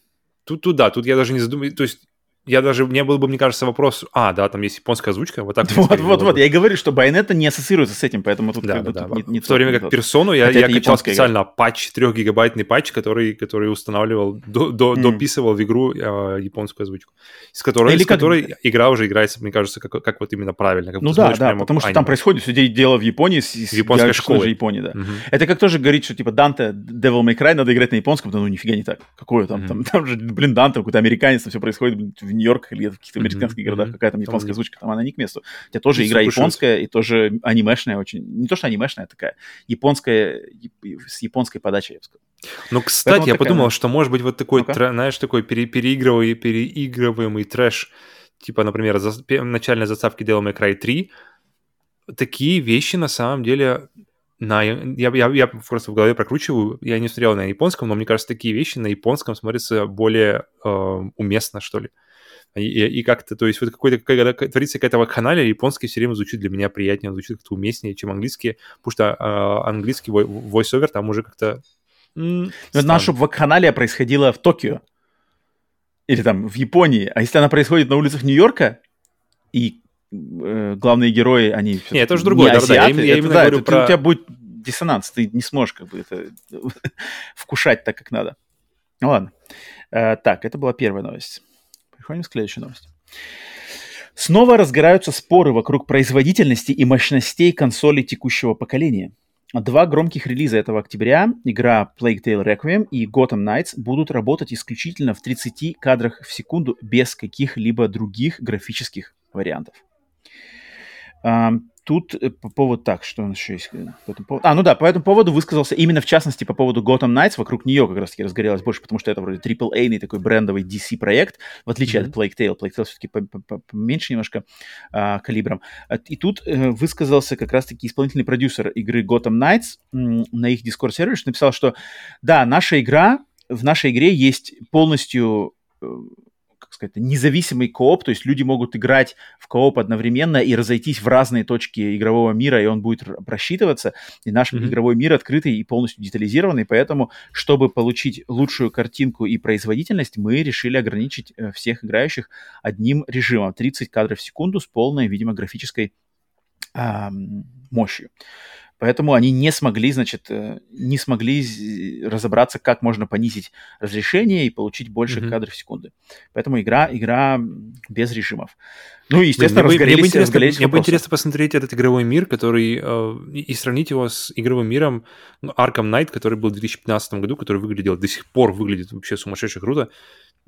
тут, тут, да, тут я даже не задумываюсь. То есть я даже, мне был бы, мне кажется, вопрос, а, да, там есть японская озвучка, вот так. Вот, вот, вот, я и говорю, что Байонета не ассоциируется с этим, поэтому тут да, как да, бы да. Тут не, не В то время как тот. персону я, я качал специально игра. патч, 3-гигабайтный патч, который, который устанавливал, до, до, mm. дописывал в игру э, японскую озвучку, с которой, Или с как... которой игра уже играется, мне кажется, как, как вот именно правильно. Как ну да, да, потому что там происходит все дело в Японии, с, с японской школой. Японии, да. Mm-hmm. Это как тоже говорить, что типа Данте, Devil May Cry надо играть на японском, да ну нифига не так. Какое там, mm-hmm. там, там же, блин, Данте, какой-то американец, там все происходит в Нью-Йорках или в каких каких-то американских mm-hmm. городах, какая там японская озвучка, там она не к месту. У тебя тоже игра японская и тоже анимешная очень, не то что анимешная, а такая японская, с японской подачей, я бы сказал. Ну, кстати, Поэтому я такая, подумал, что может быть вот такой, ну знаешь, такой пере, переигрываемый, переигрываемый трэш, типа, например, за, начальной заставки Devil May Cry 3, такие вещи на самом деле на, я, я, я просто в голове прокручиваю, я не смотрел на японском, но мне кажется, такие вещи на японском смотрятся более э, уместно, что ли. И, и как-то, то есть вот какой-то, когда творится какая-то вакханалия, японский все время звучит для меня приятнее, звучит как-то уместнее, чем английский, потому что э, английский voice-over там уже как-то... М- Но наша вакханалия происходила в Токио или там в Японии, а если она происходит на улицах Нью-Йорка, и э, главные герои, они... Нет, это уже другое, да, да, я, я именно да, это, про... У тебя будет диссонанс, ты не сможешь как бы это вкушать так, как надо. Ну ладно. Э, так, это была первая новость. Переходим к следующей новости. Снова разгораются споры вокруг производительности и мощностей консолей текущего поколения. Два громких релиза этого октября, игра Plague Tale Requiem и Gotham Knights, будут работать исключительно в 30 кадрах в секунду без каких-либо других графических вариантов тут э, по поводу... Так, что у нас еще есть по этому поводу? А, ну да, по этому поводу высказался именно, в частности, по поводу Gotham Knights. Вокруг нее как раз-таки разгорелось больше, потому что это вроде AAA такой брендовый DC-проект, в отличие mm-hmm. от Plague Tale. Plague Tale все-таки поменьше немножко а, калибром. И тут э, высказался как раз-таки исполнительный продюсер игры Gotham Knights на их Discord-сервере, что написал, что да, наша игра, в нашей игре есть полностью э, сказать, независимый кооп, то есть люди могут играть в кооп одновременно и разойтись в разные точки игрового мира, и он будет просчитываться. И наш mm-hmm. игровой мир открытый и полностью детализированный, поэтому, чтобы получить лучшую картинку и производительность, мы решили ограничить э, всех играющих одним режимом 30 кадров в секунду с полной, видимо, графической э, мощью. Поэтому они не смогли, значит, э, не смогли разобраться, как можно понизить разрешение и получить больше mm-hmm. кадров в секунду. Поэтому игра, игра без режимов. Ну, естественно, мне, разгорелись, мне, бы интересно, разгорелись мне бы интересно посмотреть этот игровой мир, который э, и сравнить его с игровым миром ну, Arkham Knight, который был в 2015 году, который выглядел до сих пор выглядит вообще сумасшедше круто.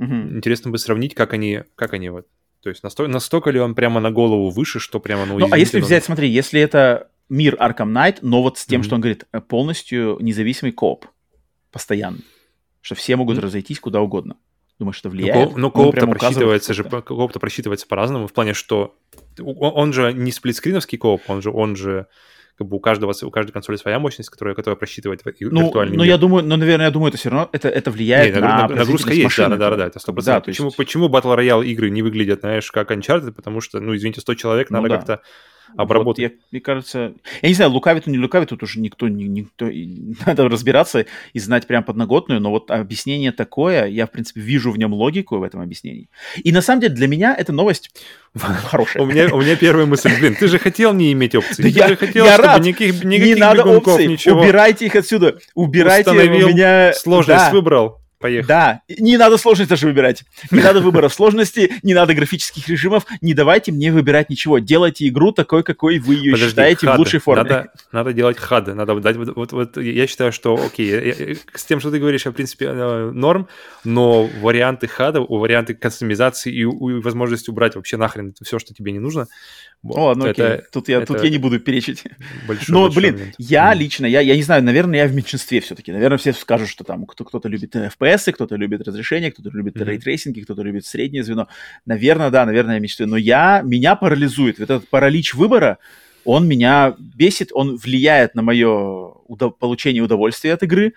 Mm-hmm. Интересно бы сравнить, как они, как они вот то есть настолько, настолько ли он прямо на голову выше, что прямо ну, ну а если взять, смотри, если это мир Arkham Knight, но вот с тем, mm-hmm. что он говорит, э, полностью независимый коп. Постоянно. Что все могут mm-hmm. разойтись куда угодно. Думаешь, это влияет? Ну, но кооп-то просчитывается же, кооп-то просчитывается по-разному, в плане, что он, он же не сплитскриновский кооп, он же, он же как бы у каждого, у каждой консоли своя мощность, которая, которая просчитывает ну, виртуальный но мир. я думаю, но, наверное, я думаю, это все равно, это, это влияет Нет, на Нагрузка есть, машины, да, да, да, да, это 100%. Да, почему, есть... почему Battle Royale игры не выглядят, знаешь, как Uncharted? Потому что, ну, извините, 100 человек, ну, надо да. как-то обработать. Вот, я, мне кажется, я не знаю, лукавит он не лукавит, тут уже никто, никто, надо разбираться и знать прям подноготную, но вот объяснение такое, я, в принципе, вижу в нем логику в этом объяснении. И на самом деле для меня эта новость хорошая. У меня, у меня первая мысль, блин, ты же хотел не иметь опций. Да ты я, же хотел, я чтобы рад. никаких, никаких не надо опций, ничего. убирайте их отсюда, убирайте Установил, у меня... Сложность да. выбрал. Поехали. Да, не надо сложность даже выбирать. Не надо выбора сложности, не надо графических режимов. Не давайте мне выбирать ничего. Делайте игру такой, какой вы ее Подожди, считаете хады. в лучшей форме. Надо, надо делать хады. Надо дать вот, вот, вот я считаю, что окей, с тем, что ты говоришь, в принципе э, норм, но варианты хада, варианты кастомизации и, и возможность убрать вообще нахрен все, что тебе не нужно, о, ну это, окей. Тут я, это тут я не буду перечить. Большой, Но, большой блин, момент. я лично, я, я не знаю, наверное, я в меньшинстве все-таки. Наверное, все скажут, что там кто, кто-то любит FPS, кто-то любит разрешение, кто-то любит mm-hmm. ray tracing'и, кто-то любит среднее звено. Наверное, да, наверное, я мечтаю. Но я, меня парализует. Вот этот паралич выбора, он меня бесит, он влияет на мое удов- получение удовольствия от игры.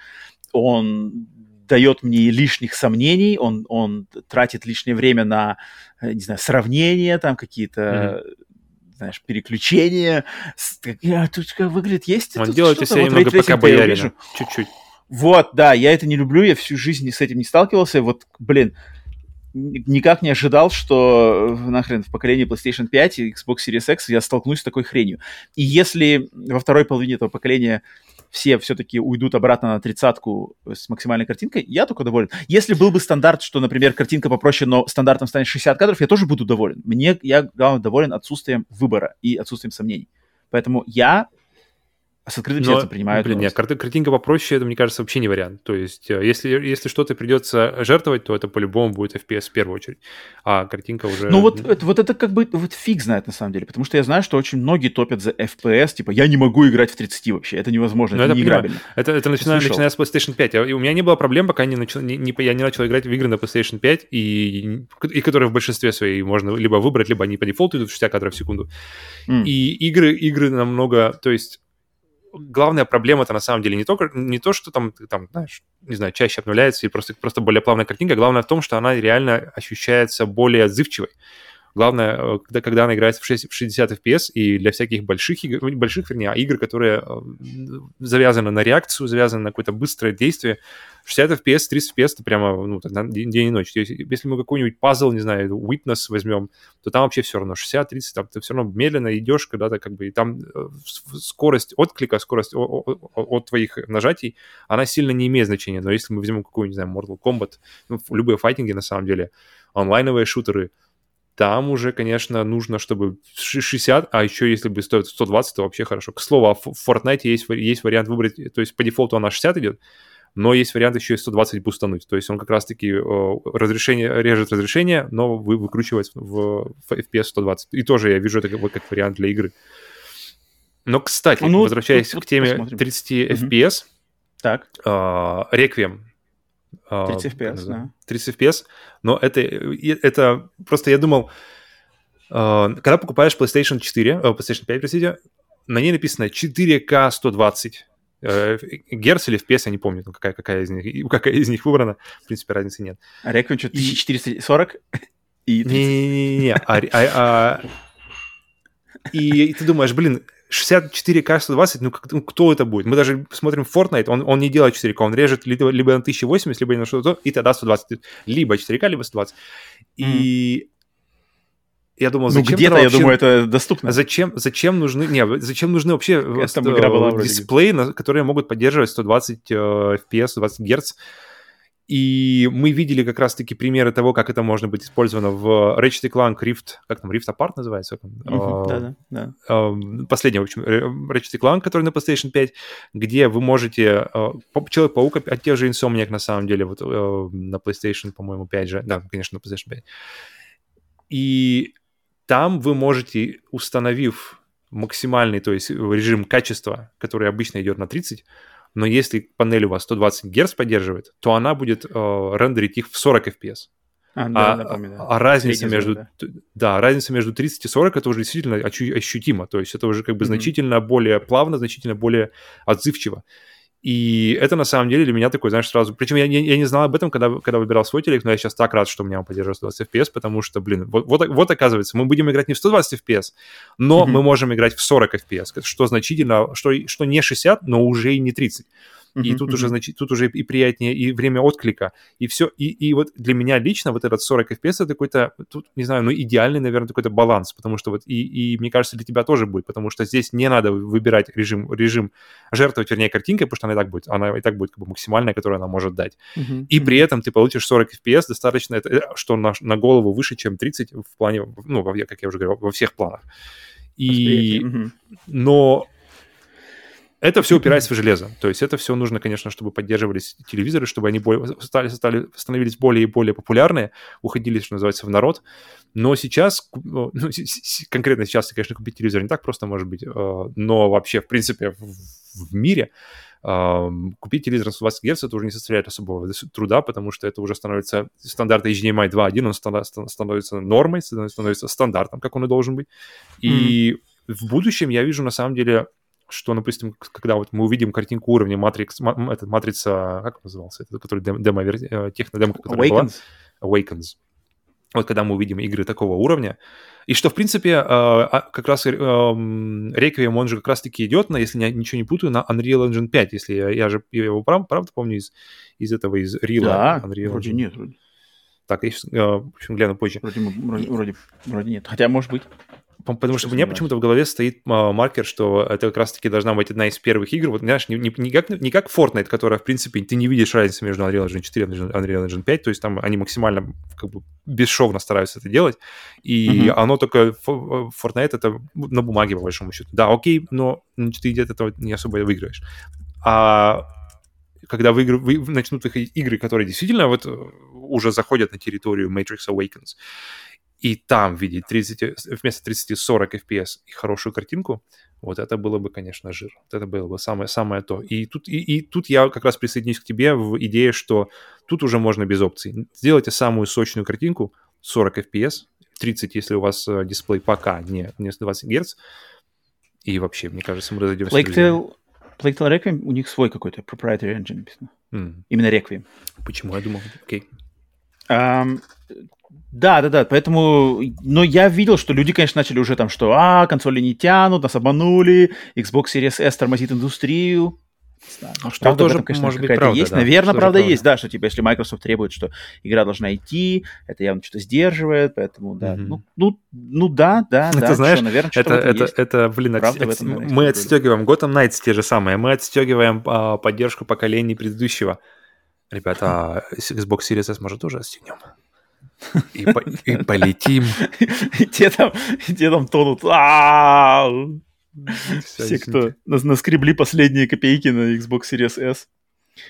Он дает мне лишних сомнений, он, он тратит лишнее время на, не знаю, сравнения, там какие-то mm-hmm знаешь, переключения. А, тут как выглядит, есть Он делает из себя вот немного пока боярина, чуть-чуть. Вот, да, я это не люблю, я всю жизнь с этим не сталкивался. Вот, блин, никак не ожидал, что нахрен в поколении PlayStation 5 и Xbox Series X я столкнусь с такой хренью. И если во второй половине этого поколения все все-таки уйдут обратно на тридцатку с максимальной картинкой, я только доволен. Если был бы стандарт, что, например, картинка попроще, но стандартом станет 60 кадров, я тоже буду доволен. Мне, я, главное, доволен отсутствием выбора и отсутствием сомнений. Поэтому я с открытым Но, сердцем принимают. Блин, нет, карт, картинка попроще, это, мне кажется, вообще не вариант. То есть, э, если, если что-то придется жертвовать, то это по-любому будет FPS в первую очередь. А картинка уже... Ну вот, это, вот это как бы вот фиг знает на самом деле, потому что я знаю, что очень многие топят за FPS, типа, я не могу играть в 30 вообще, это невозможно, Но ну, это, это неиграбельно. Это, это начиная, начиная с PlayStation 5. И у меня не было проблем, пока не начал, не, не, я не начал играть в игры на PlayStation 5, и, и которые в большинстве своей можно либо выбрать, либо они по дефолту идут в 60 кадров в секунду. Mm. И игры, игры намного... То есть главная проблема это на самом деле не то, не то, что там, там, знаешь, не знаю, чаще обновляется и просто, просто более плавная картинка. Главное в том, что она реально ощущается более отзывчивой. Главное, э, когда, когда она играет в, 6, в 60 FPS и для всяких больших игр, ну, больших, вернее, а игр, которые э, завязаны на реакцию, завязаны на какое-то быстрое действие, 60 FPS, 30 FPS это прямо ну, день и ночь. Есть, если мы какой-нибудь пазл, не знаю, Witness возьмем, то там вообще все равно 60-30, там ты все равно медленно идешь когда-то как бы, и там э, скорость отклика, скорость от твоих нажатий, она сильно не имеет значения. Но если мы возьмем какую-нибудь, не знаю, Mortal Kombat, ну, любые файтинги на самом деле, онлайновые шутеры, там уже, конечно, нужно, чтобы 60, а еще если бы стоит 120, то вообще хорошо. К слову, а в Fortnite есть, есть вариант выбрать, то есть по дефолту она 60 идет, но есть вариант еще и 120 бустануть. То есть он как раз-таки разрешение, режет разрешение, но вы, выкручивает в, FPS 120. И тоже я вижу это как, как вариант для игры. Но, кстати, ну, возвращаясь тут, к теме посмотрим. 30 FPS, так. Реквием 30 FPS, да. 30 FPS, но это, это просто я думал, а, когда покупаешь PlayStation 4, PlayStation 5, простите, на ней написано 4К 120 э, герц или FPS, я не помню, какая, какая, из них, какая из них выбрана. В принципе, разницы нет. А Requiem что, 1440 и 30? Не-не-не. А, а, а, и ты думаешь, блин, 64К 120, ну, как, ну кто это будет? Мы даже смотрим Fortnite, он, он не делает 4К, он режет либо, либо на 1080, либо на что-то, и тогда 120. Либо 4К, либо 120. И mm. я думал, зачем... Ну, где-то, я думаю, это доступно. Зачем, зачем нужны... Не, зачем нужны вообще это игра была дисплеи, на, которые могут поддерживать 120 uh, FPS, 120 Гц? И мы видели как раз-таки примеры того, как это может быть использовано в Ratchet Clank Rift, как там, Rift Apart называется? Да, да, да. Последний, в общем, Ratchet Clank, который на PlayStation 5, где вы можете... А, Человек-паук от тех же Insomniac, на самом деле, вот на PlayStation, по-моему, 5 же. Да, конечно, на PlayStation 5. И там вы можете, установив максимальный, то есть режим качества, который обычно идет на 30, но если панель у вас 120 Гц поддерживает, то она будет э, рендерить их в 40 FPS. А, да, а, да, а разница Средний между, да. да, разница между 30 и 40 это уже действительно ощутимо, то есть это уже как бы mm-hmm. значительно более плавно, значительно более отзывчиво. И это на самом деле для меня такой, знаешь, сразу... Причем я, я, я не знал об этом, когда, когда выбирал свой телек, но я сейчас так рад, что у меня он поддерживает 120 FPS, потому что, блин, вот, вот, вот оказывается, мы будем играть не в 120 FPS, но mm-hmm. мы можем играть в 40 FPS, что значительно, что, что не 60, но уже и не 30. И тут уже, значит, тут уже и приятнее, и время отклика, и все. И, и вот для меня лично вот этот 40 FPS это какой-то, тут, не знаю, ну, идеальный, наверное, какой-то баланс, потому что вот, и, и мне кажется, для тебя тоже будет, потому что здесь не надо выбирать режим, режим жертвовать, вернее, картинкой, потому что она и так будет, она и так будет как бы максимальная, которую она может дать. Uh-huh, и при этом ты получишь 40 FPS, достаточно, это, э, что на, на голову выше, чем 30 в плане, ну, как я уже говорил, во всех планах. И, uh-huh. но это все упирается в железо. То есть это все нужно, конечно, чтобы поддерживались телевизоры, чтобы они более, стали, стали, становились более и более популярные, уходили, что называется, в народ. Но сейчас, ну, конкретно сейчас, конечно, купить телевизор не так просто может быть, э, но вообще, в принципе, в, в мире купить телевизор на 120 Гц это уже не составляет особого труда, потому что это уже становится стандарт HDMI 2.1, он становится нормой, становится стандартом, как он и должен быть. И mm. в будущем я вижу, на самом деле, что, допустим, когда вот мы увидим картинку уровня Matrix, этот матрица, как назывался, это, который демо, демо э, технодемка, которая Awakens. была? Awakens. Вот когда мы увидим игры такого уровня, и что, в принципе, э, а, как раз эм, Requiem, он же как раз-таки идет, на, если я ничего не путаю, на Unreal Engine 5, если я, я же его прав, правда помню из, из этого, из Real Да, Unreal вроде Engine. нет. Вроде. Так, я сейчас, э, в общем, гляну позже. Вроде, вроде, вроде, вроде нет, хотя может быть. Потому что у меня почему-то в голове стоит а, маркер, что это как раз-таки должна быть одна из первых игр. Вот, знаешь, не, не, не, как, не как Fortnite, которая, в принципе, ты не видишь разницы между Unreal Engine 4 и Unreal Engine 5, то есть там они максимально как бы бесшовно стараются это делать, и mm-hmm. оно только... Fortnite это на бумаге, по большому счету. Да, окей, но ты где-то этого не особо выиграешь. А когда вы, вы, начнут выходить игры, которые действительно вот уже заходят на территорию Matrix Awakens, и там видеть 30, вместо 30-40 FPS и хорошую картинку, вот это было бы, конечно, жир. Вот это было бы самое, самое то. И тут, и, и тут я как раз присоединюсь к тебе в идее, что тут уже можно без опций. Сделайте самую сочную картинку, 40 FPS, 30, если у вас э, дисплей пока не, не 120 Гц, и вообще, мне кажется, мы разойдемся. Plague Tale Requiem, у них свой какой-то proprietary engine написано. Mm. Именно Requiem. Почему? Я думал, окей. Okay. Um, Да, да, да, поэтому, но я видел, что люди, конечно, начали уже там, что, а, консоли не тянут, нас обманули, Xbox Series S тормозит индустрию. Ну, что правда тоже, этом, конечно, может быть, правда, есть. Да. Наверное, правда, правда есть, да, что типа, если Microsoft требует, что игра должна идти, это явно что-то сдерживает, поэтому, да, mm-hmm. ну, ну, ну, да, да, это, да, знаешь, что, наверное, это, это, есть. это, блин, правда, от, наверное, мы отстегиваем Gotham Knights те же самые, мы отстегиваем а, поддержку поколений предыдущего. Ребята, Xbox Series S может тоже отстегнем. И, по, и полетим. И те там, и те там тонут. Все, кто наскребли последние копейки на Xbox Series S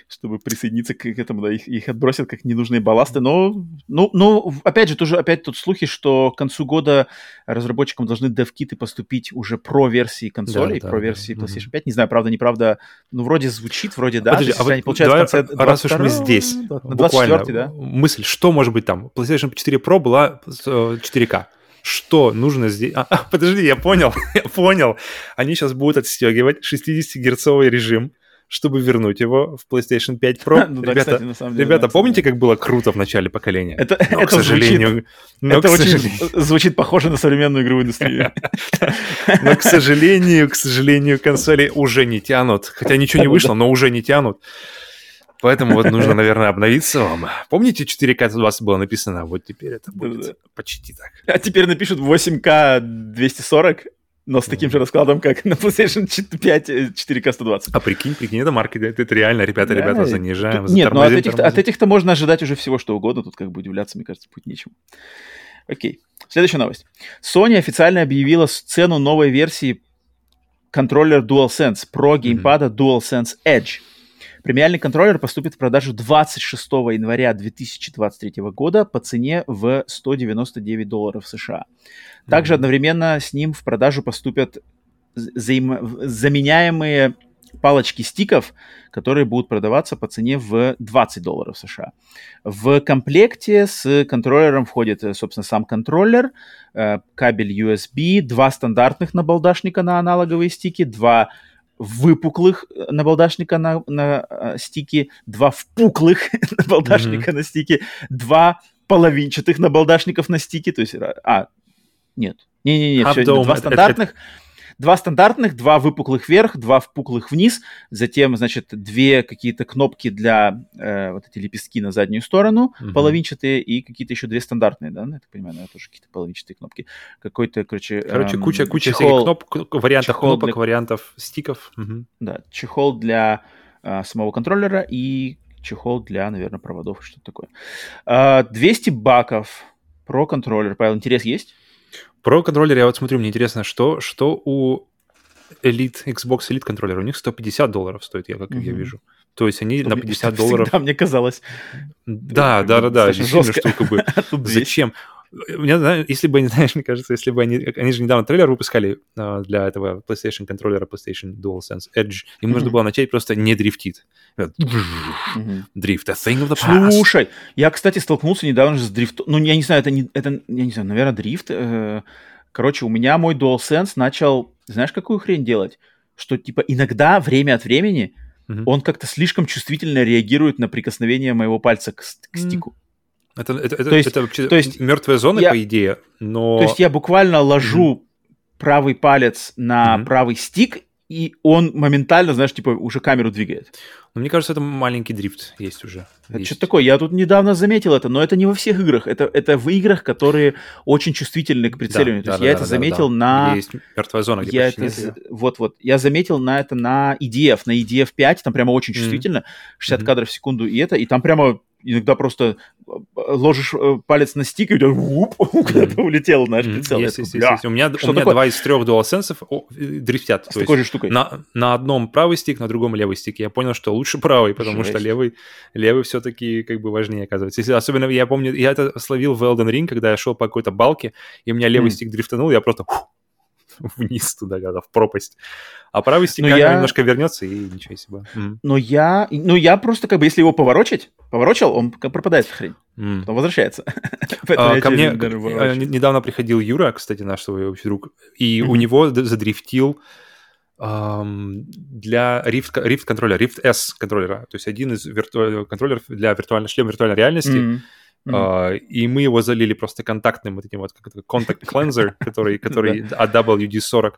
чтобы присоединиться к, этому, да, их, их отбросят как ненужные балласты, но, ну, ну, опять же, тоже опять тут слухи, что к концу года разработчикам должны DevKit поступить уже про версии консолей, да, про да, версии да. PlayStation 5, не знаю, правда, неправда, ну, вроде звучит, вроде да, Подожди, а вот, они получают давай, в конце раз уж мы здесь, на 24 да? мысль, что может быть там? PlayStation 4 Pro была 4К, э, что нужно здесь... А, подожди, я понял, я понял. Они сейчас будут отстегивать 60-герцовый режим, чтобы вернуть его в PlayStation 5 Pro. ну, да, ребята, кстати, на самом деле, ребята да, помните, как было круто в начале поколения? Это, но, это к сожалению, звучит, но, это к очень сожалению... звучит похоже на современную игровую индустрию. Но, к сожалению, к сожалению, консоли уже не тянут. Хотя ничего не вышло, но уже не тянут. Поэтому вот нужно, наверное, обновиться вам. Помните, 4К у вас было написано, вот теперь это будет почти так. А теперь напишут 8К 240, но с таким же раскладом, как на PlayStation 5 4K 120. А прикинь, прикинь, это маркетинг, это реально, ребята, да, ребята, занижаем. Тут, нет, но от этих-то, от этих-то можно ожидать уже всего, что угодно, тут как бы удивляться, мне кажется, будет нечему. Окей, следующая новость. Sony официально объявила цену новой версии контроллера DualSense Pro геймпада mm-hmm. DualSense Edge. Премиальный контроллер поступит в продажу 26 января 2023 года по цене в 199 долларов США. Также одновременно с ним в продажу поступят взаим... заменяемые палочки стиков, которые будут продаваться по цене в 20 долларов США. В комплекте с контроллером входит, собственно, сам контроллер, э, кабель USB, два стандартных набалдашника на аналоговые стики, два выпуклых набалдашника на, на э, стике, два впуклых набалдашника mm-hmm. на стике, два половинчатых набалдашников на стике, то есть, а, нет. Не-не-не, все, два стандартных. Два стандартных, два выпуклых вверх, два впуклых вниз, затем, значит, две какие-то кнопки для э, вот эти лепестки на заднюю сторону, угу. половинчатые, и какие-то еще две стандартные, да, ну, я так понимаю, наверное, тоже какие-то половинчатые кнопки. Какой-то, короче... Короче, эм, куча, куча чехол, кнопок, вариантов кнопок, для... вариантов стиков. Угу. Да, чехол для э, самого контроллера и чехол для, наверное, проводов, что-то такое. Э, 200 баков про контроллер. Павел, интерес есть? Про контроллер я вот смотрю, мне интересно, что, что у Elite, Xbox Elite контроллер, у них 150 долларов стоит, я как mm-hmm. я вижу. То есть они на 50 долларов... Да, мне казалось. Да, да, да, да, жестко. штука бы. Зачем? Меня, если бы, знаешь, мне кажется, если бы они... Они же недавно трейлер выпускали uh, для этого PlayStation контроллера, PlayStation DualSense Edge. Им нужно было начать просто не дрифтить. Mm-hmm. Дрифт, a thing of the past. Слушай, я, кстати, столкнулся недавно с дрифтом. Ну, я не знаю, это, не, это я не знаю, наверное, дрифт. Э, короче, у меня мой DualSense начал, знаешь, какую хрень делать? Что, типа, иногда, время от времени, mm-hmm. он как-то слишком чувствительно реагирует на прикосновение моего пальца к, к стику. Это, это, это, есть, это вообще то есть мертвая зона, я, по идее, но... То есть я буквально ложу mm-hmm. правый палец на mm-hmm. правый стик, и он моментально, знаешь, типа уже камеру двигает. Но мне кажется, это маленький дрифт есть уже. Это что такое? Я тут недавно заметил это, но это не во всех играх. Это, это в играх, которые очень чувствительны к прицеливанию. Да, То да, есть да, я да, это да, заметил да. на... Есть мертвая зона, где я это... нет Вот-вот. Я заметил на это на EDF. На EDF 5 там прямо очень чувствительно. Mm-hmm. 60 mm-hmm. кадров в секунду. И это, и там прямо иногда просто э, ложишь э, палец на стик, и у тебя вуп, куда-то улетел, знаешь, прицел. Есть, есть, есть. У меня, у меня два из трех DualSense дрифтят. С такой же штукой? На, на одном правый стик, на другом левый стик. Я понял, что лучше правый, потому Жесть. что левый, левый все-таки как бы важнее оказывается. Если, особенно я помню, я это словил в Elden Ring, когда я шел по какой-то балке, и у меня левый mm. стик дрифтанул, я просто вниз туда, когда в пропасть. А правый стик я... немножко вернется, и ничего себе. Mm. Но я, ну я просто как бы, если его поворочить, поворочил, он пропадает хрень. Mm. Потом возвращается. а, ко мне а, недавно приходил Юра, кстати, наш свой общий друг, и у него задрифтил для Rift, Rift контроллера, Rift S контроллера, то есть один из вирту... контроллеров для виртуальной шлема виртуальной реальности. Mm-hmm Mm-hmm. Uh, и мы его залили просто контактным вот этим вот контакт cleanser, который, который от WD-40.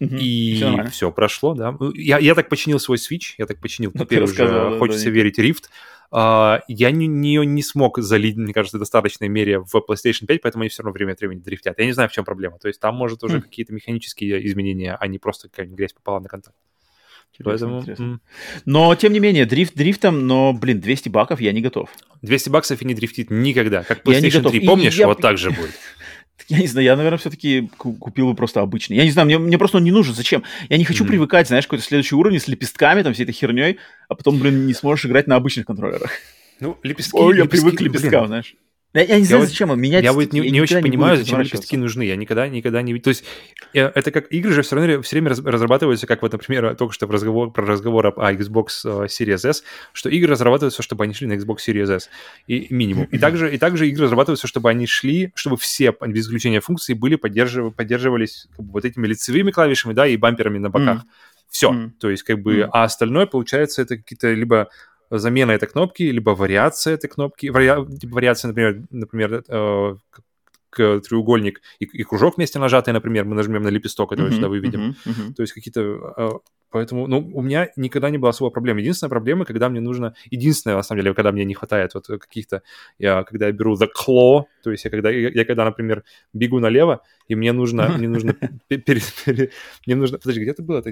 Mm-hmm. И все, все прошло, да. Я, я так починил свой Switch, я так починил, ну, теперь уже хочется да, верить Rift. Uh, я не, не, не смог залить, мне кажется, в достаточной мере в PlayStation 5, поэтому они все равно время от времени дрифтят. Я не знаю, в чем проблема. То есть там, может, уже mm. какие-то механические изменения, а не просто какая-нибудь грязь попала на контакт. Поэтому... Но, тем не менее, дрифт дрифтом, но, блин, 200 баков я не готов. 200 баксов и не дрифтит никогда. Как PlayStation 3, помнишь? Я... Вот так же будет. Я не знаю, я, наверное, все-таки купил бы просто обычный. Я не знаю, мне, мне просто он не нужен. Зачем? Я не хочу mm-hmm. привыкать, знаешь, какой-то следующий уровень с лепестками, там, всей этой херней, а потом, блин, не сможешь играть на обычных контроллерах. Ну, лепестки... Ой, я привык к лепесткам, блин. знаешь. Я, я не знаю, я зачем он менять. Я вот не, не очень понимаю, не зачем лепестки нужны. Я никогда, никогда не... То есть это как игры же все равно все время разрабатываются, как вот, например, только что в разговор, про разговор о Xbox э, Series S, что игры разрабатываются, чтобы они шли на Xbox Series S. И минимум. И также, и также игры разрабатываются, чтобы они шли, чтобы все, без исключения функций, были поддержив, поддерживались как бы, вот этими лицевыми клавишами, да, и бамперами на боках. Mm. Все. Mm. То есть, как бы, mm. а остальное, получается, это какие-то либо замена этой кнопки, либо вариация этой кнопки, типа вариация, например, например э, треугольник и, и кружок вместе нажатый, например, мы нажмем на лепесток, это mm-hmm, сюда выведем. Mm-hmm, mm-hmm. То есть какие-то... Э, поэтому, ну, у меня никогда не было особо проблем. Единственная проблема, когда мне нужно... Единственное, на самом деле, когда мне не хватает вот каких-то... Я, когда я беру the claw, то есть я когда, я, я когда, например, бегу налево, и мне нужно... Мне нужно... Мне нужно... Подожди, где это было?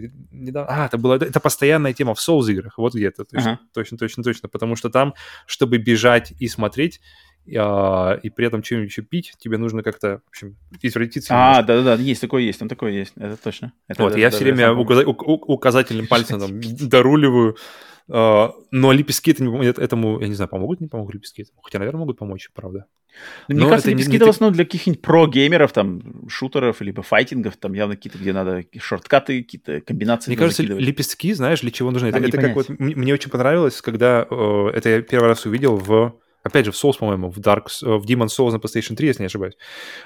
А, это было... Это постоянная тема в Souls играх. Вот где-то. Точно, точно, точно. Потому что там, чтобы бежать и смотреть, а, и при этом что-нибудь еще пить, тебе нужно как-то, в общем, извратиться. А, да-да-да, есть такое есть, там такое есть, это точно. Это, вот, это, я все время указ... указательным пальцем там, доруливаю, Uh, но лепестки это, этому, я не знаю, помогут, не помогут лепестки этому? Хотя, наверное, могут помочь, правда. Ну, мне но кажется, лепестки это в основном для каких-нибудь про-геймеров, там, шутеров, либо файтингов, там явно какие-то, где надо шорткаты, какие-то комбинации. Мне кажется, лепестки, знаешь, для чего нужны? это, это как вот, мне очень понравилось, когда uh, это я первый раз увидел в опять же, в Souls, по-моему, в Dark, в Demon's Souls на PlayStation 3, если не ошибаюсь,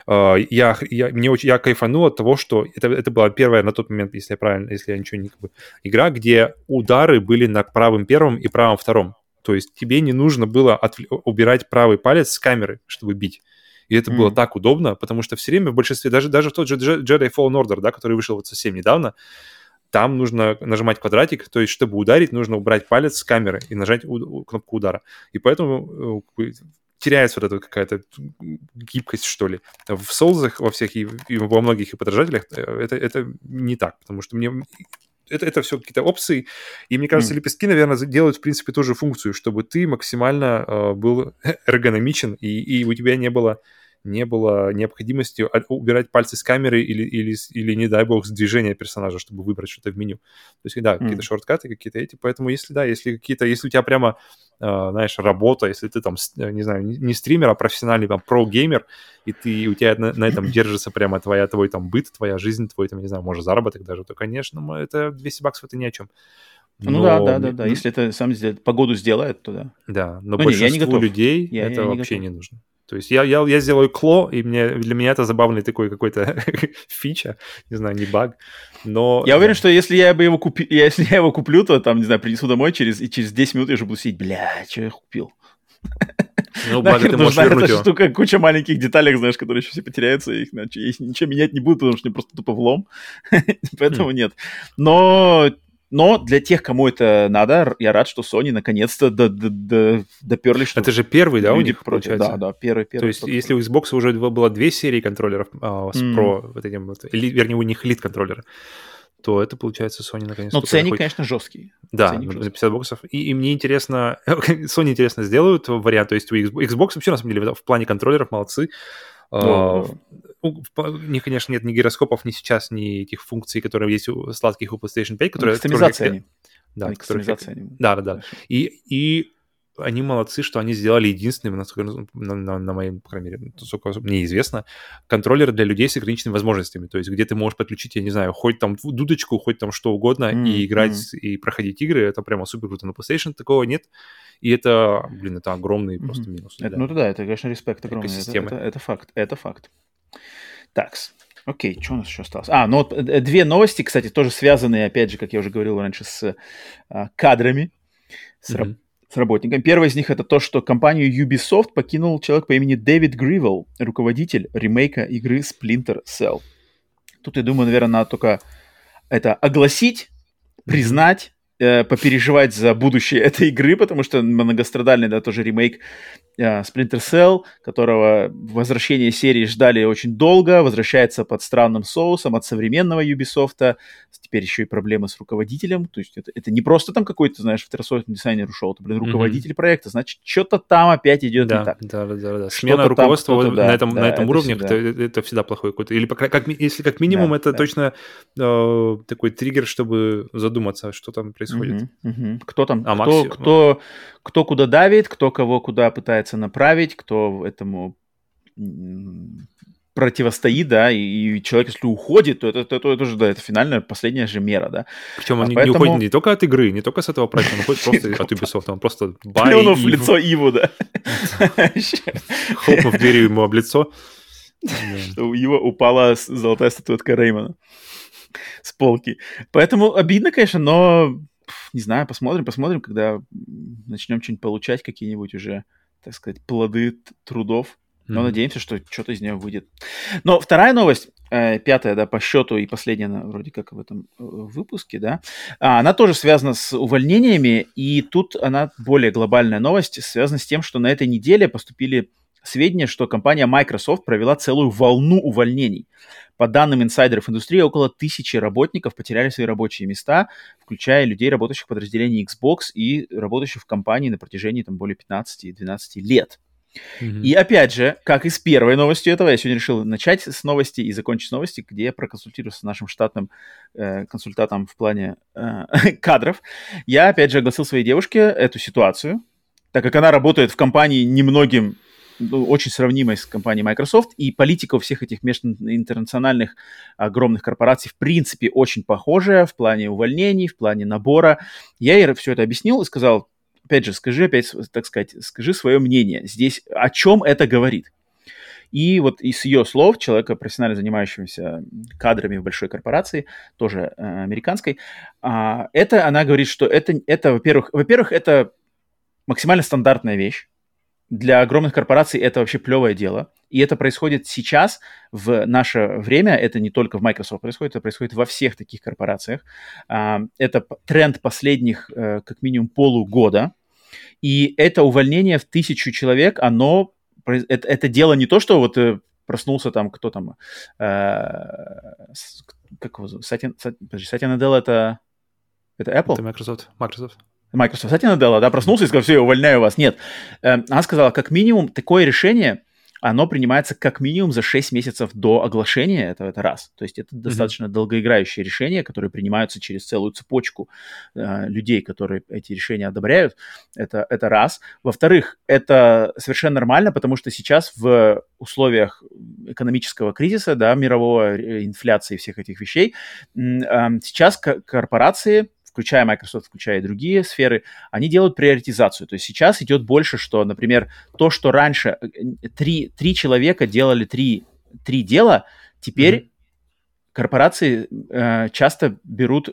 а, я, я, мне очень, я кайфанул от того, что это, это была первая на тот момент, если я правильно, если я ничего не... Как бы, игра, где удары были на правым первым и правым втором. То есть тебе не нужно было от, убирать правый палец с камеры, чтобы бить. И это mm. было так удобно, потому что все время в большинстве, даже, даже в тот же Jedi Fallen Order, да, который вышел вот совсем недавно, там нужно нажимать квадратик, то есть чтобы ударить, нужно убрать палец с камеры и нажать у- кнопку удара. И поэтому э, теряется вот эта какая-то гибкость, что ли. В соузах во всех и, и во многих и подражателях э, это, это не так, потому что мне это, это все какие-то опции, и мне кажется, mm. лепестки, наверное, делают, в принципе, тоже функцию, чтобы ты максимально э, был эргономичен, и, и у тебя не было не было необходимости убирать пальцы с камеры или, или, или не дай бог, с движения персонажа, чтобы выбрать что-то в меню. То есть, да, mm. какие-то шорткаты, какие-то эти. Поэтому, если, да, если какие-то, если у тебя прямо, э, знаешь, работа, если ты там, не знаю, не стример, а профессиональный там про-геймер, и ты, у тебя на, на этом держится прямо твоя, твой там быт, твоя жизнь, твой там, не знаю, может, заработок даже, то, конечно, это 200 баксов это ни о чем. Но... Ну да, да, да, да. Если это сам погоду сделает, то да. Да, но, но большинству не, я не готов. людей я, это я не вообще готов. не нужно. То есть я, я, я сделаю кло, и мне, для меня это забавный такой какой-то фича, не знаю, не баг, но... Я уверен, что если я бы его купил, если я его куплю, то там, не знаю, принесу домой через, и через 10 минут я уже буду сидеть, бля, что я купил? Ну, благо ты можешь вернуть его. штука, куча маленьких деталей, знаешь, которые еще все потеряются, их ничего менять не буду, потому что мне просто тупо влом, поэтому хм. нет. Но но для тех, кому это надо, я рад, что Sony наконец-то до, до, до, доперли, что... Это же первый, да, у них, получается? Да, да, первый, первый. То есть, если у Xbox уже было две серии контроллеров а, с mm. Pro, вот этим вот, или, вернее, у них лид-контроллеры, то это, получается, Sony наконец-то... Ну, ценник, конечно, жесткий. Да, ценник за 50 боксов. И, и мне интересно, Sony интересно сделают вариант, то есть у Xbox, Xbox вообще, на самом деле, в плане контроллеров молодцы. Uh, не, конечно, нет ни гироскопов, ни сейчас, ни этих функций, которые есть у сладких у PlayStation 5, которые... Кастомизация они. Да, которые... Да, да, да. И, и они молодцы, что они сделали единственным, насколько, на, на, на моем, по крайней мере, насколько мне известно, контроллер для людей с ограниченными возможностями. То есть, где ты можешь подключить, я не знаю, хоть там дудочку, хоть там что угодно, mm-hmm. и играть, mm-hmm. и проходить игры. Это прямо супер круто. На PlayStation такого нет. И это, блин, это огромный mm-hmm. просто минус. Это, Ну да, это, конечно, респект огромный. Это, это, это факт, это факт. Так, окей, что у нас еще осталось? А, ну вот э, две новости, кстати, тоже связанные, опять же, как я уже говорил раньше, с а, кадрами, с, mm-hmm с работниками. Первое из них это то, что компанию Ubisoft покинул человек по имени Дэвид Гривел, руководитель ремейка игры Splinter Cell. Тут, я думаю, наверное, надо только это огласить, признать, э, попереживать за будущее этой игры, потому что многострадальный, да, тоже ремейк Splinter Cell, которого возвращение серии ждали очень долго, возвращается под странным соусом от современного Ubisoft, теперь еще и проблемы с руководителем, то есть это, это не просто там какой-то, знаешь, второсортный дизайнер ушел, это, блин, руководитель mm-hmm. проекта, значит, что-то там опять идет да, не так. Да, да, да. да. Смена руководства вот да, на этом, да, на этом это уровне, всегда. Это, это всегда плохой какой-то. Или как, как, если как минимум да, это да. точно э, такой триггер, чтобы задуматься, что там происходит. Mm-hmm, mm-hmm. Кто там, а кто, кто, кто куда давит, кто кого куда пытается направить, кто этому противостоит, да, и, и человек, если уходит, то это, это, это, это уже, да, это финальная, последняя же мера, да. Причем он а не, поэтому... не уходит не только от игры, не только с этого проекта, он уходит просто от Ubisoft, он просто Плюнув в лицо Иву, да. Хлопнув дверью ему об лицо. Что у Ива упала золотая статуэтка Реймона с полки. Поэтому обидно, конечно, но не знаю, посмотрим, посмотрим, когда начнем что-нибудь получать, какие-нибудь уже, так сказать, плоды трудов. Но mm-hmm. надеемся, что что-то из нее выйдет. Но вторая новость, э, пятая, да, по счету и последняя, вроде как в этом э, выпуске, да, а, она тоже связана с увольнениями, и тут она более глобальная новость, связана с тем, что на этой неделе поступили сведения, что компания Microsoft провела целую волну увольнений. По данным инсайдеров индустрии, около тысячи работников потеряли свои рабочие места, включая людей, работающих в подразделении Xbox и работающих в компании на протяжении там, более 15-12 лет. Mm-hmm. И опять же, как и с первой новостью этого, я сегодня решил начать с новости и закончить с новости, где я проконсультируюсь с нашим штатным э, консультантом в плане э, кадров. Я опять же огласил своей девушке эту ситуацию, так как она работает в компании немногим ну, очень сравнимой с компанией Microsoft, и политика у всех этих межинтернациональных огромных корпораций в принципе очень похожая в плане увольнений, в плане набора. Я ей все это объяснил и сказал, опять же, скажи опять, так сказать, скажи свое мнение здесь, о чем это говорит. И вот из ее слов, человека, профессионально занимающегося кадрами в большой корпорации, тоже э, американской, э, это она говорит, что это, это во-первых, во-первых, это максимально стандартная вещь. Для огромных корпораций это вообще плевое дело. И это происходит сейчас, в наше время. Это не только в Microsoft происходит, это происходит во всех таких корпорациях. Э, это тренд последних, э, как минимум, полугода и это увольнение в тысячу человек, оно, это, это дело не то, что вот э, проснулся там, кто там, э, как его зовут, Сатя, подожди, Сатя Наделла это, это Apple? Это Microsoft, Microsoft. Microsoft. Сатя Наделла, да, проснулся и сказал, все, я увольняю вас. Нет, э, она сказала, как минимум такое решение – оно принимается как минимум за 6 месяцев до оглашения, это, это раз. То есть это mm-hmm. достаточно долгоиграющие решения, которые принимаются через целую цепочку э, людей, которые эти решения одобряют. Это, это раз. Во-вторых, это совершенно нормально, потому что сейчас в условиях экономического кризиса, да, мирового э, инфляции всех этих вещей, э, сейчас корпорации включая Microsoft, включая и другие сферы, они делают приоритизацию. То есть сейчас идет больше, что, например, то, что раньше э, три, три человека делали три, три дела, теперь mm-hmm. корпорации э, часто берут, э,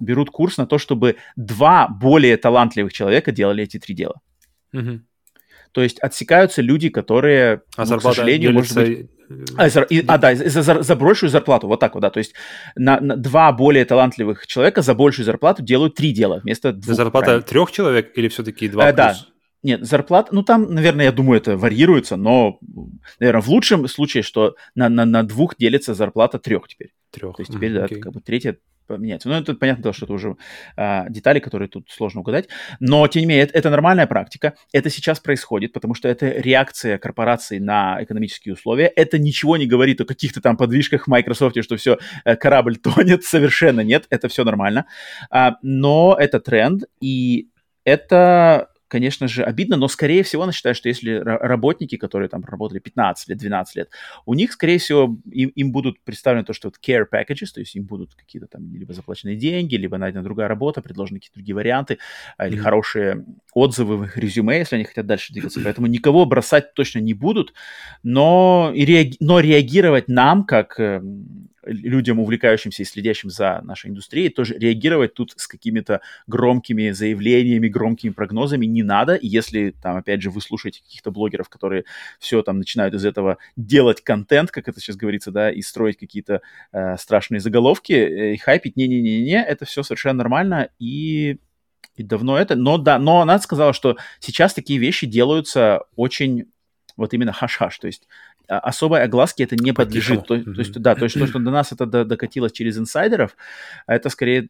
берут курс на то, чтобы два более талантливых человека делали эти три дела. Mm-hmm. То есть отсекаются люди, которые, а ну, к сожалению, может быть... А, и, а да, за, за, за большую зарплату, вот так вот, да. То есть на, на два более талантливых человека за большую зарплату делают три дела вместо двух. Зарплата правильно. трех человек или все-таки два а, Да, нет, зарплата, ну там, наверное, я думаю, это варьируется, но, наверное, в лучшем случае, что на, на, на двух делится зарплата трех теперь. Трех. То есть теперь, mm, да, okay. как бы третья поменяется. Ну, это понятно, что это уже а, детали, которые тут сложно угадать. Но, тем не менее, это, это нормальная практика. Это сейчас происходит, потому что это реакция корпораций на экономические условия. Это ничего не говорит о каких-то там подвижках в Microsoft, что все, э, корабль тонет. Совершенно нет, это все нормально. А, но это тренд, и это конечно же, обидно, но, скорее всего, она считает, что если работники, которые там работали 15 лет, 12 лет, у них, скорее всего, им, им будут представлены то, что вот care packages, то есть им будут какие-то там либо заплаченные деньги, либо найдена другая работа, предложены какие-то другие варианты, mm-hmm. или хорошие отзывы в их резюме, если они хотят дальше двигаться. Поэтому никого бросать точно не будут, но, и реаги- но реагировать нам, как э, людям, увлекающимся и следящим за нашей индустрией, тоже реагировать тут с какими-то громкими заявлениями, громкими прогнозами не надо. И если там, опять же, вы слушаете каких-то блогеров, которые все там начинают из этого делать контент, как это сейчас говорится, да, и строить какие-то э, страшные заголовки, э, и хайпить, не-не-не-не, это все совершенно нормально, и и давно это, но да, но она сказала, что сейчас такие вещи делаются очень вот именно хаш-хаш, то есть особой огласке это не подлежит. То, то есть, да, то есть то, что до нас это докатилось через инсайдеров, это скорее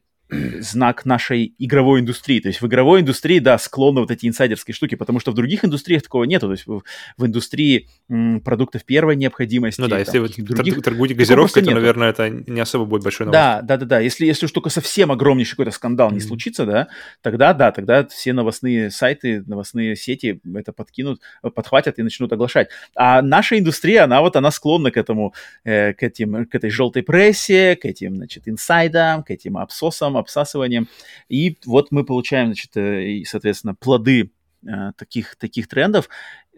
знак нашей игровой индустрии. То есть в игровой индустрии, да, склонны вот эти инсайдерские штуки, потому что в других индустриях такого нету. То есть в, в индустрии м, продуктов первой необходимости. Ну да, если вы других, торгуете газировкой, то, нету. наверное, это не особо будет большой новость. Да, да, да, да. Если, если уж только совсем огромнейший какой-то скандал mm-hmm. не случится, да, тогда да, тогда все новостные сайты, новостные сети это подкинут, подхватят и начнут оглашать. А наша индустрия, она вот, она склонна к этому, э, к этим, к этой желтой прессе, к этим, значит, инсайдам, к этим абсосам, обсасыванием. И вот мы получаем, значит, э, соответственно, плоды э, таких, таких трендов,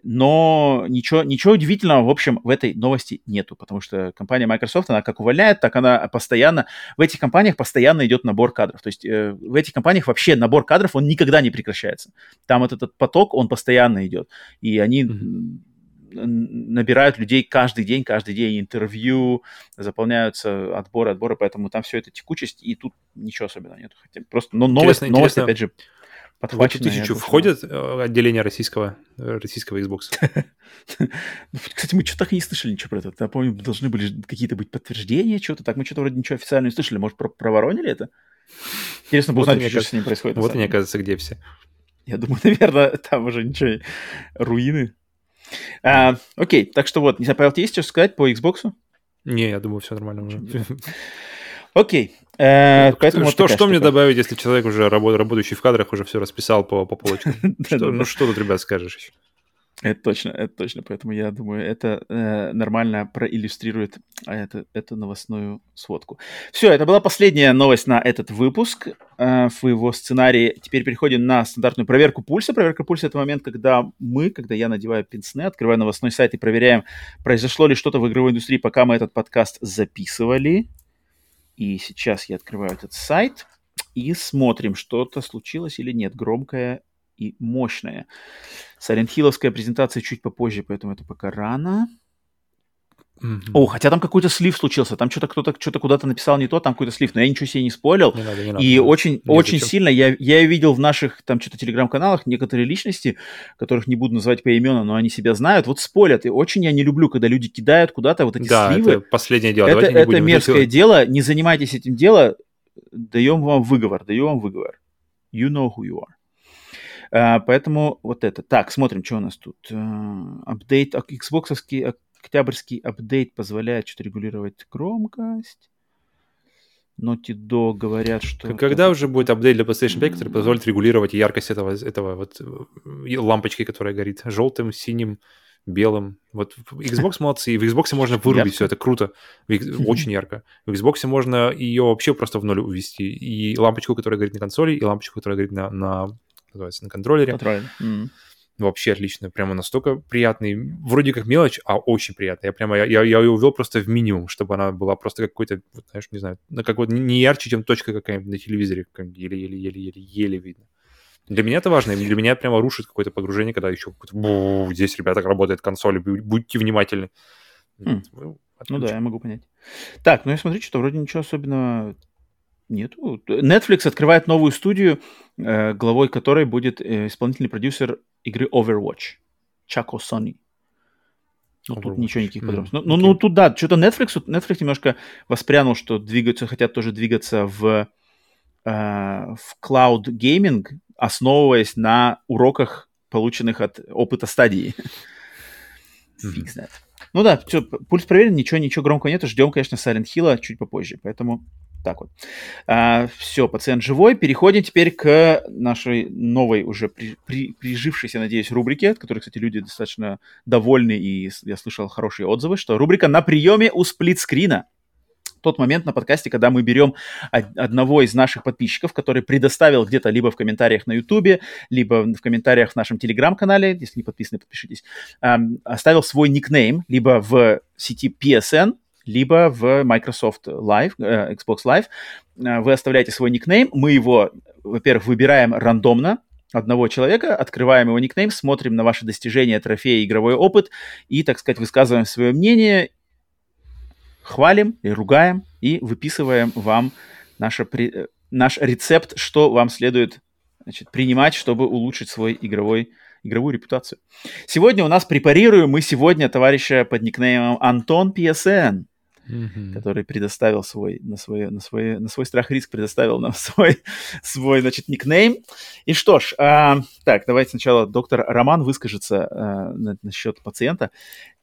но ничего, ничего удивительного, в общем, в этой новости нету, потому что компания Microsoft, она как увольняет, так она постоянно, в этих компаниях постоянно идет набор кадров, то есть э, в этих компаниях вообще набор кадров, он никогда не прекращается, там вот этот поток, он постоянно идет, и они... Mm-hmm набирают людей каждый день, каждый день интервью, заполняются отборы, отборы, поэтому там все это текучесть, и тут ничего особенного нет. Хотя просто, но новость, интересно, новость, интересно. опять же, подхваченная. В эту тысячу входит э, отделение российского, российского Xbox? Ну, кстати, мы что-то так и не слышали ничего про это. Я помню, должны были какие-то быть подтверждения, что-то так. Мы что-то вроде ничего официально не слышали. Может, про проворонили это? Интересно было узнать, что с ним происходит. Вот они, оказывается, где все. Я думаю, наверное, там уже ничего, руины. А, окей, так что вот, не знаю, Павел, тебе есть что сказать по Xbox? Не, я думаю, все нормально уже. Окей. Э, поэтому что, что мне добавить, если человек уже работающий в кадрах уже все расписал по, по полочкам? Ну что тут, ребят, скажешь? Это точно, это точно. Поэтому я думаю, это э, нормально проиллюстрирует это, эту новостную сводку. Все, это была последняя новость на этот выпуск э, в его сценарии. Теперь переходим на стандартную проверку пульса. Проверка пульса — это момент, когда мы, когда я надеваю пенсне, открываю новостной сайт и проверяем, произошло ли что-то в игровой индустрии, пока мы этот подкаст записывали. И сейчас я открываю этот сайт и смотрим, что-то случилось или нет, громкое и. Silent Hill'овская презентация чуть попозже, поэтому это пока рано. Mm-hmm. О, хотя там какой-то слив случился, там что-то кто-то что-то куда-то написал не то, там какой-то слив, но я ничего себе не спойлил. Не надо, не надо, и очень, не очень сильно я, я видел в наших там что-то телеграм-каналах некоторые личности, которых не буду называть по именам, но они себя знают, вот спорят. И очень я не люблю, когда люди кидают куда-то вот эти да, сливы. это последнее дело. Это, это мерзкое дело, не занимайтесь этим делом, даем вам выговор, даем вам выговор. You know who you are. А, поэтому вот это. Так, смотрим, что у нас тут. А, апдейт, Xbox октябрьский апдейт позволяет что-то регулировать громкость. Naughty Dog говорят, что... Когда уже будет апдейт для PlayStation 5, который позволит регулировать яркость этого, этого вот э, лампочки, которая горит желтым, синим, белым. Вот Xbox молодцы, и в Xbox можно вырубить все, это круто, очень ярко. В Xbox можно ее вообще просто в ноль увести. И лампочку, которая горит на консоли, и лампочку, которая горит на, на называется, на контроллере. Контроллер. Mm-hmm. Вообще отлично, прямо настолько приятный, вроде как мелочь, а очень приятный. Я прямо, я, я, я ее увел просто в минимум, чтобы она была просто какой-то, вот, знаешь, не знаю, ну, как вот не ярче, чем точка какая-нибудь на телевизоре, еле-еле-еле-еле видно. Для меня это важно, для меня прямо рушит какое-то погружение, когда еще здесь, ребята, работает консоль, будьте внимательны. Mm. Ну да, я могу понять. Так, ну я смотрю, что вроде ничего особенного нет. Netflix открывает новую студию, э, главой которой будет э, исполнительный продюсер игры Overwatch, Чако Сони. Ну, тут ничего никаких подробностей. Mm, ну, okay. ну, ну, тут да, что-то Netflix, Netflix немножко воспрянул, что двигаются, хотят тоже двигаться в, э, в cloud gaming, основываясь на уроках, полученных от опыта стадии. Фиг знает. Ну да, все, пульс проверен, ничего, ничего громкого нет. Ждем, конечно, Silent Hill чуть попозже. Поэтому так вот. А, все, пациент живой. Переходим теперь к нашей новой уже при, при, прижившейся, надеюсь, рубрике, от которой, кстати, люди достаточно довольны, и я слышал хорошие отзывы, что рубрика «На приеме у сплитскрина» тот момент на подкасте, когда мы берем одного из наших подписчиков, который предоставил где-то либо в комментариях на YouTube, либо в комментариях в нашем Телеграм-канале, если не подписаны, подпишитесь, оставил свой никнейм, либо в сети PSN, либо в Microsoft Live, э, Xbox Live. Э, вы оставляете свой никнейм, мы его, во-первых, выбираем рандомно, одного человека, открываем его никнейм, смотрим на ваши достижения, трофеи, игровой опыт и, так сказать, высказываем свое мнение, хвалим и ругаем и выписываем вам наше, э, наш рецепт, что вам следует значит, принимать, чтобы улучшить свой игровой игровую репутацию. Сегодня у нас препарируем мы сегодня товарища под никнеймом Антон PSN mm-hmm. который предоставил свой, на свой, на свой, на свой страх и риск предоставил нам свой, свой, значит, никнейм. И что ж, а, так, давайте сначала доктор Роман выскажется а, на, насчет пациента.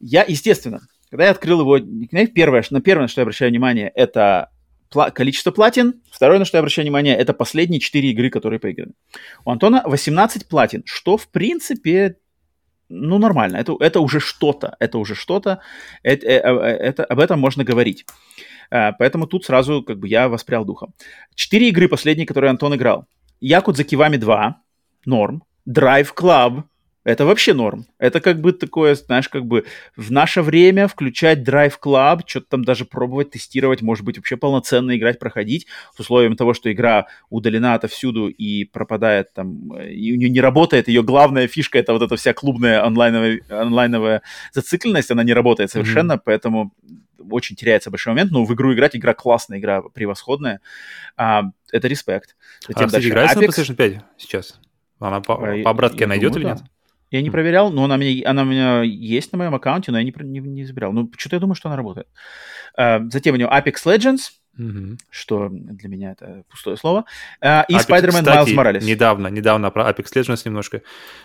Я, естественно, когда я открыл его никнейм, первое, на первое, на что я обращаю внимание, это количество платин. Второе, на что я обращаю внимание, это последние четыре игры, которые поиграны. У Антона 18 платин, что, в принципе, ну, нормально, это, это уже что-то, это уже что-то, это, это, э, это, об этом можно говорить. А, поэтому тут сразу как бы я воспрял духом. Четыре игры последние, которые Антон играл. Якудза Кивами 2, норм. Drive Club, это вообще норм. Это как бы такое, знаешь, как бы в наше время включать Drive Club, что-то там даже пробовать, тестировать, может быть, вообще полноценно играть, проходить, с условием того, что игра удалена отовсюду и пропадает там, и у нее не работает, ее главная фишка это вот эта вся клубная онлайновая, онлайновая зацикленность, она не работает совершенно, mm-hmm. поэтому очень теряется большой момент, но в игру играть, игра классная, игра превосходная, а, это респект. Затем а, кстати, играется Apex. на PlayStation 5 сейчас? Она по, а, по обратке найдет думаю, или нет? Я не проверял, но она, мне, она у меня есть на моем аккаунте, но я не, не, не забирал. Ну, что-то я думаю, что она работает. Uh, затем у него Apex Legends, mm-hmm. что для меня это пустое слово. Uh, и Apex, Spider-Man Miles Morales. недавно, недавно про Apex Legends немножко.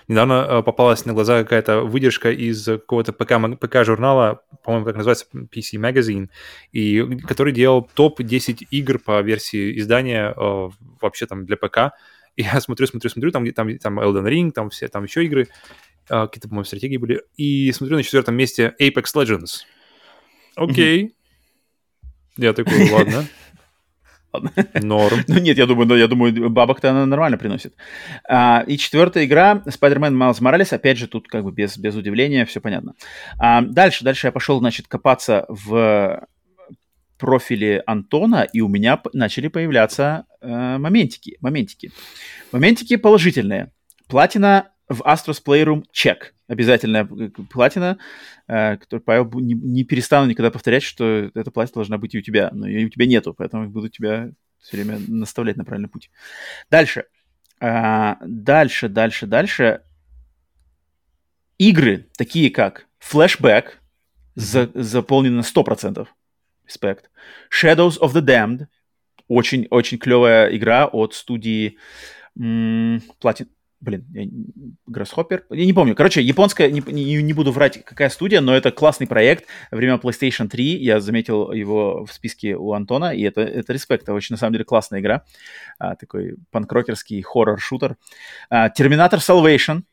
Недавно uh, попалась на глаза какая-то выдержка из какого-то ПК, ПК-журнала, по-моему, как называется, PC Magazine, и, который делал топ-10 игр по версии издания uh, вообще там для ПК. И я смотрю, смотрю, смотрю, там, там, там Elden Ring, там все, там еще игры, uh, какие-то, по-моему, стратегии были. И смотрю на четвертом месте Apex Legends. Окей. Я такой, ладно. Норм. Ну нет, я думаю, я думаю, бабок-то она нормально приносит. А, и четвертая игра, Spider-Man Miles Morales, опять же, тут как бы без, без удивления, все понятно. А, дальше, дальше я пошел, значит, копаться в профиле Антона, и у меня начали появляться э, моментики, моментики. Моментики положительные. Платина в Astros Playroom чек. Обязательная э, платина, э, которую, Павел, не, не перестану никогда повторять, что эта платина должна быть и у тебя, но ее у тебя нету, поэтому буду тебя все время наставлять на правильный путь. Дальше. А, дальше, дальше, дальше. Игры, такие как Flashback, за, заполнены на 100%. Респект. Shadows of the Damned. Очень-очень клевая игра от студии Платин... Блин, я... Grasshopper? Я не помню. Короче, японская, не, не, не буду врать, какая студия, но это классный проект. Время PlayStation 3 я заметил его в списке у Антона, и это, это респект. Это очень, на самом деле, классная игра. А, такой панкрокерский хоррор-шутер. А, Terminator Salvation.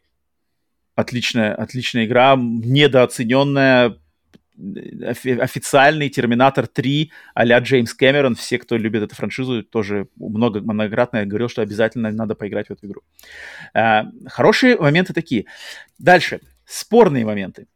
Отличная, отличная игра, недооцененная, официальный Терминатор 3 а-ля Джеймс Кэмерон. Все, кто любит эту франшизу, тоже много, многократно говорил, что обязательно надо поиграть в эту игру. А, хорошие моменты такие. Дальше. Спорные моменты.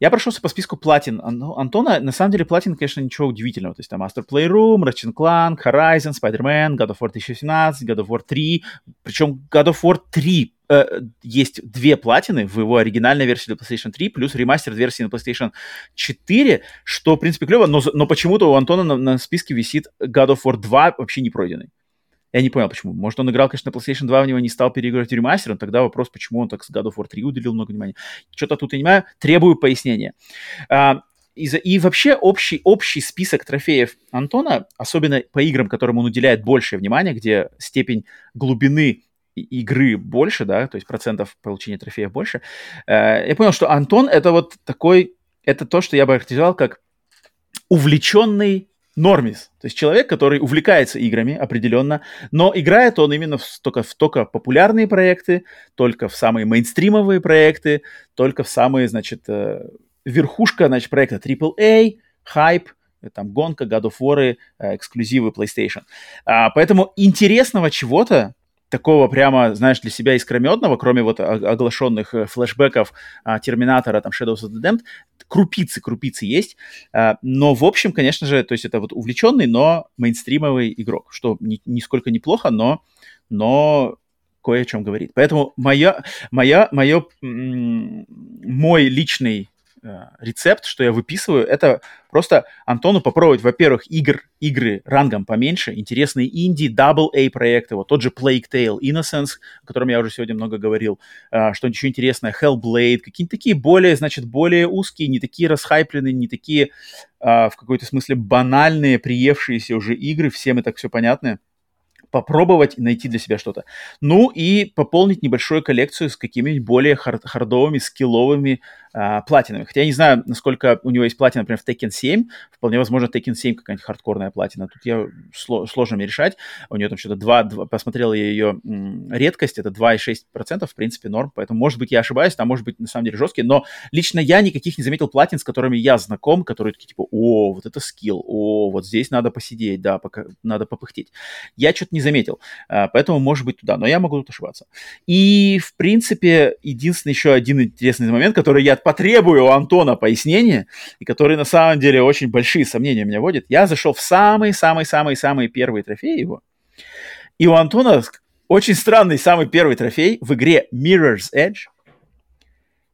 Я прошелся по списку платин Антона. На самом деле платин, конечно, ничего удивительного. То есть там Master Playroom, Ratchet Clank, Horizon, Spider-Man, God of War 2017, God of War 3. Причем God of War 3 э, есть две платины в его оригинальной версии для PlayStation 3, плюс ремастер версии на PlayStation 4, что, в принципе, клево, но, но почему-то у Антона на, на списке висит God of War 2 вообще не пройденный. Я не понял, почему. Может, он играл, конечно, на PlayStation 2, в него не стал переигрывать ремастером, тогда вопрос, почему он так с God of War 3 уделил много внимания. Что-то тут я не понимаю, требую пояснения. А, и, и вообще общий, общий список трофеев Антона, особенно по играм, которым он уделяет большее внимание, где степень глубины игры больше, да, то есть процентов получения трофеев больше, э, я понял, что Антон это вот такой, это то, что я бы характеризовал как увлеченный нормис. То есть человек, который увлекается играми определенно, но играет он именно в, только в только популярные проекты, только в самые мейнстримовые проекты, только в самые, значит, э, верхушка, значит, проекта AAA, хайп, там гонка, God of War, э, эксклюзивы PlayStation. А, поэтому интересного чего-то такого прямо, знаешь, для себя искрометного, кроме вот оглашенных э, флешбеков а, Терминатора, там, Shadows of the Damned, крупицы, крупицы есть. А, но, в общем, конечно же, то есть это вот увлеченный, но мейнстримовый игрок, что ни, нисколько неплохо, но, но кое о чем говорит. Поэтому моя, моя, моя, мой личный рецепт, что я выписываю, это просто Антону попробовать, во-первых, игр, игры рангом поменьше, интересные инди, double A проекты, вот тот же Plague Tale Innocence, о котором я уже сегодня много говорил, э, что-нибудь еще интересное, Hellblade, какие-то такие более, значит, более узкие, не такие расхайпленные, не такие э, в какой-то смысле банальные, приевшиеся уже игры, всем и так все понятно попробовать найти для себя что-то. Ну и пополнить небольшую коллекцию с какими-нибудь более хард хардовыми, скилловыми а, платинами. Хотя я не знаю, насколько у него есть платина, например, в Tekken 7. Вполне возможно, Tekken 7 какая-нибудь хардкорная платина. Тут я сложно мне решать. У нее там что-то 2, 2 посмотрел я ее м, редкость, это 2,6%, в принципе, норм. Поэтому, может быть, я ошибаюсь, там может быть на самом деле жесткие. Но лично я никаких не заметил платин, с которыми я знаком, которые такие типа, о, вот это скилл, о, вот здесь надо посидеть, да, пока надо попыхтеть. Я что-то не заметил. А, поэтому, может быть, туда. Но я могу тут ошибаться. И, в принципе, единственный еще один интересный момент, который я потребую у Антона пояснения, и который на самом деле очень большие сомнения меня вводит. Я зашел в самый-самый-самый-самый первый трофей его, и у Антона очень странный самый первый трофей в игре Mirror's Edge.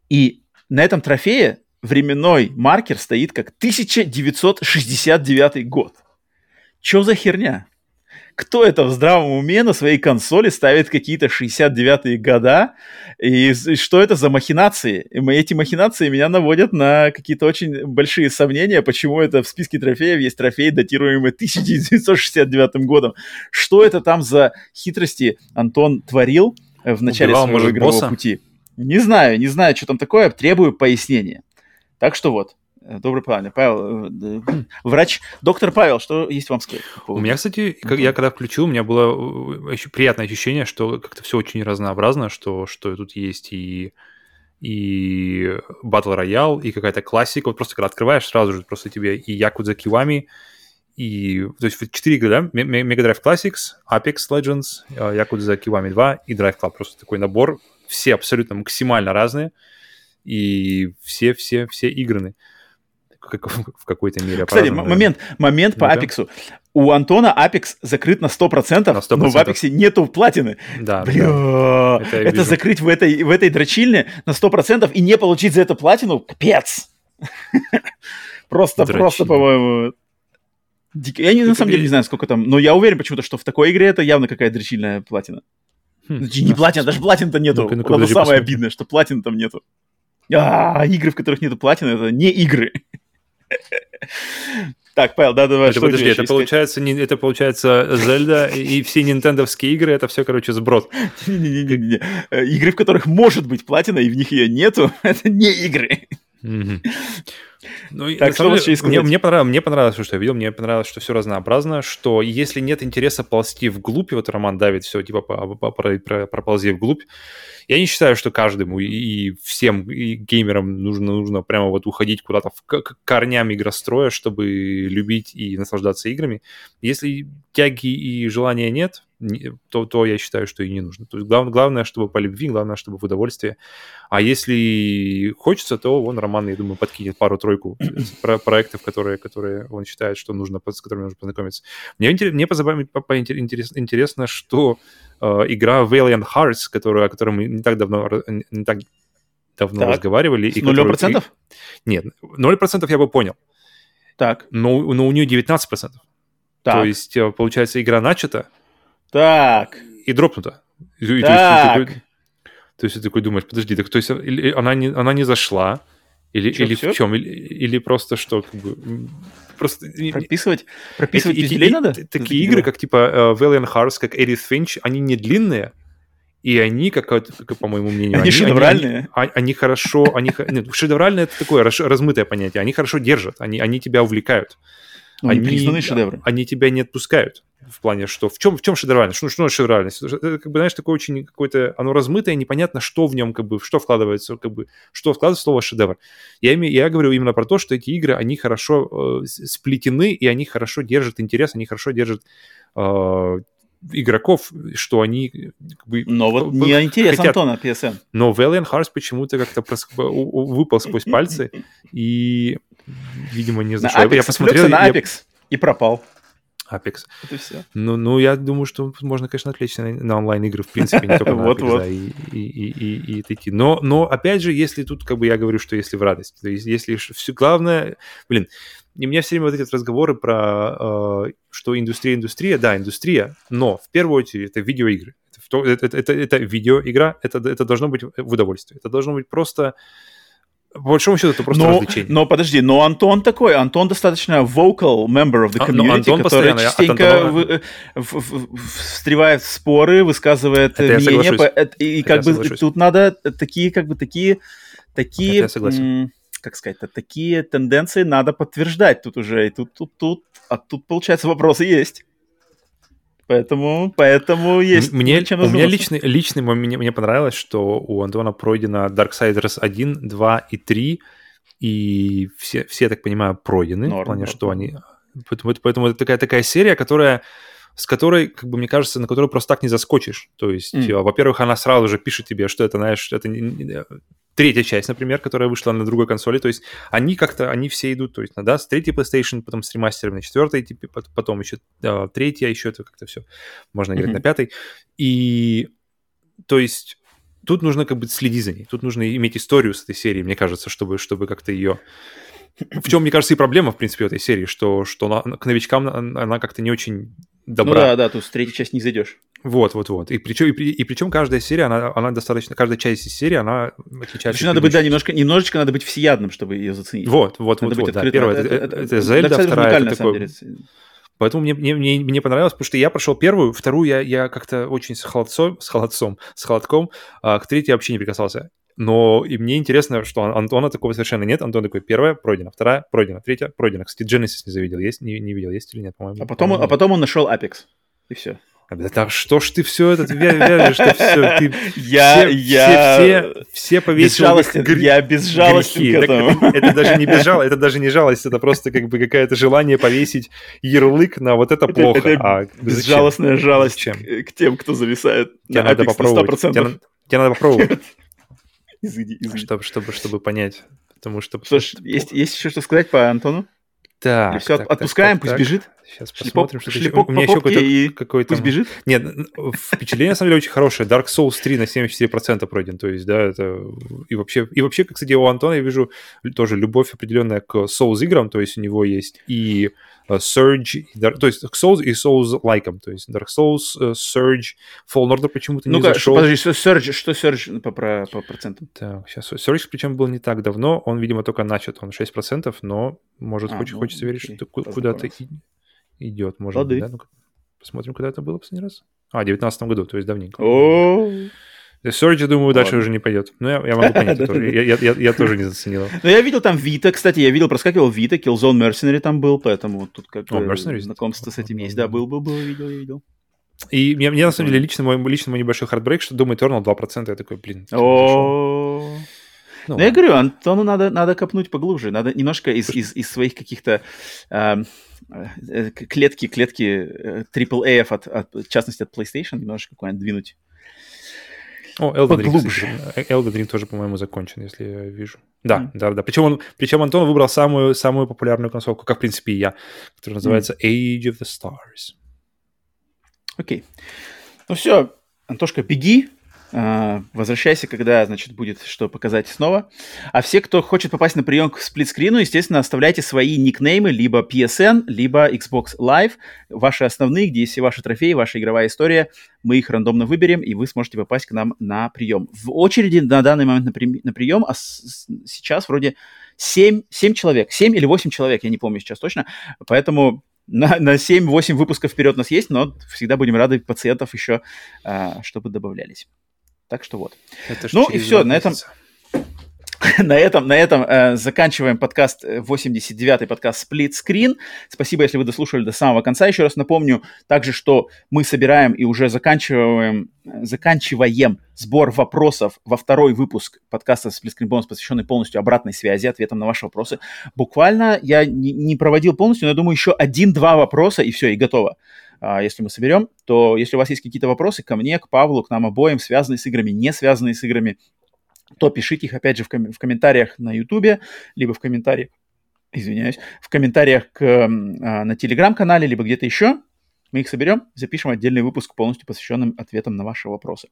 И на этом трофее временной маркер стоит как 1969 год. Чё за херня? Кто это в здравом уме на своей консоли ставит какие-то 69-е года, и, и что это за махинации? И эти махинации меня наводят на какие-то очень большие сомнения, почему это в списке трофеев есть трофей, датируемый 1969 годом. Что это там за хитрости Антон творил в начале Убивал, своего может, игрового босса? пути? Не знаю, не знаю, что там такое, требую пояснения. Так что вот. Э, добрый план. Павел, э, врач, доктор Павел, что есть вам сказать? У меня, кстати, я когда включил, у меня было еще приятное ощущение, что как-то все очень разнообразно, что, что тут есть и и Battle Royale, и какая-то классика. Вот просто когда открываешь, сразу же просто тебе и Yakuza Kiwami, и... То есть четыре игры, да? Mega Drive Classics, Apex Legends, э, Yakuza Kiwami 2 и Drive Club. Просто такой набор. Все абсолютно максимально разные. И все-все-все играны в какой-то мере. Кстати, момент, момент по Апексу. У Антона Апекс закрыт на 100%, на 100%. но в Апексе нету платины. Да, Бля, да. Это, это закрыть в этой, в этой дрочильне на 100% и не получить за это платину, капец. Просто, просто, по-моему, Я не, на самом деле не знаю, сколько там, но я уверен почему-то, что в такой игре это явно какая-то дрочильная платина. Хм, не платина, даже платин-то нету. Ну-ка, ну-ка, это самое обидное, что платин там нету. А, игры, в которых нету платины, это не игры. Так, Павел, да, давай. Это, подожди, это получается, не, это получается Зельда и все нинтендовские игры, это все, короче, сброд. Не-не-не, э, игры, в которых может быть платина, и в них ее нету, это не игры. Ну, так, что деле, мне, мне, понравилось, мне понравилось, что я видел, мне понравилось, что все разнообразно, что если нет интереса ползти вглубь, вот Роман давит все, типа, проползи вглубь, я не считаю, что каждому и всем и геймерам нужно, нужно прямо вот уходить куда-то в к корням игростроя, чтобы любить и наслаждаться играми. Если тяги и желания нет, то, то я считаю, что и не нужно. То есть глав, главное, чтобы по любви, главное, чтобы в удовольствие. А если хочется, то он, Роман, я думаю, подкинет пару-тройку про проектов, которые, которые он считает, что нужно, с которыми нужно познакомиться. Мне, мне по, по, по, интерес, интересно, что э, игра Valiant Hearts, которую, о которой мы не так давно, не так давно так. разговаривали. С нулем процентов? Нет, ноль процентов я бы понял. Так. Но, но у нее 19%. Так. То есть, э, получается, игра начата. Так. И дропнута. И, так. То есть, такой, то есть ты такой думаешь, подожди, так то есть или она не, она не зашла, или, Чё, или в чем, или, или просто что, как бы, просто... Прописывать, прописывать эти, эти, надо? Такие игры, как типа uh, Valiant Hearts, как Edith Finch, они не длинные, и они, как, как по моему мнению, они, они шедевральные. Они, они хорошо, они, нет, шедевральные это такое размытое понятие, они хорошо держат, они, они тебя увлекают. Ну, они, шедевры. они тебя не отпускают в плане, что в чем, в чем шедевральность? Что, что шедевральность? Это, как бы, знаешь, такое очень какое-то, оно размытое, непонятно, что в нем, как бы, что вкладывается, как бы, что вкладывается в слово шедевр. Я, я говорю именно про то, что эти игры, они хорошо э, сплетены, и они хорошо держат интерес, они хорошо держат э, игроков, что они как бы, Но вот не интерес хотят. Антона PSN. Но Valiant Hearts почему-то как-то прос... выпал сквозь пальцы, И, видимо, не знаю. Я посмотрел... на Apex и пропал. Apex. Это все. Ну, ну, я думаю, что можно, конечно, отвлечься на, на онлайн-игры, в принципе, не только на Apex, вот, да, и, и, и, и, и такие. Но, но, опять же, если тут, как бы я говорю, что если в радость, то есть если все главное... Блин, и мне все время вот эти разговоры про, э, что индустрия, индустрия, да, индустрия, но в первую очередь это видеоигры. Это, это, это, это, это видеоигра, это, это должно быть в удовольствие. Это должно быть просто по большому счету, это просто но, развлечение. Но подожди, но Антон такой, Антон достаточно vocal member of the community, а, который частенько в, в, в, встревает в споры, высказывает это мнение, по, и это как бы соглашусь. тут надо такие, как бы такие, такие, как сказать, такие тенденции надо подтверждать тут уже, и тут, тут, тут, а тут получается вопросы есть. Поэтому, поэтому есть мне, чем У меня личный, личный мне, мне понравилось, что у Антона пройдено Darksiders 1, 2 и 3, и все, все я так понимаю, пройдены, Норм, в плане, норм. что они... Поэтому, поэтому это такая, такая серия, которая с которой, как бы, мне кажется, на которую просто так не заскочишь. То есть, mm. во-первых, она сразу же пишет тебе, что это, знаешь, это третья часть, например, которая вышла на другой консоли, то есть они как-то, они все идут, то есть, да, с третьей PlayStation, потом с ремастером на четвертой, типа, потом еще да, третья, еще это как-то все, можно играть mm-hmm. на пятой, и, то есть, тут нужно как бы следить за ней, тут нужно иметь историю с этой серией, мне кажется, чтобы, чтобы как-то ее в чем, мне кажется, и проблема, в принципе, в этой серии, что, что она, к новичкам она как-то не очень добра. Ну да, да, тут с третьей части не зайдешь. Вот, вот, вот. И причем, и, и причем каждая серия, она, она достаточно, каждая часть из серии, она отличается. Еще надо быть, да, немножко, немножечко надо быть всеядным, чтобы ее заценить. Вот, вот, надо вот, вот. Да. Первая, это, это, это Зельда, вторая, это такой... Поэтому мне, мне, мне, мне понравилось, потому что я прошел первую, вторую я, я как-то очень с холодцом, с холодцом, с холодком, а к третьей вообще не прикасался. Но и мне интересно, что Антона такого совершенно нет. Антон такой, первая пройдена, вторая пройдена, третья пройдена. Кстати, Genesis не завидел, есть, не, не видел, есть или нет, по-моему. А потом, а потом он нашел Apex, и все. Да что ж ты все это вяжешь, что все, ты я, все, я... все, все, все повесил безжалостен, гр... я безжалостен грехи. к этому. Это, это, даже не безжал, это даже не жалость, это просто как бы какое-то желание повесить ярлык на вот это плохо. Это, а безжалостная зачем? жалость зачем? К, к тем, кто зависает тебе на надо попробовать. Тебе, тебе надо попробовать. Извини, извини. Чтобы, чтобы, чтобы понять. Потому что... Что ж, есть, есть еще что сказать по Антону? Так, Или все, так, отпускаем, так, пусть так. бежит. Сейчас посмотрим, что шлепок У меня еще какой-то... какой пусть бежит? Нет, впечатление, на самом деле, очень хорошее. Dark Souls 3 на 74% пройден. То есть, да, это... И вообще, и вообще, кстати, у Антона я вижу тоже любовь определенная к Souls играм. То есть у него есть и Surge, то есть к Souls и Souls-лайком, то есть Dark Souls, э, Surge, Fallen Order почему-то не Ну-ка, зашел. подожди, что Surge, что Surge по, по, по процентам? Так, сейчас, Surge причем был не так давно, он, видимо, только начат, он 6%, но, может, а, хочет, ну, хочется верить, окей, что куда-то идет, может Лады. быть, да? Ну посмотрим, когда это было последний раз. А, в 19 году, то есть давненько. О, Surge, думаю, дальше уже не пойдет. Но я, я могу понять, тоже. Я, я, я, тоже не заценил. Но я видел там Вита, кстати, я видел, проскакивал Вита, Killzone Mercenary там был, поэтому тут как бы знакомство с этим есть. Да, был, был, был, видел, видел. И мне, мне на самом деле лично мой, лично мой небольшой хардбрейк, что думаю, Eternal 2%, я такой, блин. О, ну, ну я говорю, Антону надо, надо копнуть поглубже, надо немножко из, из, из своих каких-то э, клетки, клетки AAA, от, от, в частности от PlayStation, немножко какой-нибудь двинуть. О, Elden Ring, кстати, э, Elden Ring тоже, по-моему, закончен, если я вижу. Да, mm. да, да. Причем, он, причем Антон выбрал самую, самую популярную консольку, как, в принципе, и я, которая называется mm. Age of the Stars. Окей. Okay. Ну все, Антошка, беги, возвращайся, когда, значит, будет что показать снова. А все, кто хочет попасть на прием к сплитскрину, естественно, оставляйте свои никнеймы либо PSN, либо Xbox Live, ваши основные, где есть все ваши трофеи, ваша игровая история. Мы их рандомно выберем, и вы сможете попасть к нам на прием. В очереди на данный момент на, при... на прием а с... сейчас вроде 7, 7 человек, 7 или 8 человек, я не помню сейчас точно. Поэтому на, на 7-8 выпусков вперед нас есть, но всегда будем рады пациентов еще, а, чтобы добавлялись. Так что вот. Это ну и все, на этом... на этом, на этом э, заканчиваем подкаст, 89-й э, подкаст Split Screen. Спасибо, если вы дослушали до самого конца. Еще раз напомню также, что мы собираем и уже заканчиваем, заканчиваем сбор вопросов во второй выпуск подкаста Split Screen Bonus, посвященный полностью обратной связи, ответам на ваши вопросы. Буквально я не, не проводил полностью, но я думаю, еще один-два вопроса, и все, и готово. А, если мы соберем, то если у вас есть какие-то вопросы ко мне, к Павлу, к нам обоим, связанные с играми, не связанные с играми, то пишите их, опять же, в, ком- в комментариях на YouTube, либо в комментариях, извиняюсь, в комментариях к, а, на Телеграм-канале, либо где-то еще. Мы их соберем, запишем отдельный выпуск, полностью посвященным ответам на ваши вопросы.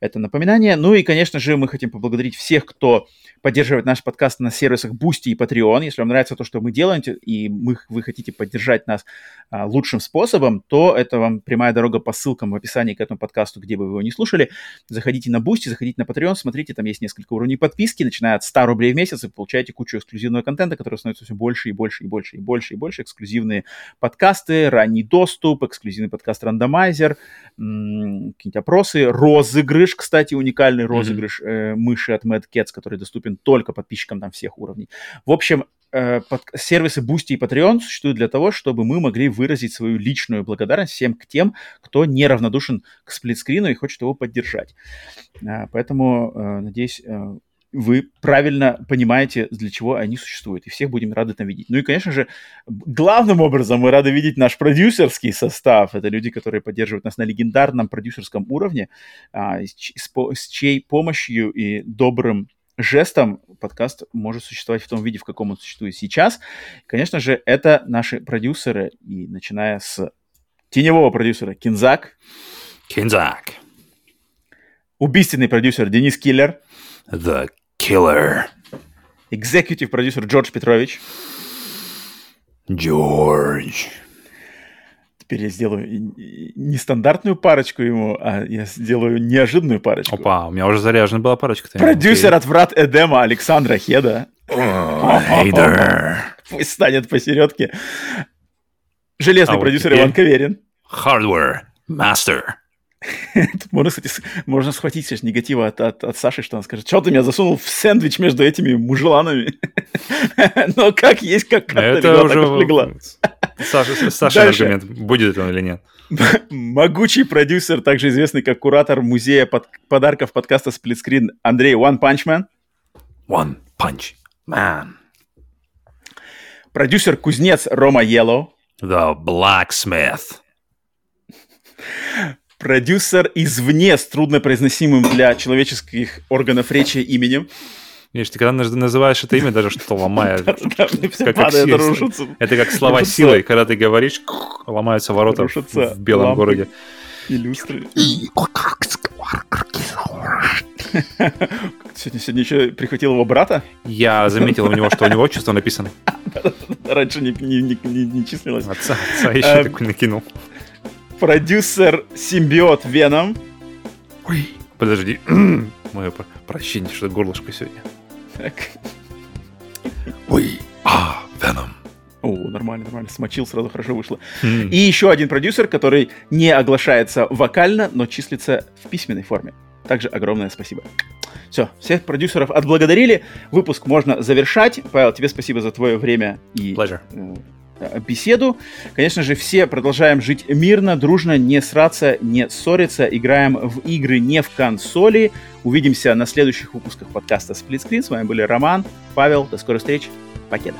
Это напоминание. Ну и, конечно же, мы хотим поблагодарить всех, кто поддерживает наш подкаст на сервисах Boosty и Patreon. Если вам нравится то, что мы делаем, и мы, вы хотите поддержать нас а, лучшим способом, то это вам прямая дорога по ссылкам в описании к этому подкасту, где бы вы его не слушали. Заходите на Boosty, заходите на Patreon, смотрите, там есть несколько уровней подписки, начиная от 100 рублей в месяц, и получаете кучу эксклюзивного контента, который становится все больше и больше и больше и больше и больше. Эксклюзивные подкасты, ранний доступ, эксклюзивный подкаст рандомайзер, какие-нибудь опросы, розыгрыш, кстати, уникальный розыгрыш mm-hmm. мыши от Mad Cats, который доступен только подписчикам там всех уровней. В общем, э, под, сервисы Boosty и Patreon существуют для того, чтобы мы могли выразить свою личную благодарность всем к тем, кто неравнодушен к сплитскрину и хочет его поддержать. Э, поэтому, надеюсь, вы правильно понимаете, для чего они существуют. И всех будем рады там видеть. Ну и, конечно же, главным образом мы рады видеть наш продюсерский состав. Это люди, которые поддерживают нас на легендарном продюсерском уровне, а, с, с, с чьей помощью и добрым жестом подкаст может существовать в том виде, в каком он существует сейчас. Конечно же, это наши продюсеры, и начиная с теневого продюсера Кинзак. Кинзак. Убийственный продюсер Денис Киллер. The Killer. Executive продюсер Джордж Петрович. Джордж. Теперь я сделаю нестандартную парочку ему, а я сделаю неожиданную парочку. Опа, у меня уже заряжена была парочка. Продюсер от врат Эдема Александра Хеда. Хейдер. Пусть станет посередке. Железный а продюсер вот Иван Каверин. Hardware Master. Тут можно, кстати, можно схватить сейчас негатива от, от, от Саши, что он скажет, что ты меня засунул в сэндвич между этими мужеланами. Но как есть, как Это уже Саша, Саша аргумент, будет он или нет. Могучий продюсер, также известный как куратор музея под, подарков подкаста Сплитскрин Андрей One Punch Man. One Punch Man. Продюсер-кузнец Рома Yellow. The Blacksmith продюсер извне с труднопроизносимым для человеческих органов речи именем. Видишь, ты когда называешь это имя, даже что-то ломая. Это как слова силой, когда ты говоришь, ломаются ворота в белом городе. Иллюстры. Сегодня, сегодня еще прихватил его брата? Я заметил у него, что у него отчество написано. Раньше не, не, не, не числилось. Отца, отца еще эм, такой накинул продюсер симбиот Веном. Ой, подожди. Мое прощение, что горлышко сегодня. Так. Ой, а, Веном. О, нормально, нормально. Смочил, сразу хорошо вышло. Mm. И еще один продюсер, который не оглашается вокально, но числится в письменной форме. Также огромное спасибо. Все, всех продюсеров отблагодарили. Выпуск можно завершать. Павел, тебе спасибо за твое время и Pleasure. Э, беседу. Конечно же, все продолжаем жить мирно, дружно, не сраться, не ссориться, играем в игры не в консоли. Увидимся на следующих выпусках подкаста Split Screen. С вами были Роман, Павел. До скорой встречи. Покеда.